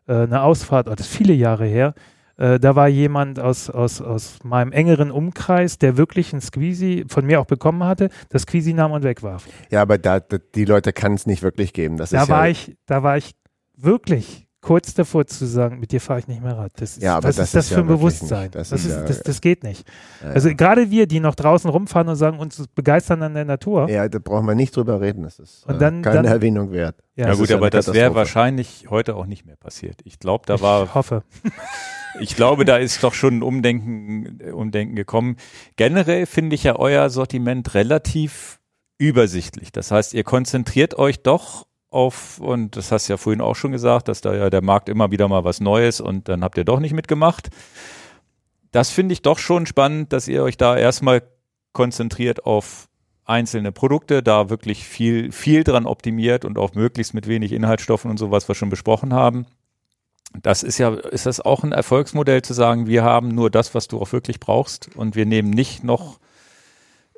äh, eine Ausfahrt, oh, das ist viele Jahre her, äh, da war jemand aus, aus, aus meinem engeren Umkreis, der wirklich ein Squeezy von mir auch bekommen hatte, das Squeezy nahm und wegwarf. Ja, aber da, da die Leute kann es nicht wirklich geben. Das da ist war ja, ich, da war ich wirklich kurz davor zu sagen, mit dir fahre ich nicht mehr Rad. Das ist, Ja, aber was das ist das ist für ein Bewusstsein? nicht. Das Das, ist ja- das, das geht nicht. Ja, Also gerade wir, die noch draußen rumfahren und sagen, uns begeistern an der Natur. ja, da brauchen wir nicht drüber reden. Das ist Und äh, dann- keine dann- Erwähnung wert. Ja, gut, aber das wäre wahrscheinlich heute auch nicht mehr passiert. Ich glaube, da war ich hoffe. Ich glaube, da ist doch schon ein Umdenken, Umdenken gekommen. Generell finde ich ja euer Sortiment relativ übersichtlich. Das heißt, ihr konzentriert euch doch auf, und das hast du ja vorhin auch schon gesagt, dass da ja der Markt immer wieder mal was Neues und dann habt ihr doch nicht mitgemacht. Das finde ich doch schon spannend, dass ihr euch da erstmal konzentriert auf einzelne Produkte, da wirklich viel, viel dran optimiert und auch möglichst mit wenig Inhaltsstoffen und so, was wir schon besprochen haben. Das ist ja, ist das auch ein Erfolgsmodell zu sagen, wir haben nur das, was du auch wirklich brauchst und wir nehmen nicht noch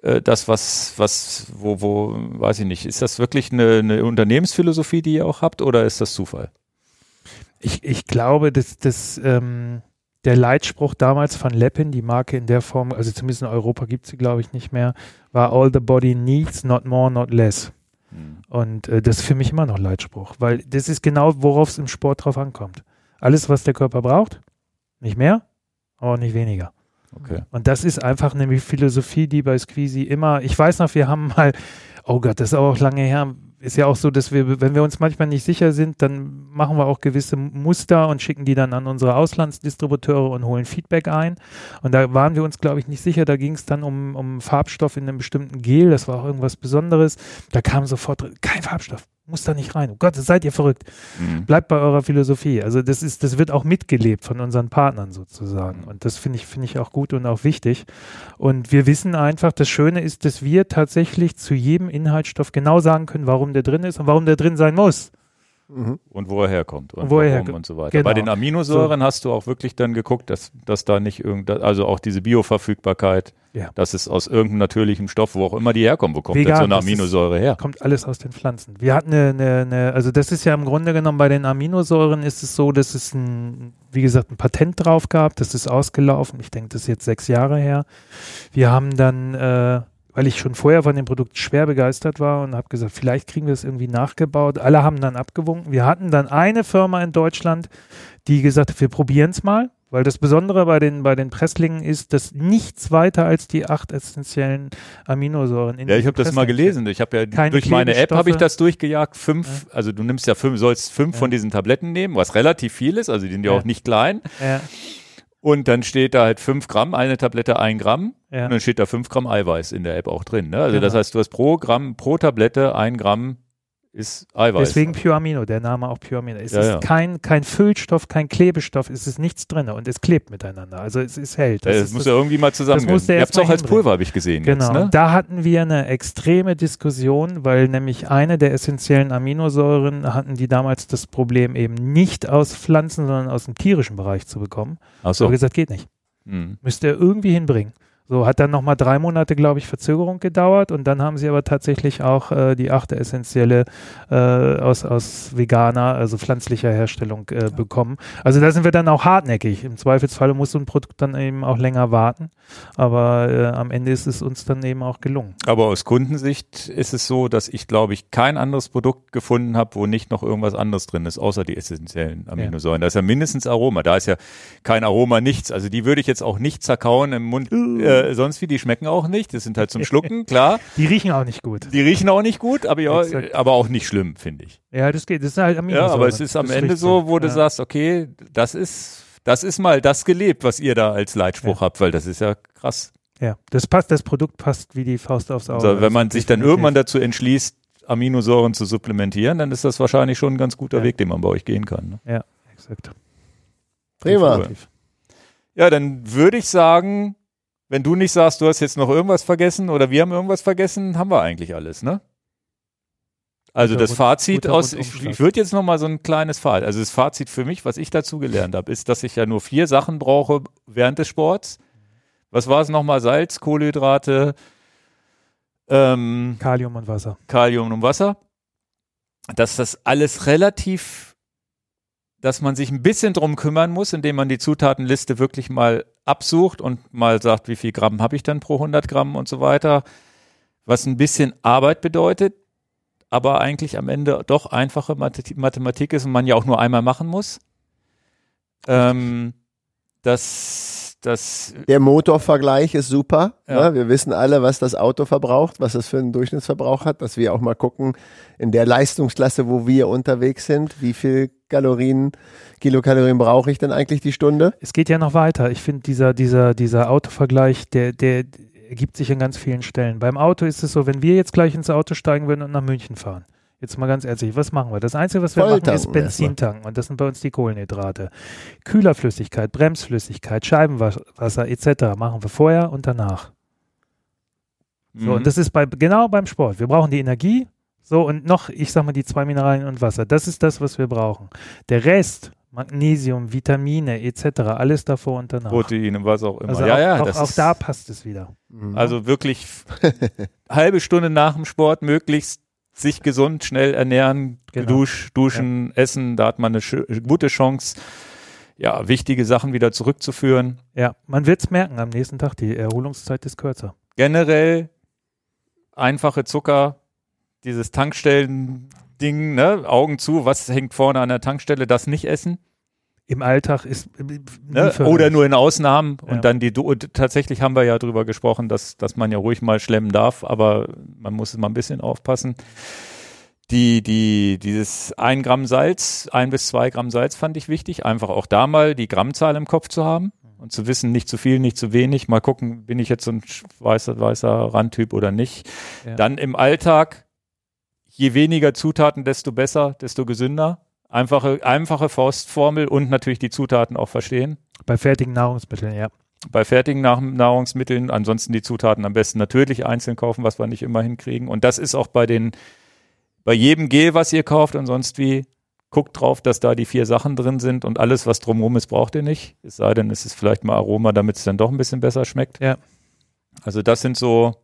äh, das, was, was, wo, wo, weiß ich nicht, ist das wirklich eine, eine Unternehmensphilosophie, die ihr auch habt oder ist das Zufall? Ich, ich glaube, dass, dass ähm, der Leitspruch damals von Leppin, die Marke in der Form, also zumindest in Europa gibt sie, glaube ich, nicht mehr, war All the body needs, not more, not less. Und äh, das ist für mich immer noch Leitspruch, weil das ist genau, worauf es im Sport drauf ankommt. Alles, was der Körper braucht, nicht mehr, aber nicht weniger. Okay. Und das ist einfach eine Philosophie, die bei Squeezy immer, ich weiß noch, wir haben mal, oh Gott, das ist aber auch lange her, ist ja auch so, dass wir, wenn wir uns manchmal nicht sicher sind, dann machen wir auch gewisse Muster und schicken die dann an unsere Auslandsdistributeure und holen Feedback ein. Und da waren wir uns, glaube ich, nicht sicher. Da ging es dann um, um Farbstoff in einem bestimmten Gel. Das war auch irgendwas Besonderes. Da kam sofort, kein Farbstoff, muss da nicht rein. Oh Gott, seid ihr verrückt. Mhm. Bleibt bei eurer Philosophie. Also das ist, das wird auch mitgelebt von unseren Partnern sozusagen. Und das finde ich, finde ich auch gut und auch wichtig. Und wir wissen einfach, das Schöne ist, dass wir tatsächlich zu jedem Inhaltsstoff genau sagen können, warum der drin ist und warum der drin sein muss. Mhm. Und wo er herkommt und, Und wo er herkommt. und so weiter. Genau. Bei den Aminosäuren hast du auch wirklich dann geguckt, dass, dass da nicht irgend, also auch diese Bioverfügbarkeit, Ja. dass es aus irgendeinem natürlichen Stoff, wo auch immer die herkommen, wo kommt Vegan, so eine das ist- Aminosäure her? Kommt alles aus den Pflanzen. Wir hatten eine, eine, eine, also das ist ja im Grunde genommen bei den Aminosäuren ist es so, dass es ein, wie gesagt, ein Patent drauf gab. Das ist ausgelaufen. Ich denke, das ist jetzt sechs Jahre her. Wir haben dann, äh, weil ich schon vorher von dem Produkt schwer begeistert war und habe gesagt, vielleicht kriegen wir es irgendwie nachgebaut. Alle haben dann abgewunken. Wir hatten dann eine Firma in Deutschland, die gesagt hat, wir probieren es mal. Weil das Besondere bei den, bei den Presslingen ist, dass nichts weiter als die acht essentiellen Aminosäuren in Ja, ich habe das mal gelesen. Ich habe ja Keine durch meine App habe ich das durchgejagt. Fünf, also du nimmst ja fünf, sollst fünf Ja. von diesen Tabletten nehmen, was relativ viel ist. Also die sind ja, Ja. auch nicht klein. Ja, Und dann steht da halt fünf Gramm, eine Tablette ein Gramm. ja. Und dann steht da fünf Gramm Eiweiß in der App auch drin. Ne? Also Genau. das heißt, du hast pro Gramm, pro Tablette ein Gramm ist Eiweiß. Deswegen Pure Amino, der Name auch Pure Amino. Es Ja, ist ja. Kein, kein Füllstoff, kein Klebestoff, es ist nichts drin und es klebt miteinander. Also es, es hält. das, Das das ist muss das- ja irgendwie mal zusammen. Ihr habt es auch als. Pulver, habe ich gesehen. Genau. Jetzt, ne? Da hatten wir eine extreme Diskussion, weil nämlich eine der essentiellen Aminosäuren hatten die damals das Problem eben nicht aus Pflanzen, sondern aus dem tierischen Bereich zu bekommen. Ach So so. gesagt, geht nicht. Hm. Müsst ihr irgendwie hinbringen. So hat dann nochmal drei Monate, glaube ich, Verzögerung gedauert und dann haben sie aber tatsächlich auch äh, die achte essentielle äh, aus, aus veganer, also pflanzlicher Herstellung äh, bekommen. Also da sind wir dann auch hartnäckig. Im Zweifelsfalle muss so ein Produkt dann eben auch länger warten, aber äh, am Ende ist es uns dann eben auch gelungen. Aber aus Kundensicht ist es so, dass ich, glaube ich, kein anderes Produkt gefunden habe, wo nicht noch irgendwas anderes drin ist, außer die essentiellen Aminosäuren. Da ist ja mindestens Aroma. Da ist ja kein Aroma, nichts. Also die würde ich jetzt auch nicht zerkauen im Mund. Äh, sonst wie, die schmecken auch nicht. Das sind halt zum Schlucken, klar. Die riechen auch nicht gut. Die riechen auch nicht gut, aber ja, Exakt. aber auch nicht schlimm, finde ich. Ja, das geht. Das sind halt Ja, Aminosäuren. aber es ist am Das Ende so, wo du ja. sagst, okay, das ist, das ist mal das gelebt, was ihr da als Leitspruch habt, weil das ist ja krass. Ja, das passt, das Produkt passt wie die Faust aufs Auge. Also wenn man sich dann irgendwann dazu entschließt, Aminosäuren zu supplementieren, dann ist das wahrscheinlich schon ein ganz guter Ja. Weg, den man bei euch gehen kann. Ne? Ja, exakt. Prima. Ja, dann würde ich sagen, wenn du nicht sagst, du hast jetzt noch irgendwas vergessen oder wir haben irgendwas vergessen, haben wir eigentlich alles, ne? Also Guter das Fazit aus, ich, ich würde jetzt noch mal so ein kleines Fazit, also das Fazit für mich, was ich dazu gelernt habe, ist, dass ich ja nur vier Sachen brauche während des Sports. Was war es nochmal? Salz, Kohlenhydrate, ähm, Kalium und Wasser. Kalium und Wasser, dass das alles relativ, dass man sich ein bisschen drum kümmern muss, indem man die Zutatenliste wirklich mal absucht und mal sagt, wie viel Gramm habe ich dann pro 100 Gramm und so weiter, was ein bisschen Arbeit bedeutet, aber eigentlich am Ende doch einfache Mathe- Mathematik ist und man ja auch nur einmal machen muss. Ähm, das, das Der Motorvergleich ist super. Ja. Ne? Wir wissen alle, was das Auto verbraucht, was es für einen Durchschnittsverbrauch hat, dass wir auch mal gucken, in der Leistungsklasse, wo wir unterwegs sind, wie viel Kalorien, Kilokalorien brauche ich denn eigentlich die Stunde? Es geht ja noch weiter. Ich finde, dieser, dieser, dieser Autovergleich, der, der ergibt sich an ganz vielen Stellen. Beim Auto ist es so, wenn wir jetzt gleich ins Auto steigen würden und nach München fahren. Jetzt mal ganz ehrlich, was machen wir? Das Einzige, was wir machen, ist Volltanken Benzin tanken. Und das sind bei uns die Kohlenhydrate. Kühlerflüssigkeit, Bremsflüssigkeit, Scheibenwasser etc. machen wir vorher und danach. So, Mhm. und das ist bei, genau beim Sport. Wir brauchen die Energie, so und noch, ich sag mal, die zwei Mineralien und Wasser. Das ist das, was wir brauchen. Der Rest, Magnesium, Vitamine etc., alles davor und danach. Proteine, was auch immer. Also ja, auch, ja, auch, auch da passt es wieder. Also wirklich halbe Stunde nach dem Sport möglichst sich gesund, schnell ernähren, Genau. Dusch, duschen, essen, da hat man eine gute Chance, ja, wichtige Sachen wieder zurückzuführen. Ja, man wird es merken am nächsten Tag, die Erholungszeit ist kürzer. Generell einfache Zucker, dieses Tankstellen-Ding, ne? Augen zu, was hängt vorne an der Tankstelle, das nicht essen. Im Alltag ist äh, nie Ne? Oder nur in Ausnahmen. Ja. Und dann die, Du- und tatsächlich haben wir ja drüber gesprochen, dass, dass man ja ruhig mal schlemmen darf, aber man muss immer ein bisschen aufpassen. Die, die, dieses ein Gramm Salz, ein bis zwei Gramm Salz fand ich wichtig. Einfach auch da mal die Grammzahl im Kopf zu haben und zu wissen, nicht zu viel, nicht zu wenig. Mal gucken, bin ich jetzt so ein weißer, weißer Randtyp oder nicht. Ja. Dann im Alltag, je weniger Zutaten, desto besser, desto gesünder. Einfache, einfache Faustformel und natürlich die Zutaten auch verstehen Bei fertigen Nahrungsmitteln, ja. bei fertigen Nahr Nahrungsmitteln. Ansonsten die Zutaten am besten natürlich einzeln kaufen, was wir nicht immer hinkriegen. Und das ist auch bei den, bei jedem Gel, was ihr kauft und sonst wie, guckt drauf, dass da die vier Sachen drin sind und alles, was drumherum ist, braucht ihr nicht. Es sei denn, es ist vielleicht mal Aroma, damit es dann doch ein bisschen besser schmeckt. Ja. Also das sind so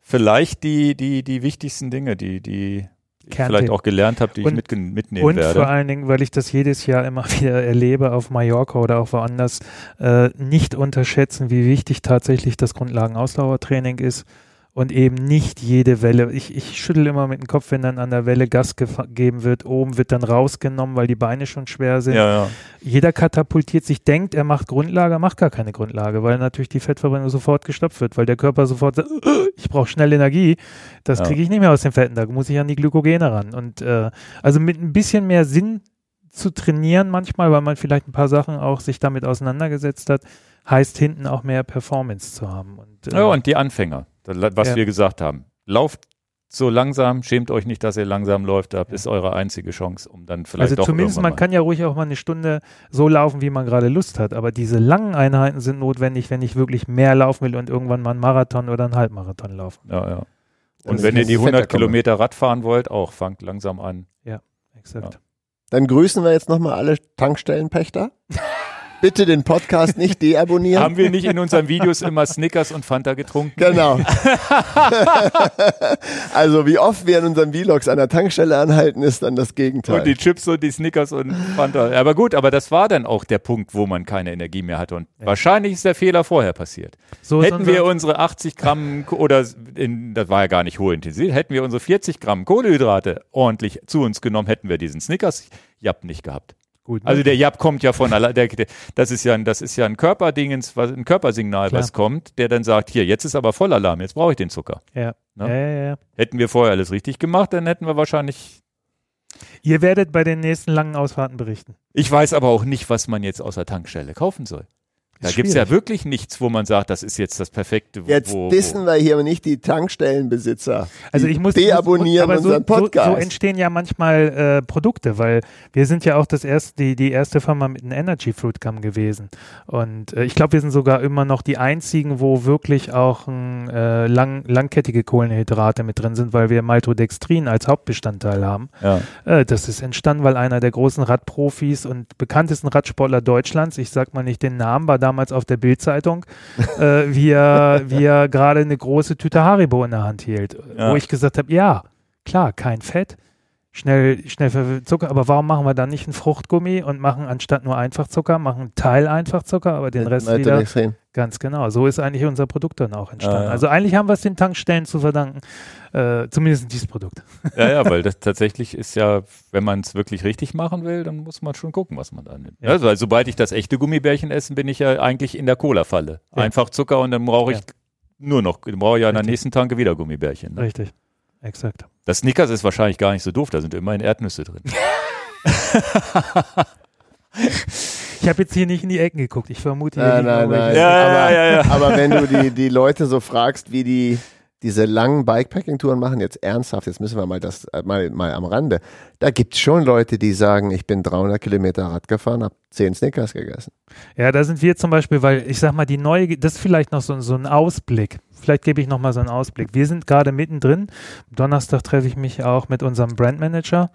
vielleicht die, die, die wichtigsten Dinge, die, die. Vielleicht auch gelernt habe, die ich Und- mitge- mitnehmen Und werde. vor allen Dingen, weil ich das jedes Jahr immer wieder erlebe auf Mallorca oder auch woanders, äh, nicht unterschätzen, wie wichtig tatsächlich das Grundlagenausdauertraining ist und eben nicht jede Welle. Ich, ich schüttel immer mit dem Kopf, wenn dann an der Welle Gas gegeben wird. Oben wird dann rausgenommen, weil die Beine schon schwer sind. ja, ja. Jeder katapultiert sich, denkt, er macht Grundlage, macht gar keine Grundlage, weil natürlich die Fettverbrennung sofort gestoppt wird, weil der Körper sofort sagt, ich brauche schnell Energie. Das Ja. kriege ich nicht mehr aus den Fetten, da muss ich an die Glykogene ran. Und äh, also mit ein bisschen mehr Sinn zu trainieren manchmal, weil man vielleicht ein paar Sachen auch sich damit auseinandergesetzt hat, heißt hinten auch mehr Performance zu haben. Und, äh, Ja, und die Anfänger, was Ja. wir gesagt haben. Lauft so langsam, schämt euch nicht, dass ihr langsam läuft, das ist eure einzige Chance, um dann vielleicht also doch zumindest, man kann ja ruhig auch mal eine Stunde so laufen, wie man gerade Lust hat. Aber diese langen Einheiten sind notwendig, wenn ich wirklich mehr laufen will und irgendwann mal einen Marathon oder einen Halbmarathon laufen. mal. Ja, ja. Das Und wenn ihr die 100 fetter Kilometer Rad fahren wollt, auch fangt langsam an. Exakt. Dann grüßen wir jetzt nochmal alle Tankstellenpächter. bitte den Podcast nicht deabonnieren. Haben wir nicht in unseren Videos immer Snickers und Fanta getrunken? Genau. also wie oft wir in unseren Vlogs an der Tankstelle anhalten, ist dann das Gegenteil. Und die Chips und die Snickers und Fanta. Aber gut, aber das war dann auch der Punkt, wo man keine Energie mehr hatte. Und ja. wahrscheinlich ist der Fehler vorher passiert. So hätten wir unsere 80 Gramm oder in, das war ja gar nicht hohe Intensität, hätten wir unsere 40 Gramm Kohlehydrate ordentlich zu uns genommen, hätten wir diesen Snickers Jap nicht gehabt. Gut, ne? Also der Jab kommt ja von allein, das ist ja ein, das ist ja ein Körperdingens, was, ein Körpersignal, Klar. was kommt, der dann sagt, hier, jetzt ist aber Vollalarm, jetzt brauche ich den Zucker. Ja. Ne? Ja, ja, ja. Hätten wir vorher alles richtig gemacht, dann hätten wir wahrscheinlich. Ihr werdet bei den nächsten langen Ausfahrten berichten. Ich weiß aber auch nicht, was man jetzt aus der Tankstelle kaufen soll. Da gibt es ja wirklich nichts, wo man sagt, das ist jetzt das perfekte. Wo, jetzt dissen wir hier nicht die Tankstellenbesitzer. Also ich muss deabonnieren muss, unseren so, Podcast. So, so, entstehen ja manchmal äh, Produkte, weil wir sind ja auch das erste, die, die erste Firma mit einem Energy Fruit Gum gewesen. Und äh, ich glaube, wir sind sogar immer noch die einzigen, wo wirklich auch ein, äh, lang, langkettige Kohlenhydrate mit drin sind, weil wir Maltodextrin als Hauptbestandteil haben. Ja. Äh, das ist entstanden, weil einer der großen Radprofis und bekanntesten Radsportler Deutschlands, ich sag mal nicht den Namen, war damals auf der Bildzeitung, äh, wie er, wie er gerade eine große Tüte Haribo in der Hand hielt. Ja. Wo ich gesagt habe, ja, klar, kein Fett, schnell, schnell für Zucker, aber warum machen wir dann nicht einen Fruchtgummi und machen anstatt nur Einfachzucker, machen einen Teil Einfachzucker, aber den Rest wieder. Ganz genau. So ist eigentlich unser Produkt dann auch entstanden. Ja, ja. Also eigentlich haben wir es den Tankstellen zu verdanken, äh, zumindest dieses Produkt. Ja, ja, weil das tatsächlich ist ja, wenn man es wirklich richtig machen will, dann muss man schon gucken, was man da nimmt. Ja. Also, sobald ich das echte Gummibärchen esse, bin ich ja eigentlich in der Cola-Falle. Einfach Zucker und dann brauche ich nur noch, dann brauche ich ja in der nächsten Tanke wieder Gummibärchen. Ne? Richtig, exakt. Das Snickers ist wahrscheinlich gar nicht so doof, da sind immerhin Erdnüsse drin. Ich habe jetzt hier nicht in die Ecken geguckt. Ich vermute hier nein, nein, nein. Ja, aber, ja, ja, aber wenn du die, die Leute so fragst, wie die diese langen Bikepacking-Touren machen, jetzt ernsthaft, jetzt müssen wir mal das äh, mal, mal am Rande. Da gibt es schon Leute, die sagen, ich bin 300 Kilometer Rad gefahren, habe 10 Snickers gegessen. Ja, da sind wir zum Beispiel, weil ich sag mal, die neue, das ist vielleicht noch so, so ein Ausblick. Vielleicht gebe ich noch mal so einen Ausblick. Wir sind gerade mittendrin. Donnerstag treffe ich mich auch mit unserem Brandmanager.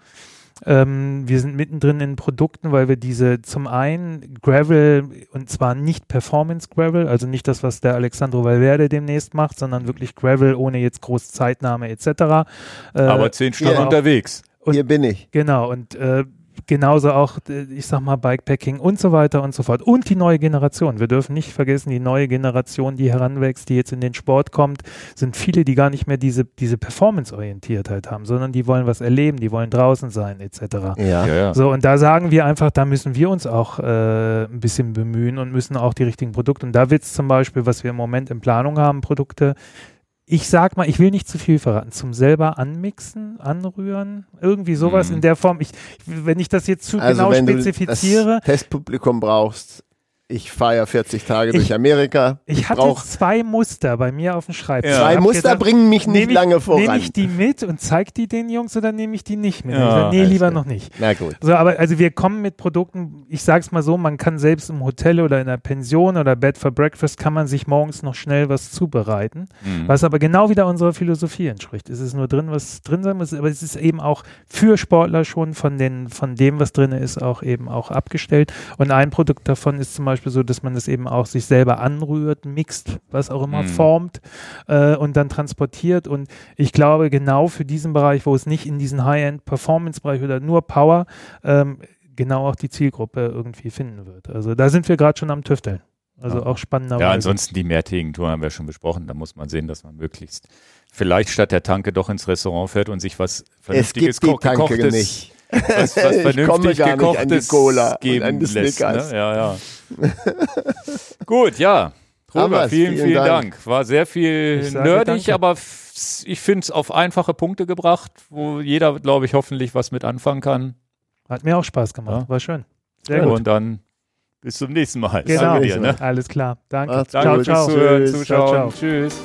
Ähm, wir sind mittendrin in Produkten, weil wir diese zum einen Gravel und zwar nicht Performance Gravel, also nicht das, was der Alexandro Valverde demnächst macht, sondern wirklich Gravel ohne jetzt groß Zeitnahme etc. Äh, Aber zehn Stunden unterwegs. Und, Hier bin ich. Genau, und äh, genauso auch, äh, ich sag mal, Bikepacking und so weiter und so fort. Und die neue Generation. Wir dürfen nicht vergessen, die neue Generation, die heranwächst, die jetzt in den Sport kommt, sind viele, die gar nicht mehr diese, diese Performance-Orientiertheit haben, sondern die wollen was erleben, die wollen draußen sein, etc. Ja. ja, ja. So, und da sagen wir einfach, da müssen wir uns auch äh, ein bisschen bemühen und müssen auch die richtigen Produkte. Und da wird es zum Beispiel, was wir im Moment in Planung haben, Produkte, ich sag mal, ich will nicht zu viel verraten, zum selber anmixen, anrühren, irgendwie sowas mm. in der Form. Ich, wenn ich das jetzt zu also genau spezifiziere. Testpublikum brauchst, ich fahre ja 40 Tage ich, durch Amerika. Ich, ich hatte zwei Muster bei mir auf dem Schreibtisch. Ja. Zwei Muster gesagt, bringen mich nicht ich, lange voran. Nehme ich die mit und zeige die den Jungs oder nehme ich die nicht mit? Ja, sag, nee, lieber stimmt. noch nicht. Na gut. So, aber also wir kommen mit Produkten, ich sage es mal so, man kann selbst im Hotel oder in einer Pension oder Bed for Breakfast kann man sich morgens noch schnell was zubereiten, mhm. was aber genau wieder unserer Philosophie entspricht. Es ist nur drin, was drin sein muss, aber es ist eben auch für Sportler schon von, den, von dem, was drin ist, auch eben auch abgestellt. Und ein Produkt davon ist zum Beispiel Beispiel so, dass man es eben auch sich selber anrührt, mixt, was auch immer, mhm. formt äh, und dann transportiert. Und ich glaube, genau für diesen Bereich, wo es nicht in diesen High-End-Performance-Bereich oder nur Power, ähm, genau auch die Zielgruppe irgendwie finden wird. Also da sind wir gerade schon am Tüfteln. Also ja. auch spannender. Ja, ansonsten die mehrtägigen Touren haben wir schon besprochen. Da muss man sehen, dass man möglichst vielleicht statt der Tanke doch ins Restaurant fährt und sich was Vernünftiges es gibt die Tanke nicht. Was, was vernünftig ich komme gar nicht an die Cola geben und an die lässt, ne? Ja, ja. Gut, ja. Robert, vielen, vielen, vielen Dank. Dank. War sehr viel nerdig, danke. aber ich finde es auf einfache Punkte gebracht, wo jeder, glaube ich, hoffentlich was mit anfangen kann. Hat mir auch Spaß gemacht. Ja. War schön. Sehr ja, gut. Und dann bis zum nächsten Mal. Genau. Dir, ne? Alles klar. Danke. Danke ciao, ciao. Zuhören. Ciao, ciao. Tschüss.